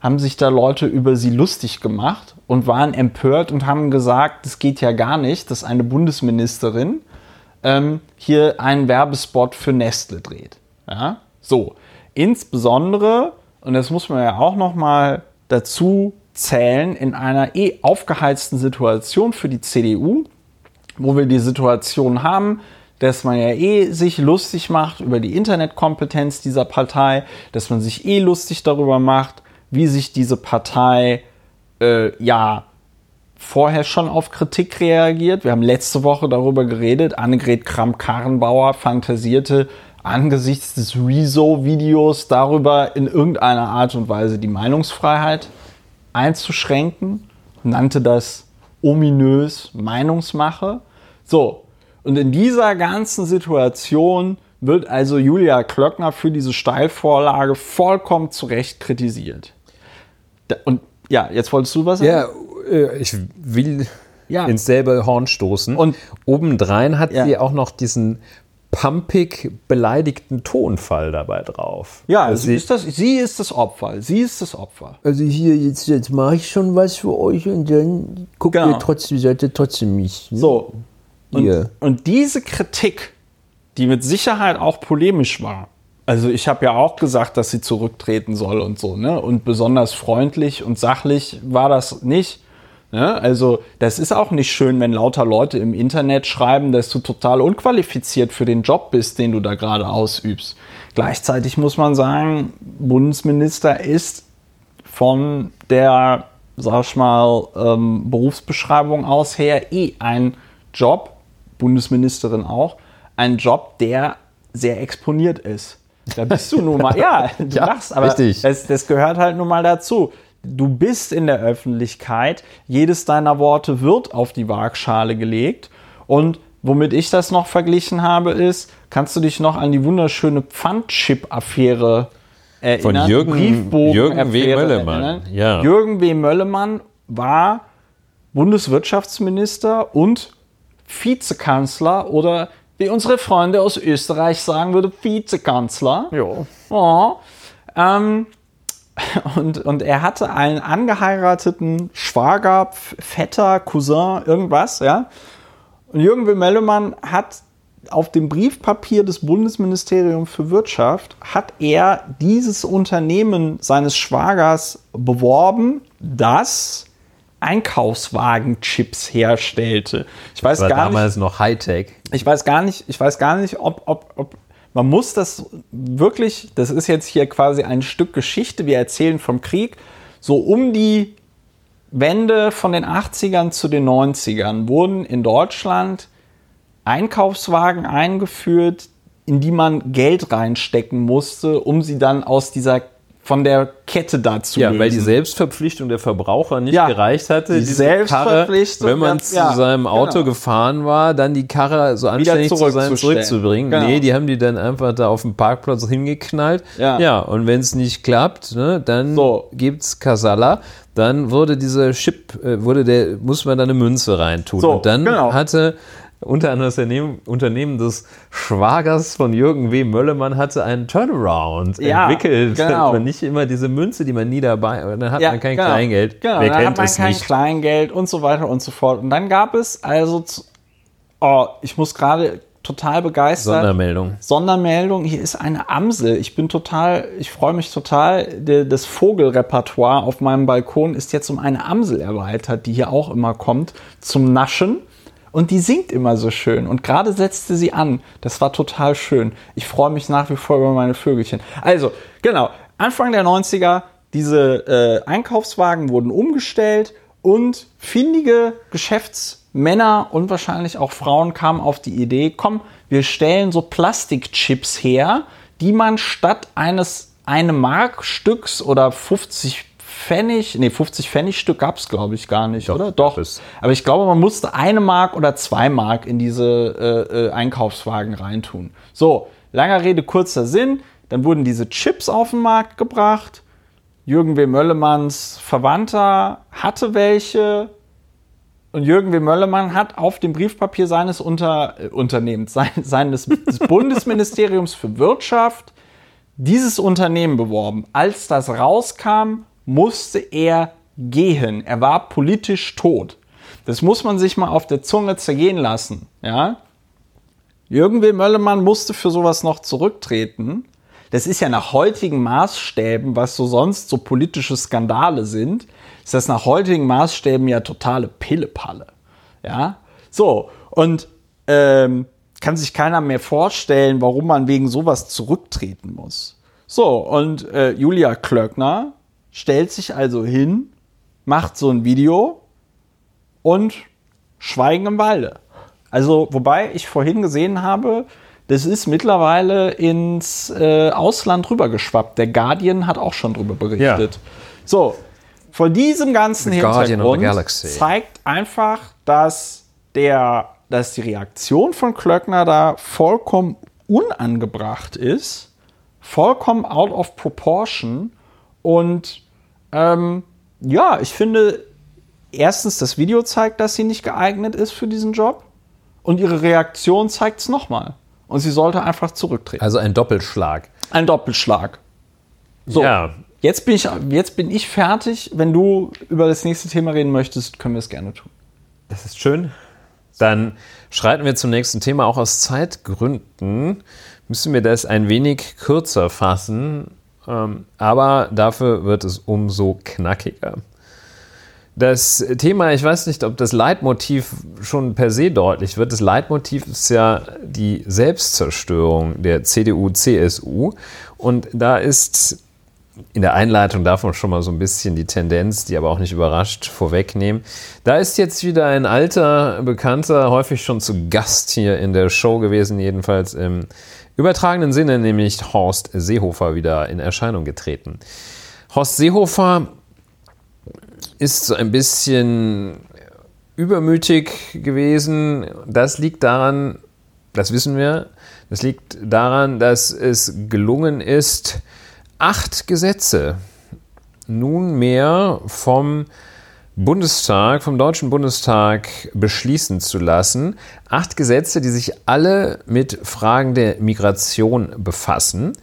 haben sich da Leute über sie lustig gemacht und waren empört und haben gesagt, das geht ja gar nicht, dass eine Bundesministerin ähm, hier einen Werbespot für Nestle dreht. Ja? So, insbesondere, und das muss man ja auch noch mal dazu zählen in einer eh aufgeheizten Situation für die CDU, wo wir die Situation haben, dass man ja eh sich lustig macht über die Internetkompetenz dieser Partei, dass man sich eh lustig darüber macht, wie sich diese Partei äh, ja vorher schon auf Kritik reagiert. Wir haben letzte Woche darüber geredet. Annegret Kramp-Karrenbauer fantasierte angesichts des Rezo-Videos darüber, in irgendeiner Art und Weise die Meinungsfreiheit einzuschränken, nannte das ominös Meinungsmache. So, und in dieser ganzen Situation wird also Julia Klöckner für diese Steilvorlage vollkommen zu Recht kritisiert. Und ja, jetzt wolltest du was sagen? Ja, äh, ich will ja. ins selbe Horn stoßen. Und obendrein hat ja. sie auch noch diesen pumpig beleidigten Tonfall dabei drauf. Ja, also sie, ist das, sie ist das Opfer. Sie ist das Opfer. Also hier, jetzt, jetzt mache ich schon was für euch und dann guckt genau. ihr trotzdem, seid ihr trotzdem mich. Ne? So. Und, und diese Kritik, die mit Sicherheit auch polemisch war, also ich habe ja auch gesagt, dass sie zurücktreten soll und so, ne? Und besonders freundlich und sachlich war das nicht. Ne? Also das ist auch nicht schön, wenn lauter Leute im Internet schreiben, dass du total unqualifiziert für den Job bist, den du da gerade ausübst. Gleichzeitig muss man sagen, Bundesminister ist von der, sag ich mal, ähm, Berufsbeschreibung aus her eh ein Job, Bundesministerin auch, ein Job, der sehr exponiert ist. Da bist du nun mal, ja, du ja, lachst, aber das, das, gehört halt nun mal dazu du bist in der Öffentlichkeit, jedes deiner Worte wird auf die Waagschale gelegt und womit ich das noch verglichen habe ist, kannst du dich noch an die wunderschöne Pfandchip-Affäre erinnern? Von Jürgen, Jürgen W. Möllemann. Ja. Jürgen W. Möllemann war Bundeswirtschaftsminister und Vizekanzler oder wie unsere Freunde aus Österreich sagen würde, Vizekanzler. Ja. ja. Ähm, und, und er hatte einen angeheirateten Schwager, Vetter, Cousin, irgendwas, ja. Und Jürgen Wilmellemann hat auf dem Briefpapier des Bundesministeriums für Wirtschaft hat er dieses Unternehmen seines Schwagers beworben, das Einkaufswagenchips herstellte. Ich weiß das war gar damals nicht, noch Hightech. Ich weiß gar nicht, ich weiß gar nicht, ob, ob, ob man muss das wirklich, das ist jetzt hier quasi ein Stück Geschichte, wir erzählen vom Krieg, so um die Wende von den 80ern zu den 90ern wurden in Deutschland Einkaufswagen eingeführt, in die man Geld reinstecken musste, um sie dann aus dieser von der Kette dazu. Ja, lösen. weil die Selbstverpflichtung der Verbraucher nicht ja, gereicht hatte. Die Selbstverpflichtung. Karre, wenn man zu ja, seinem Auto genau. gefahren war, dann die Karre so anständig zu sein zurückzubringen. Genau. Nee, die haben die dann einfach da auf dem Parkplatz hingeknallt. Ja, ja und wenn es nicht klappt, ne, dann so. gibt's Kasala. Dann wurde dieser Chip, äh, wurde der, muss man da eine Münze reintun. So, und dann genau. hatte unter anderem das Unternehmen, Unternehmen des Schwagers von Jürgen W. Möllemann hatte einen Turnaround ja, entwickelt. Genau. Man nicht immer diese Münze, die man nie dabei, dann hat ja, man kein genau. Kleingeld. Genau, Wer dann kennt hat man es kein nicht? Kleingeld und so weiter und so fort. Und dann gab es also, oh, ich muss gerade total begeistert. Sondermeldung. Sondermeldung. Hier ist eine Amsel. Ich bin total, ich freue mich total. Das Vogelrepertoire auf meinem Balkon ist jetzt um eine Amsel erweitert, die hier auch immer kommt zum Naschen. Und die singt immer so schön. Und gerade setzte sie an. Das war total schön. Ich freue mich nach wie vor über meine Vögelchen. Also, genau. Anfang der 90er, diese äh, Einkaufswagen wurden umgestellt und findige Geschäftsmänner und wahrscheinlich auch Frauen kamen auf die Idee, komm, wir stellen so Plastikchips her, die man statt eines eine Mark Stücks oder 50 Pfennig, nee, 50 Pfennig Stück gab es, glaube ich, gar nicht, Doch, oder? Doch. Aber ich glaube, man musste eine Mark oder zwei Mark in diese äh, äh, Einkaufswagen reintun. So, langer Rede, kurzer Sinn. Dann wurden diese Chips auf den Markt gebracht. Jürgen W. Möllemanns Verwandter hatte welche. Und Jürgen W. Möllemann hat auf dem Briefpapier seines Unter, äh, Unternehmens, sein, seines Bundesministeriums für Wirtschaft dieses Unternehmen beworben. Als das rauskam, musste er gehen. Er war politisch tot. Das muss man sich mal auf der Zunge zergehen lassen. Ja? Jürgen W. Möllemann musste für sowas noch zurücktreten. das ist ja nach heutigen Maßstäben, was so sonst so politische Skandale sind, ist das nach heutigen Maßstäben ja totale Pillepalle. Ja, so und ähm, kann sich keiner mehr vorstellen, warum man wegen sowas zurücktreten muss. So und äh, Julia Klöckner stellt sich also hin, macht so ein Video und Schweigen im Walde. Also, wobei ich vorhin gesehen habe, das ist mittlerweile ins äh, Ausland rübergeschwappt. Der Guardian hat auch schon drüber berichtet. Ja. So, von diesem ganzen The Hintergrund zeigt einfach, dass, der, dass die Reaktion von Klöckner da vollkommen unangebracht ist, vollkommen out of proportion und ähm, ja, ich finde, erstens, das Video zeigt, dass sie nicht geeignet ist für diesen Job. Und ihre Reaktion zeigt es nochmal. Und sie sollte einfach zurücktreten. Also ein Doppelschlag. Ein Doppelschlag. So, ja. jetzt, bin ich, jetzt bin ich fertig. Wenn du über das nächste Thema reden möchtest, können wir es gerne tun. Das ist schön. Dann schreiten wir zum nächsten Thema. Auch aus Zeitgründen müssen wir das ein wenig kürzer fassen. Ähm, aber dafür wird es umso knackiger. Das Thema, ich weiß nicht, ob das Leitmotiv schon per se deutlich wird. Das Leitmotiv ist ja die Selbstzerstörung der CDU-CSU. Und da ist in der Einleitung davon schon mal so ein bisschen die Tendenz, die aber auch nicht überrascht vorwegnehmen. Da ist jetzt wieder ein alter Bekannter, häufig schon zu Gast hier in der Show gewesen, jedenfalls im übertragenen Sinne, nämlich Horst Seehofer wieder in Erscheinung getreten. Horst Seehofer ist so ein bisschen übermütig gewesen. Das liegt daran, das wissen wir, das liegt daran, dass es gelungen ist, acht Gesetze nunmehr vom Bundestag, vom Deutschen Bundestag beschließen zu lassen. Acht Gesetze, die sich alle mit Fragen der Migration befassen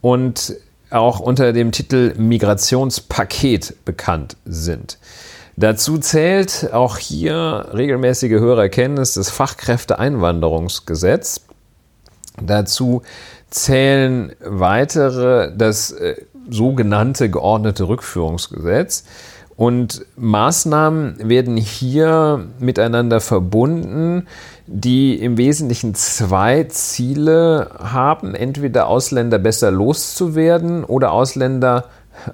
und auch unter dem Titel Migrationspaket bekannt sind. Dazu zählt auch hier regelmäßige Hörer kennen es das Fachkräfteeinwanderungsgesetz. Dazu zählen weitere das äh, sogenannte geordnete Rückführungsgesetz. Und Maßnahmen werden hier miteinander verbunden, die im Wesentlichen zwei Ziele haben. Entweder Ausländer besser loszuwerden oder Ausländer,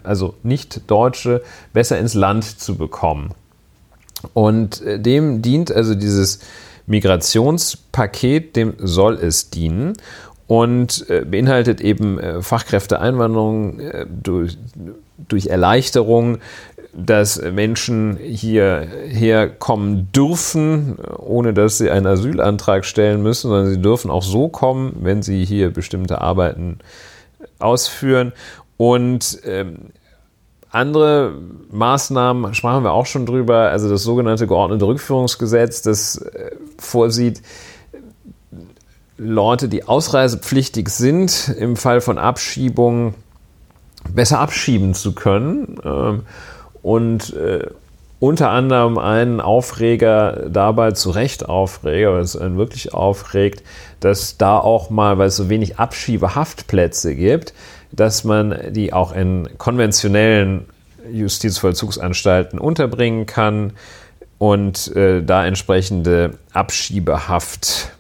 also nicht Deutsche, besser ins Land zu bekommen. Und äh, dem dient also dieses Migrationspaket, dem soll es dienen und äh, beinhaltet eben äh, Fachkräfteeinwanderung durch, durch Erleichterung dass Menschen hierher kommen dürfen, ohne dass sie einen Asylantrag stellen müssen, sondern sie dürfen auch so kommen, wenn sie hier bestimmte Arbeiten ausführen. Und ähm, andere Maßnahmen sprachen wir auch schon drüber, also das sogenannte geordnete Rückführungsgesetz, das äh, vorsieht, Leute, die ausreisepflichtig sind, im Fall von Abschiebung besser abschieben zu können. Ähm, und äh, unter anderem einen Aufreger dabei, zu Recht Aufreger, weil es einen wirklich aufregt, dass da auch mal, weil es so wenig Abschiebehaftplätze gibt, dass man die auch in konventionellen Justizvollzugsanstalten unterbringen kann und äh, da entsprechende Abschiebehaft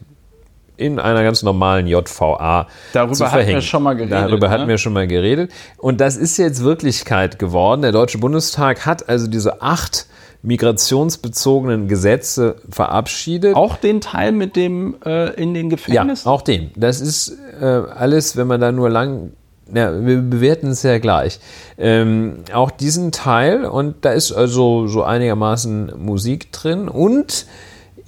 in einer ganz normalen JVA Darüber zu verhängen. hatten wir schon mal geredet. Darüber ne? hatten wir schon mal geredet. Und das ist jetzt Wirklichkeit geworden. Der Deutsche Bundestag hat also diese acht migrationsbezogenen Gesetze verabschiedet. Auch den Teil mit dem äh, in den Gefängnissen? Ja, auch den. Das ist äh, alles, wenn man da nur lang ja, wir bewerten es ja gleich. Ähm, auch diesen Teil und da ist also so einigermaßen Musik drin und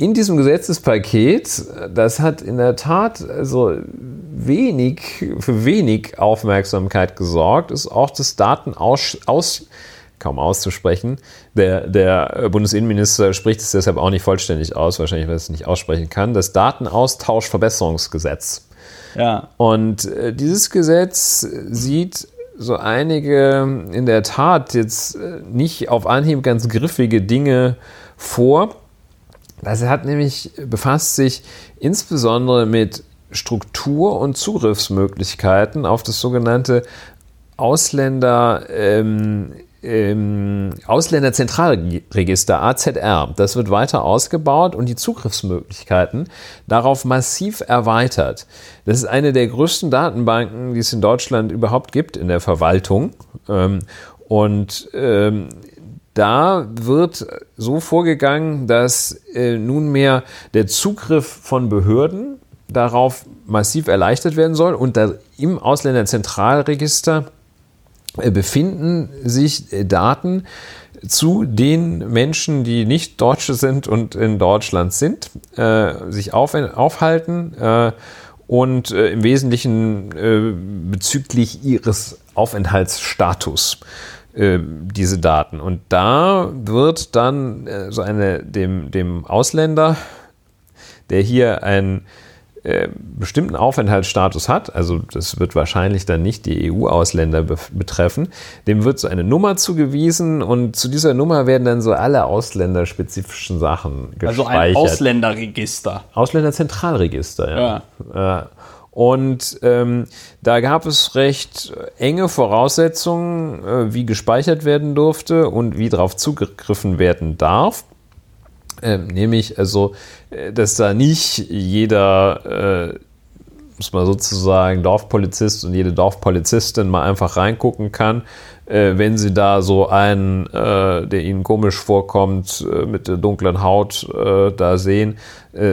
in diesem Gesetzespaket, das hat in der Tat also wenig, für wenig Aufmerksamkeit gesorgt, ist auch das Datenaus, aus, kaum auszusprechen. Der, der Bundesinnenminister spricht es deshalb auch nicht vollständig aus, wahrscheinlich, weil er es nicht aussprechen kann. Das Datenaustauschverbesserungsgesetz. Ja. Und äh, dieses Gesetz sieht so einige in der Tat jetzt äh, nicht auf Anhieb ganz griffige Dinge vor. Das hat nämlich befasst sich insbesondere mit Struktur und Zugriffsmöglichkeiten auf das sogenannte Ausländer, ähm, ähm, Ausländerzentralregister AZR. Das wird weiter ausgebaut und die Zugriffsmöglichkeiten darauf massiv erweitert. Das ist eine der größten Datenbanken, die es in Deutschland überhaupt gibt in der Verwaltung. Ähm, und ähm, da wird so vorgegangen, dass äh, nunmehr der Zugriff von Behörden darauf massiv erleichtert werden soll und da im Ausländerzentralregister äh, befinden sich äh, Daten zu den Menschen, die nicht Deutsche sind und in Deutschland sind, äh, sich auf, aufhalten äh, und äh, im Wesentlichen äh, bezüglich ihres Aufenthaltsstatus diese Daten. Und da wird dann so eine dem, dem Ausländer, der hier ein äh, bestimmten Aufenthaltsstatus hat, also das wird wahrscheinlich dann nicht die EU-Ausländer be betreffen, dem wird so eine Nummer zugewiesen und zu dieser Nummer werden dann so alle ausländerspezifischen Sachen gespeichert. Also ein Ausländerregister. Ausländerzentralregister, ja. ja. Und ähm, da gab es recht enge Voraussetzungen, äh, wie gespeichert werden durfte und wie darauf zugegriffen werden darf. Ähm, nämlich also, äh, dass da nicht jeder, äh, muss man sozusagen, Dorfpolizist und jede Dorfpolizistin mal einfach reingucken kann, äh, wenn sie da so einen, äh, der ihnen komisch vorkommt, äh, mit der dunklen Haut äh, da sehen,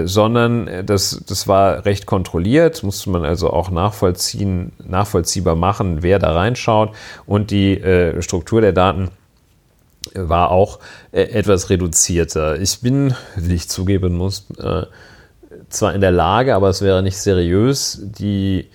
sondern das, das war recht kontrolliert, musste man also auch nachvollziehen, nachvollziehbar machen, wer da reinschaut und die Struktur der Daten war auch äh, etwas reduzierter. Ich bin, wie ich zugeben muss, äh, zwar in der Lage, aber es wäre nicht seriös, die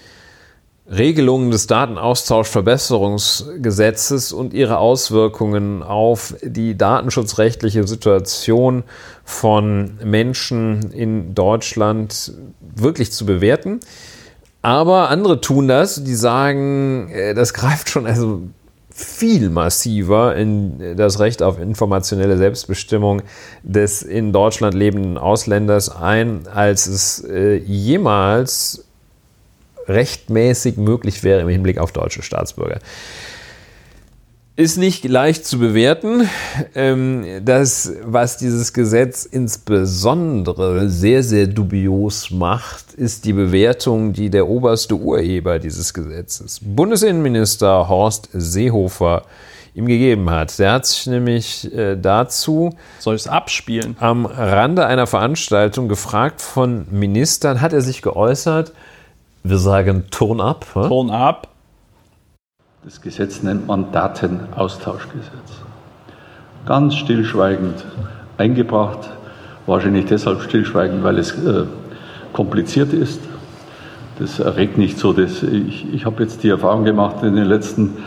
Regelungen des Datenaustauschverbesserungsgesetzes und ihre Auswirkungen auf die datenschutzrechtliche Situation von Menschen in Deutschland wirklich zu bewerten. Aber andere tun das, die sagen, äh, das greift schon, also viel massiver in das Recht auf informationelle Selbstbestimmung des in Deutschland lebenden Ausländers ein, als es äh, jemals rechtmäßig möglich wäre im Hinblick auf deutsche Staatsbürger. Ist nicht leicht zu bewerten. Ähm, das, was dieses Gesetz insbesondere sehr, sehr dubios macht, ist die Bewertung, die der oberste Urheber dieses Gesetzes, Bundesinnenminister Horst Seehofer, ihm gegeben hat. Der hat sich nämlich äh, dazu soll es abspielen am Rande einer Veranstaltung gefragt von Ministern, hat er sich geäußert. Wir sagen Turn up. Turn up. Das Gesetz nennt man Datenaustauschgesetz. Ganz stillschweigend eingebracht, wahrscheinlich deshalb stillschweigend, weil es äh, kompliziert ist. Das erregt nicht so, dass ich, ich habe jetzt die Erfahrung gemacht in den letzten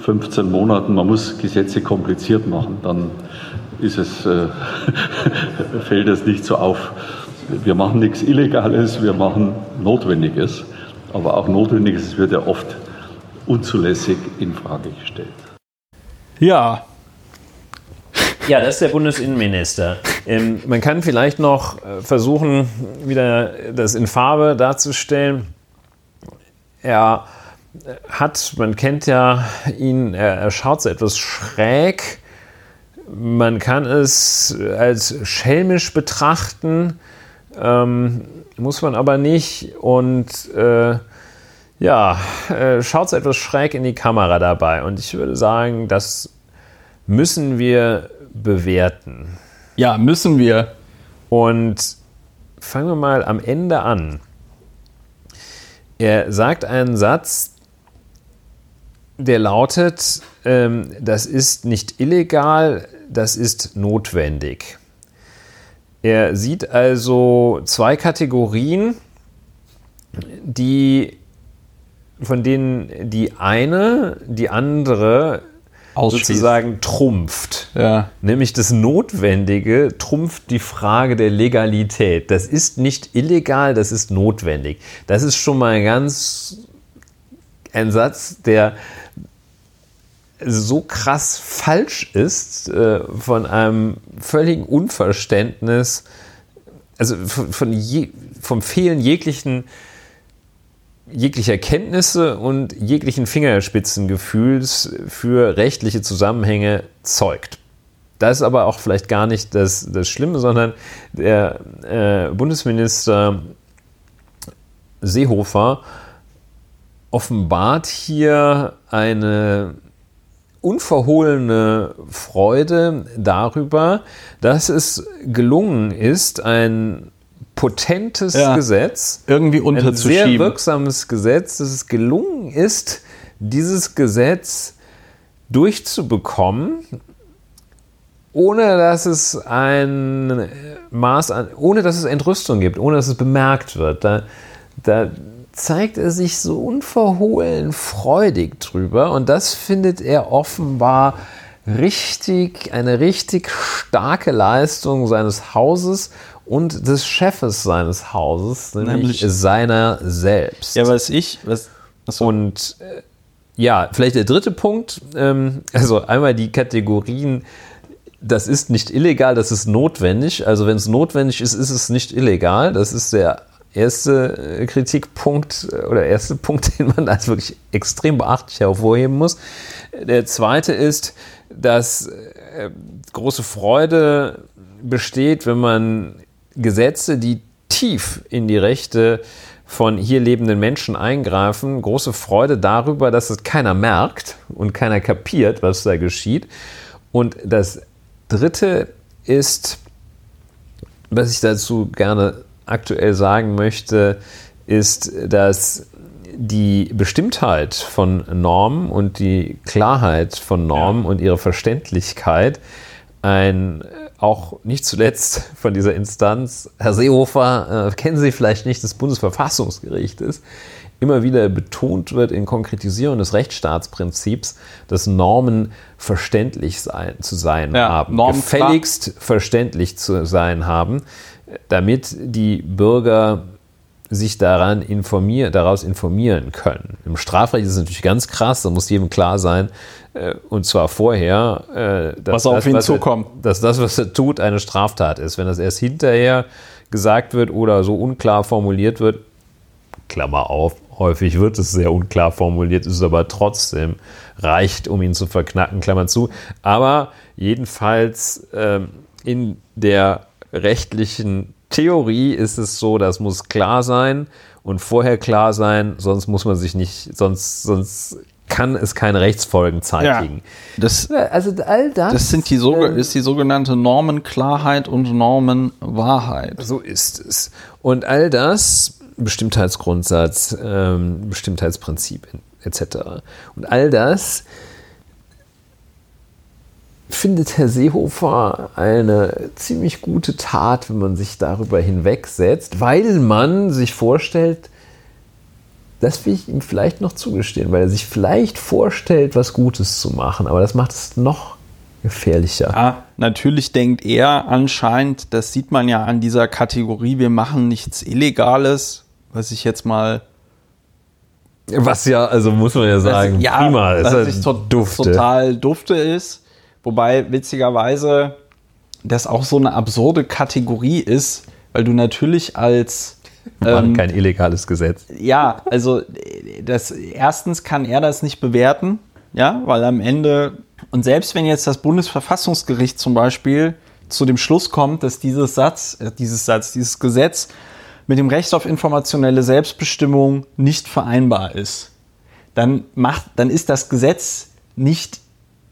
15 Monaten, man muss Gesetze kompliziert machen, dann ist es, äh, fällt es nicht so auf. Wir machen nichts Illegales, wir machen Notwendiges. Aber auch Notwendiges wird ja oft unzulässig in Frage gestellt. Ja. Ja, das ist der Bundesinnenminister. Ähm, man kann vielleicht noch äh, versuchen, wieder das in Farbe darzustellen. Er hat, man kennt ja ihn, er, er schaut so etwas schräg. Man kann es als schelmisch betrachten, ähm, muss man aber nicht. Und äh, ja, äh, schaut so etwas schräg in die Kamera dabei. Und ich würde sagen, das müssen wir bewerten. Ja, müssen wir. Und fangen wir mal am Ende an. Er sagt einen Satz, der lautet, ähm, das ist nicht illegal, das ist notwendig. Er sieht also zwei Kategorien, die von denen die eine die andere sozusagen trumpft. Ja. Nämlich das Notwendige trumpft die Frage der Legalität. Das ist nicht illegal, das ist notwendig. Das ist schon mal ganz ein Satz, der so krass falsch ist, äh, von einem völligen Unverständnis, also von, von je, vom Fehlen jeglichen jeglicher Kenntnisse und jeglichen Fingerspitzengefühls für rechtliche Zusammenhänge zeugt. Das ist aber auch vielleicht gar nicht das, das Schlimme, sondern der äh, Bundesminister Seehofer offenbart hier eine unverhohlene Freude darüber, dass es gelungen ist, ein potentes ja, Gesetz, irgendwie unterzuschieben. ein sehr wirksames Gesetz, dass es gelungen ist, dieses Gesetz durchzubekommen, ohne dass es ein Maß an, ohne dass es Entrüstung gibt, ohne dass es bemerkt wird. Da, da zeigt er sich so unverhohlen freudig drüber und das findet er offenbar richtig, eine richtig starke Leistung seines Hauses und des Chefes seines Hauses, nämlich, nämlich seiner selbst. Ja, was ich, was, achso. und äh, ja, vielleicht der dritte Punkt, ähm, also einmal die Kategorien, das ist nicht illegal, das ist notwendig. Also wenn es notwendig ist, ist es nicht illegal. Das ist der erste äh, Kritikpunkt äh, oder erste Punkt, den man als wirklich extrem beachtlich hervorheben muss. Der zweite ist, dass äh, große Freude besteht, wenn man Gesetze, die tief in die Rechte von hier lebenden Menschen eingreifen, große Freude darüber, dass es keiner merkt und keiner kapiert, was da geschieht. Und das Dritte ist, was ich dazu gerne aktuell sagen möchte, ist, dass die Bestimmtheit von Normen und die Klarheit von Normen und ihre Verständlichkeit ein auch nicht zuletzt von dieser Instanz, Herr Seehofer, äh, kennen Sie vielleicht nicht des Bundesverfassungsgerichtes, immer wieder betont wird in Konkretisierung des Rechtsstaatsprinzips, dass Normen verständlich sein, zu sein ja, haben, Normen gefälligst verständlich zu sein haben damit die Bürger sich daran informier daraus informieren können. Im Strafrecht ist es natürlich ganz krass, da muss jedem klar sein, äh, und zwar vorher, äh, dass, was auf das, ihn was zukommt. Er, dass das, was er tut, eine Straftat ist. Wenn das erst hinterher gesagt wird oder so unklar formuliert wird, Klammer auf, häufig wird es sehr unklar formuliert, ist es aber trotzdem reicht, um ihn zu verknacken, Klammer zu. Aber jedenfalls ähm, in der rechtlichen Theorie ist es so, das muss klar sein und vorher klar sein, sonst muss man sich nicht, sonst, sonst kann es keine Rechtsfolgen zeitigen. Ja, das, also all das, das sind die, äh, ist die sogenannte Normenklarheit und Normenwahrheit. So ist es. Und all das, Bestimmtheitsgrundsatz, ähm, Bestimmtheitsprinzip etc. Und all das findet Herr Seehofer eine ziemlich gute Tat, wenn man sich darüber hinwegsetzt, weil man sich vorstellt, das will ich ihm vielleicht noch zugestehen, weil er sich vielleicht vorstellt, was Gutes zu machen, aber das macht es noch gefährlicher. Ja, natürlich denkt er anscheinend, das sieht man ja an dieser Kategorie, wir machen nichts Illegales, was ich jetzt mal was ja, also muss man ja sagen, ja, prima, ist was halt to dufte. total dufte ist. Wobei witzigerweise das auch so eine absurde Kategorie ist, weil du natürlich als ähm, kein illegales Gesetz. Ja, also das erstens kann er das nicht bewerten, ja, weil am Ende und selbst wenn jetzt das Bundesverfassungsgericht zum Beispiel zu dem Schluss kommt, dass dieses Satz, äh, dieses Satz, dieses Gesetz mit dem Recht auf informationelle Selbstbestimmung nicht vereinbar ist, dann macht, dann ist das Gesetz nicht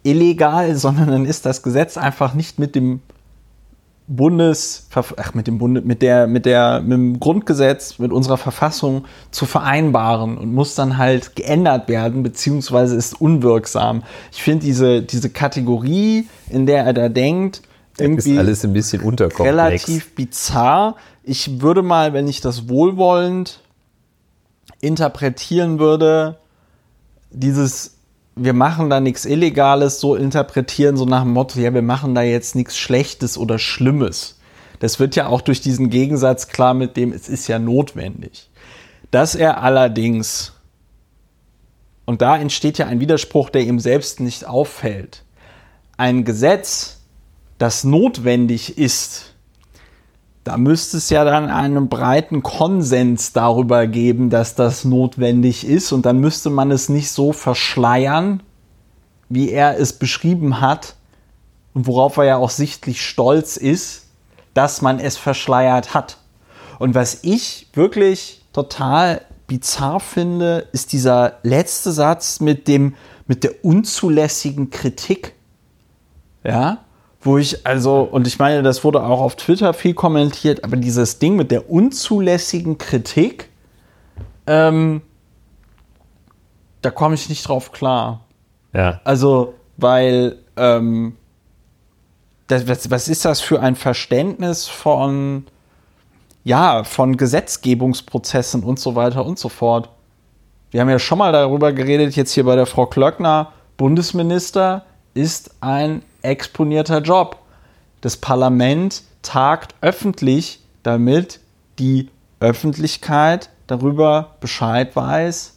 illegal, sondern dann ist das Gesetz einfach nicht mit dem Bundes, ach, mit dem Bunde, mit der, mit der, mit dem Grundgesetz, mit unserer Verfassung zu vereinbaren und muss dann halt geändert werden, beziehungsweise ist unwirksam. Ich finde diese, diese Kategorie, in der er da denkt, irgendwie ist alles ein bisschen unterkomplex. relativ bizarr. Ich würde mal, wenn ich das wohlwollend interpretieren würde, dieses wir machen da nichts Illegales, so interpretieren, so nach dem Motto, ja, wir machen da jetzt nichts Schlechtes oder Schlimmes. Das wird ja auch durch diesen Gegensatz klar mit dem, es ist ja notwendig. Dass er allerdings, und da entsteht ja ein Widerspruch, der ihm selbst nicht auffällt, ein Gesetz, das notwendig ist, da müsste es ja dann einen breiten Konsens darüber geben, dass das notwendig ist. Und dann müsste man es nicht so verschleiern, wie er es beschrieben hat und worauf er ja auch sichtlich stolz ist, dass man es verschleiert hat. Und was ich wirklich total bizarr finde, ist dieser letzte Satz mit dem, mit der unzulässigen Kritik. Ja, wo ich also, und ich meine, das wurde auch auf Twitter viel kommentiert, aber dieses Ding mit der unzulässigen Kritik, ähm, da komme ich nicht drauf klar. Ja. Also, weil, ähm, das, was, was ist das für ein Verständnis von, ja, von Gesetzgebungsprozessen und so weiter und so fort? Wir haben ja schon mal darüber geredet, jetzt hier bei der Frau Klöckner, Bundesminister ist ein exponierter Job. Das Parlament tagt öffentlich, damit die Öffentlichkeit darüber Bescheid weiß,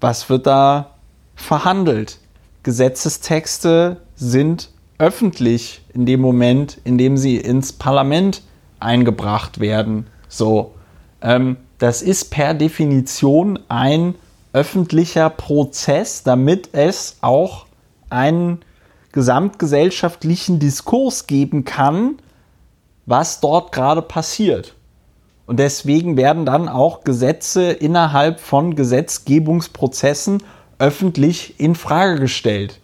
was wird da verhandelt. Gesetzestexte sind öffentlich in dem Moment, in dem sie ins Parlament eingebracht werden. So, ähm, das ist per Definition ein öffentlicher Prozess, damit es auch einen gesamtgesellschaftlichen Diskurs geben kann, was dort gerade passiert. Und deswegen werden dann auch Gesetze innerhalb von Gesetzgebungsprozessen öffentlich in Frage gestellt.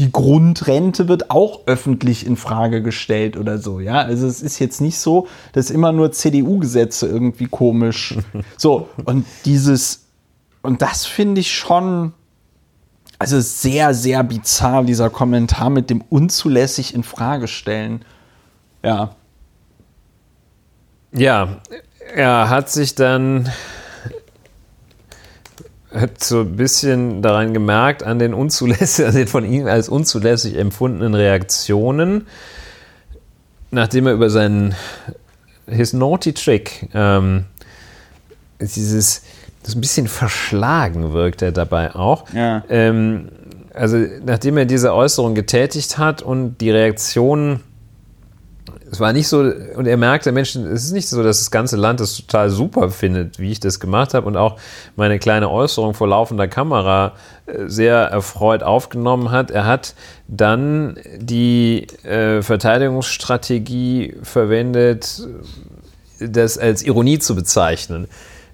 Die Grundrente wird auch öffentlich in Frage gestellt oder so, ja. Also es ist jetzt nicht so, dass immer nur CDU-Gesetze irgendwie komisch. so, und dieses, und das finde ich schon, also sehr, sehr bizarr, dieser Kommentar mit dem unzulässig in Frage stellen. Ja. Ja, er hat sich dann so ein bisschen daran gemerkt, an den unzulässig, also den von ihm als unzulässig empfundenen Reaktionen, nachdem er über seinen his naughty trick, ähm, dieses das ein bisschen verschlagen wirkt er dabei auch. Ja. Ähm, also nachdem er diese Äußerung getätigt hat und die Reaktionen, es war nicht so, und er merkte, Mensch, es ist nicht so, dass das ganze Land das total super findet, wie ich das gemacht habe und auch meine kleine Äußerung vor laufender Kamera äh, sehr erfreut aufgenommen hat. Er hat dann die äh, Verteidigungsstrategie verwendet, das als Ironie zu bezeichnen.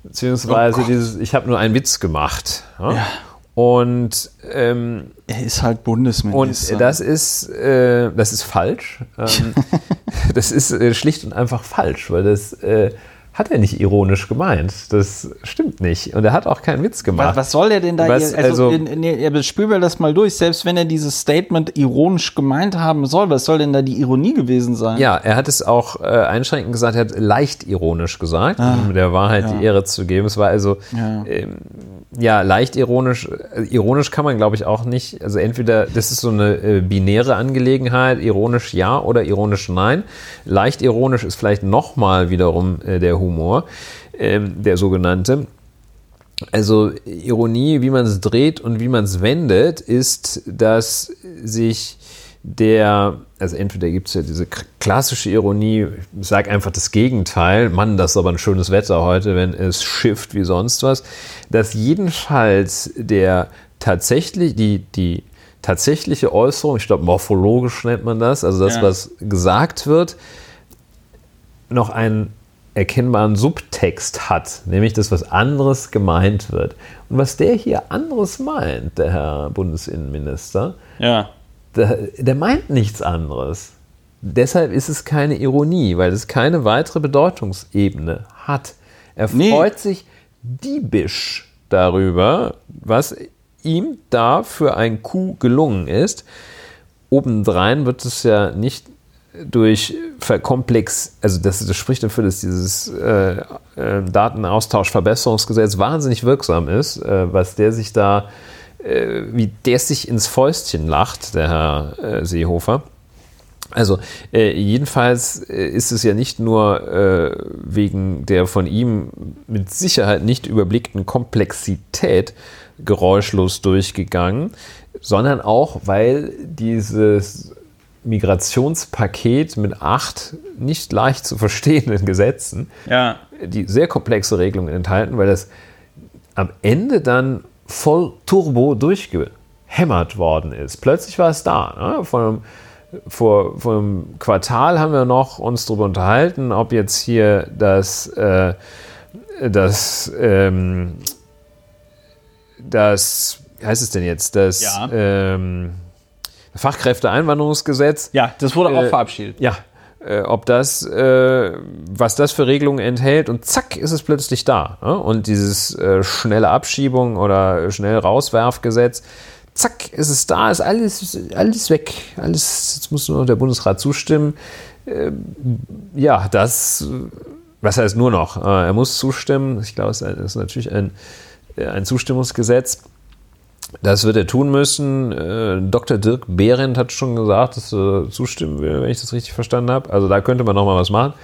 Beziehungsweise Oh dieses, ich habe nur einen Witz gemacht. Ja? Ja. Und, ähm, Er ist halt und Bundesminister. das ist, äh, das ist falsch. Ähm, das ist äh, schlicht und einfach falsch, weil das äh, hat er nicht ironisch gemeint. Das stimmt nicht. Und er hat auch keinen Witz gemacht. was, was soll er denn da? Was, hier- also, also- ja, spüren wir das mal durch. Selbst wenn er dieses Statement ironisch gemeint haben soll, was soll denn da die Ironie gewesen sein? Ja, er hat es auch äh, einschränkend gesagt, er hat leicht ironisch gesagt, um der Wahrheit die Ehre zu geben. Es war also Ja. ähm, ja leicht ironisch. Äh, ironisch kann man, glaube ich, auch nicht. Also entweder das ist so eine äh, binäre Angelegenheit, ironisch ja oder ironisch nein. Leicht ironisch ist vielleicht nochmal wiederum äh, der Humor, ähm, der sogenannte. Also Ironie, wie man es dreht und wie man es wendet, ist, dass sich der, also entweder gibt es ja diese klassische Ironie, ich sage einfach das Gegenteil, Mann, das ist aber ein schönes Wetter heute, wenn es schifft wie sonst was, dass jedenfalls der tatsächlich, die, die tatsächliche Äußerung, ich glaube morphologisch nennt man das, also das, Ja. was gesagt wird, noch einen erkennbaren Subtext hat, nämlich dass was anderes gemeint wird. Und was der hier anderes meint, der Herr Bundesinnenminister, ja. der, der meint nichts anderes. Deshalb ist es keine Ironie, weil es keine weitere Bedeutungsebene hat. Er Nee. freut sich diebisch darüber, was ihm da für ein Coup gelungen ist. Obendrein wird es ja nicht durch Verkomplex, also das, das spricht dafür, dass dieses äh, äh, Datenaustauschverbesserungsgesetz wahnsinnig wirksam ist, äh, was der sich da, äh, wie der sich ins Fäustchen lacht, der Herr äh, Seehofer. Also äh, jedenfalls äh, ist es ja nicht nur äh, wegen der von ihm mit Sicherheit nicht überblickten Komplexität geräuschlos durchgegangen, sondern auch, weil dieses Migrationspaket mit acht nicht leicht zu verstehenden Gesetzen, Ja. die sehr komplexe Regelungen enthalten, weil das am Ende dann voll turbo durchgehämmert worden ist. Plötzlich war es da. Ne? Vor, einem, vor, vor einem Quartal haben wir noch uns darüber unterhalten, ob jetzt hier das, äh, das, ähm, das, wie heißt es denn jetzt, das Ja. ähm, Fachkräfteeinwanderungsgesetz Ja, das wurde auch Äh, verabschiedet. ja, äh, ob das, äh, was das für Regelungen enthält und zack ist es plötzlich da. Ne? Und dieses äh, schnelle Abschiebung oder schnell Rauswerfgesetz, zack ist es da, ist alles, alles weg. Alles, jetzt muss nur noch der Bundesrat zustimmen. Ähm, ja, das, äh, was heißt nur noch? Äh, er muss zustimmen. Ich glaube, es ist natürlich ein, äh, ein Zustimmungsgesetz. Das wird er tun müssen. Äh, Dr. Dirk Behrendt hat schon gesagt, dass er zustimmen will, wenn ich das richtig verstanden habe. Also da könnte man noch mal was machen.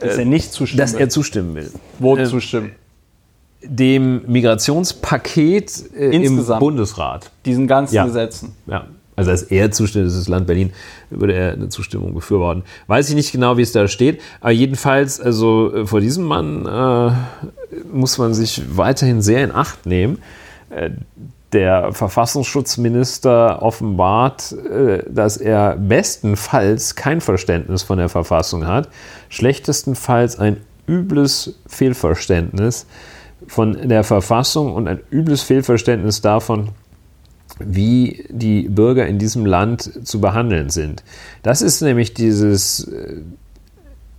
Dass er nicht zustimmt. Dass er zustimmen will. Wo äh, zustimmen? Dem Migrationspaket äh, im. Bundesrat. Diesen ganzen Ja. Gesetzen. Ja. Also als er zustimmt, das ist das Land Berlin, würde er eine Zustimmung befürworten. Weiß ich nicht genau, wie es da steht, aber jedenfalls, also äh, vor diesem Mann muss man sich weiterhin sehr in Acht nehmen. Der Verfassungsschutzminister offenbart, äh, dass er bestenfalls kein Verständnis von der Verfassung hat, schlechtestenfalls ein übles Fehlverständnis von der Verfassung und ein übles Fehlverständnis davon, wie die Bürger in diesem Land zu behandeln sind. Das ist nämlich dieses, äh,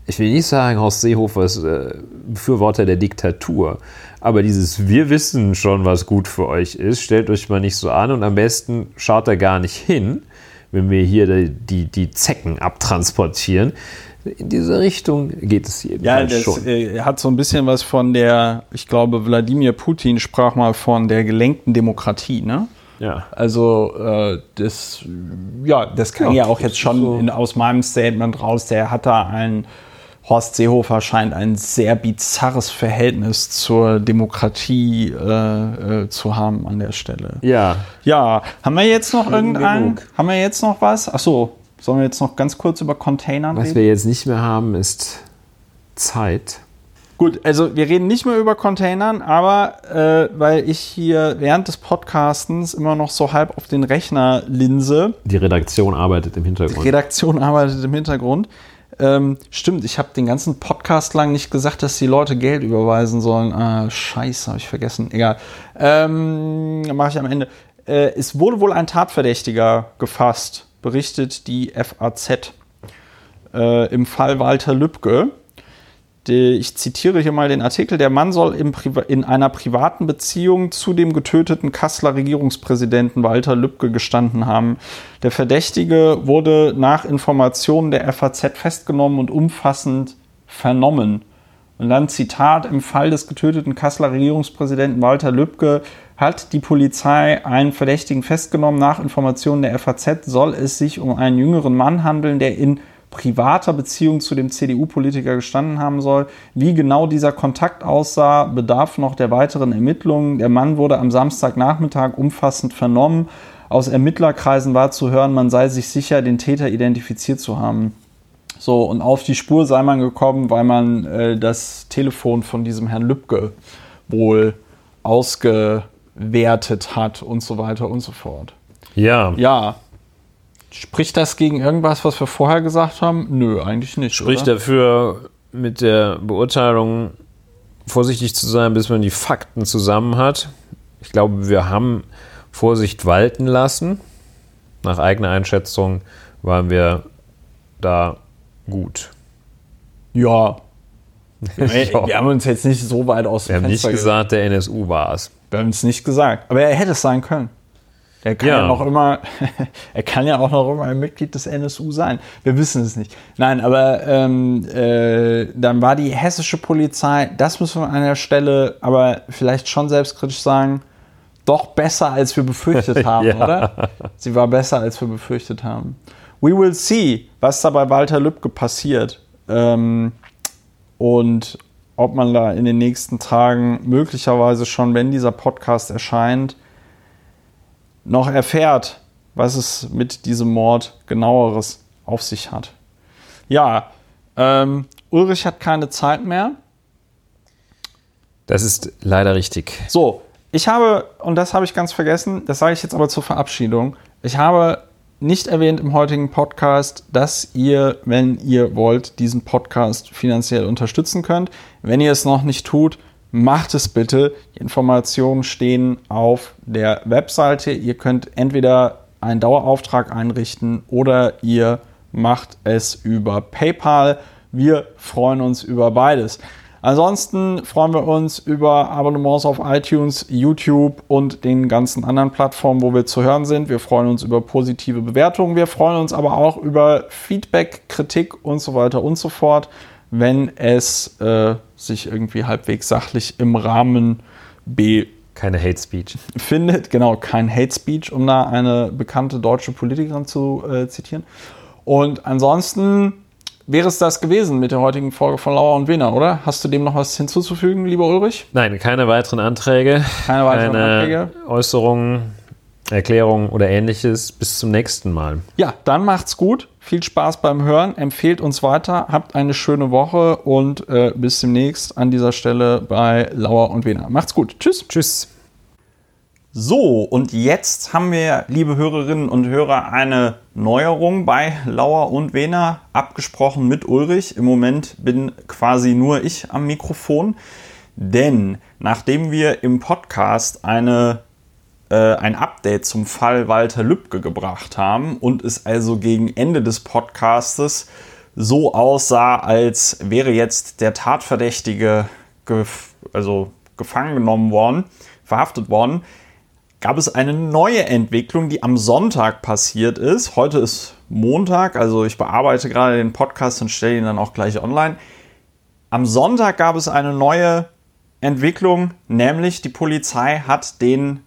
ich will nicht sagen, Horst Seehofers äh, Befürworter der Diktatur, aber dieses Wir wissen schon, was gut für euch ist, stellt euch mal nicht so an und am besten schaut er gar nicht hin, wenn wir hier die, die, die Zecken abtransportieren. In diese Richtung geht es Ja, jedenfalls das schon. äh, hat so ein bisschen was von der, ich glaube, Wladimir Putin sprach mal von der gelenkten Demokratie, ne? Ja. Also äh, das, ja, das kann ja, Ja, auch jetzt schon ist so. in, aus meinem Statement raus. Der hat da ein, Horst Seehofer scheint ein sehr bizarres Verhältnis zur Demokratie äh, äh, zu haben an der Stelle. Ja, Ja, haben wir jetzt noch irgendeinen? Haben wir jetzt noch was? Ach so, sollen wir jetzt noch ganz kurz über Containern was reden? wir jetzt nicht mehr haben, ist Zeit. Gut, also wir reden nicht mehr über Containern, aber äh, weil ich hier während des Podcastens immer noch so halb auf den Rechner linse, Die Redaktion arbeitet im Hintergrund. Redaktion arbeitet im Hintergrund. Ähm, stimmt, ich habe den ganzen Podcast lang nicht gesagt, dass die Leute Geld überweisen sollen. Ah, scheiße, habe ich vergessen. Egal. Ähm, Mache ich am Ende. Äh, es wurde wohl ein Tatverdächtiger gefasst, berichtet die FAZ. Äh, Im Fall Walter Lübcke. Die, ich zitiere hier mal den Artikel. Der Mann soll in einer privaten Beziehung zu dem getöteten Kasseler Regierungspräsidenten Walter Lübcke gestanden haben. Der Verdächtige wurde nach Informationen der FAZ festgenommen und umfassend vernommen. Und dann Zitat, im Fall des getöteten Kasseler Regierungspräsidenten Walter Lübcke hat die Polizei einen Verdächtigen festgenommen. Nach Informationen der FAZ soll es sich um einen jüngeren Mann handeln, der in privater Beziehung zu dem CDU-Politiker gestanden haben soll. Wie genau dieser Kontakt aussah, bedarf noch der weiteren Ermittlungen. Der Mann wurde am Samstagnachmittag umfassend vernommen. Aus Ermittlerkreisen war zu hören, man sei sich sicher, den Täter identifiziert zu haben. So, und auf die Spur sei man gekommen, weil man äh, das Telefon von diesem Herrn Lübcke wohl ausgewertet hat und so weiter und so fort. Ja, Ja. Spricht das gegen irgendwas, was wir vorher gesagt haben? Nö, eigentlich nicht. spricht oder? dafür, mit der Beurteilung vorsichtig zu sein, bis man die Fakten zusammen hat. Ich glaube, wir haben Vorsicht walten lassen. Nach eigener Einschätzung waren wir da gut. Ja. Wir, haben uns jetzt nicht so weit aus dem Wir haben nicht Fenster ge- gesagt, der NSU war es. Wir haben es nicht gesagt. Aber er hätte es sein können. Er kann ja, Ja. noch immer, er kann ja auch noch immer ein Mitglied des NSU sein. Wir wissen es nicht. Nein, aber ähm, äh, dann war die hessische Polizei, das müssen wir an der Stelle aber vielleicht schon selbstkritisch sagen, doch besser, als wir befürchtet haben, Ja. oder? Sie war besser, als wir befürchtet haben. We will see, was da bei Walter Lübcke passiert. Ähm, und ob man da in den nächsten Tagen möglicherweise schon, wenn dieser Podcast erscheint, noch erfährt, was es mit diesem Mord genaueres auf sich hat. Ja, ähm, Ulrich hat keine Zeit mehr. Das ist leider richtig. So, ich habe, und das habe ich ganz vergessen, das sage ich jetzt aber zur Verabschiedung, ich habe nicht erwähnt im heutigen Podcast, dass ihr, wenn ihr wollt, diesen Podcast finanziell unterstützen könnt. Wenn ihr es noch nicht tut, macht es bitte. Die Informationen stehen auf der Webseite. Ihr könnt entweder einen Dauerauftrag einrichten oder ihr macht es über PayPal. Wir freuen uns über beides. Ansonsten freuen wir uns über Abonnements auf iTunes, YouTube und den ganzen anderen Plattformen, wo wir zu hören sind. Wir freuen uns über positive Bewertungen. Wir freuen uns aber auch über Feedback, Kritik und so weiter und so fort, wenn es äh, sich irgendwie halbwegs sachlich im Rahmen be keine Hate Speech. Findet, genau, kein Hate Speech, um da eine bekannte deutsche Politikerin zu äh, zitieren. Und ansonsten wäre es das gewesen mit der heutigen Folge von Lauer und Wiener, oder? Hast du dem noch was hinzuzufügen, lieber Ulrich? Nein, keine weiteren Anträge. Keine weiteren keine Anträge. Äußerungen, Erklärungen oder ähnliches. Bis zum nächsten Mal. Ja, dann macht's gut. Viel Spaß beim Hören. Empfehlt uns weiter. Habt eine schöne Woche und äh, bis demnächst an dieser Stelle bei Lauer und Wiener. Macht's gut. Tschüss. Tschüss. So, und jetzt haben wir, liebe Hörerinnen und Hörer, eine Neuerung bei Lauer und Wehner, abgesprochen mit Ulrich. Im Moment bin quasi nur ich am Mikrofon, denn nachdem wir im Podcast eine, ein Update zum Fall Walter Lübcke gebracht haben und es also gegen Ende des Podcastes so aussah, als wäre jetzt der Tatverdächtige gef also gefangen genommen worden, verhaftet worden, gab es eine neue Entwicklung, die am Sonntag passiert ist. Heute ist Montag, also ich bearbeite gerade den Podcast und stelle ihn dann auch gleich online. Am Sonntag gab es eine neue Entwicklung, nämlich die Polizei hat den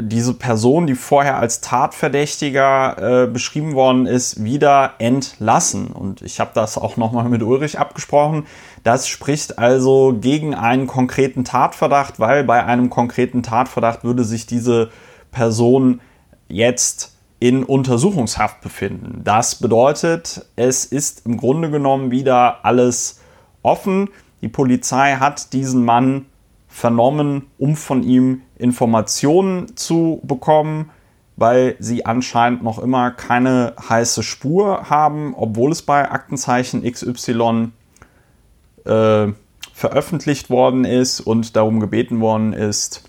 diese Person, die vorher als Tatverdächtiger äh, beschrieben worden ist, wieder entlassen. Und ich habe das auch nochmal mit Ulrich abgesprochen. Das spricht also gegen einen konkreten Tatverdacht, weil bei einem konkreten Tatverdacht würde sich diese Person jetzt in Untersuchungshaft befinden. Das bedeutet, es ist im Grunde genommen wieder alles offen. Die Polizei hat diesen Mann vernommen, um von ihm Informationen zu bekommen, weil sie anscheinend noch immer keine heiße Spur haben, obwohl es bei Aktenzeichen XY äh, veröffentlicht worden ist und darum gebeten worden ist,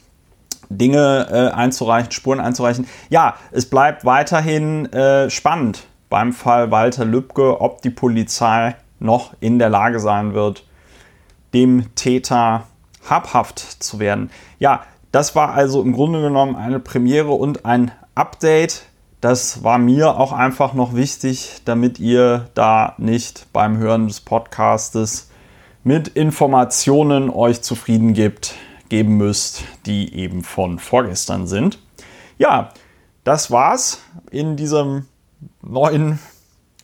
Dinge äh, einzureichen, Spuren einzureichen. Ja, es bleibt weiterhin äh, spannend beim Fall Walter Lübcke, ob die Polizei noch in der Lage sein wird, dem Täter habhaft zu werden. Ja, das war also im Grunde genommen eine Premiere und ein Update. Das war mir auch einfach noch wichtig, damit ihr da nicht beim Hören des Podcastes mit Informationen euch zufrieden gibt, geben müsst, die eben von vorgestern sind. Ja, das war's in diesem neuen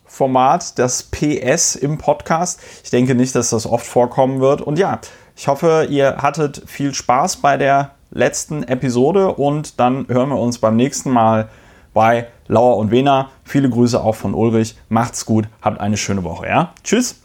Format, das PS im Podcast. Ich denke nicht, dass das oft vorkommen wird. Und ja, ich hoffe, ihr hattet viel Spaß bei der letzten Episode und dann hören wir uns beim nächsten Mal bei Lauer und Wena. Viele Grüße auch von Ulrich. Macht's gut, habt eine schöne Woche, ja? Tschüss!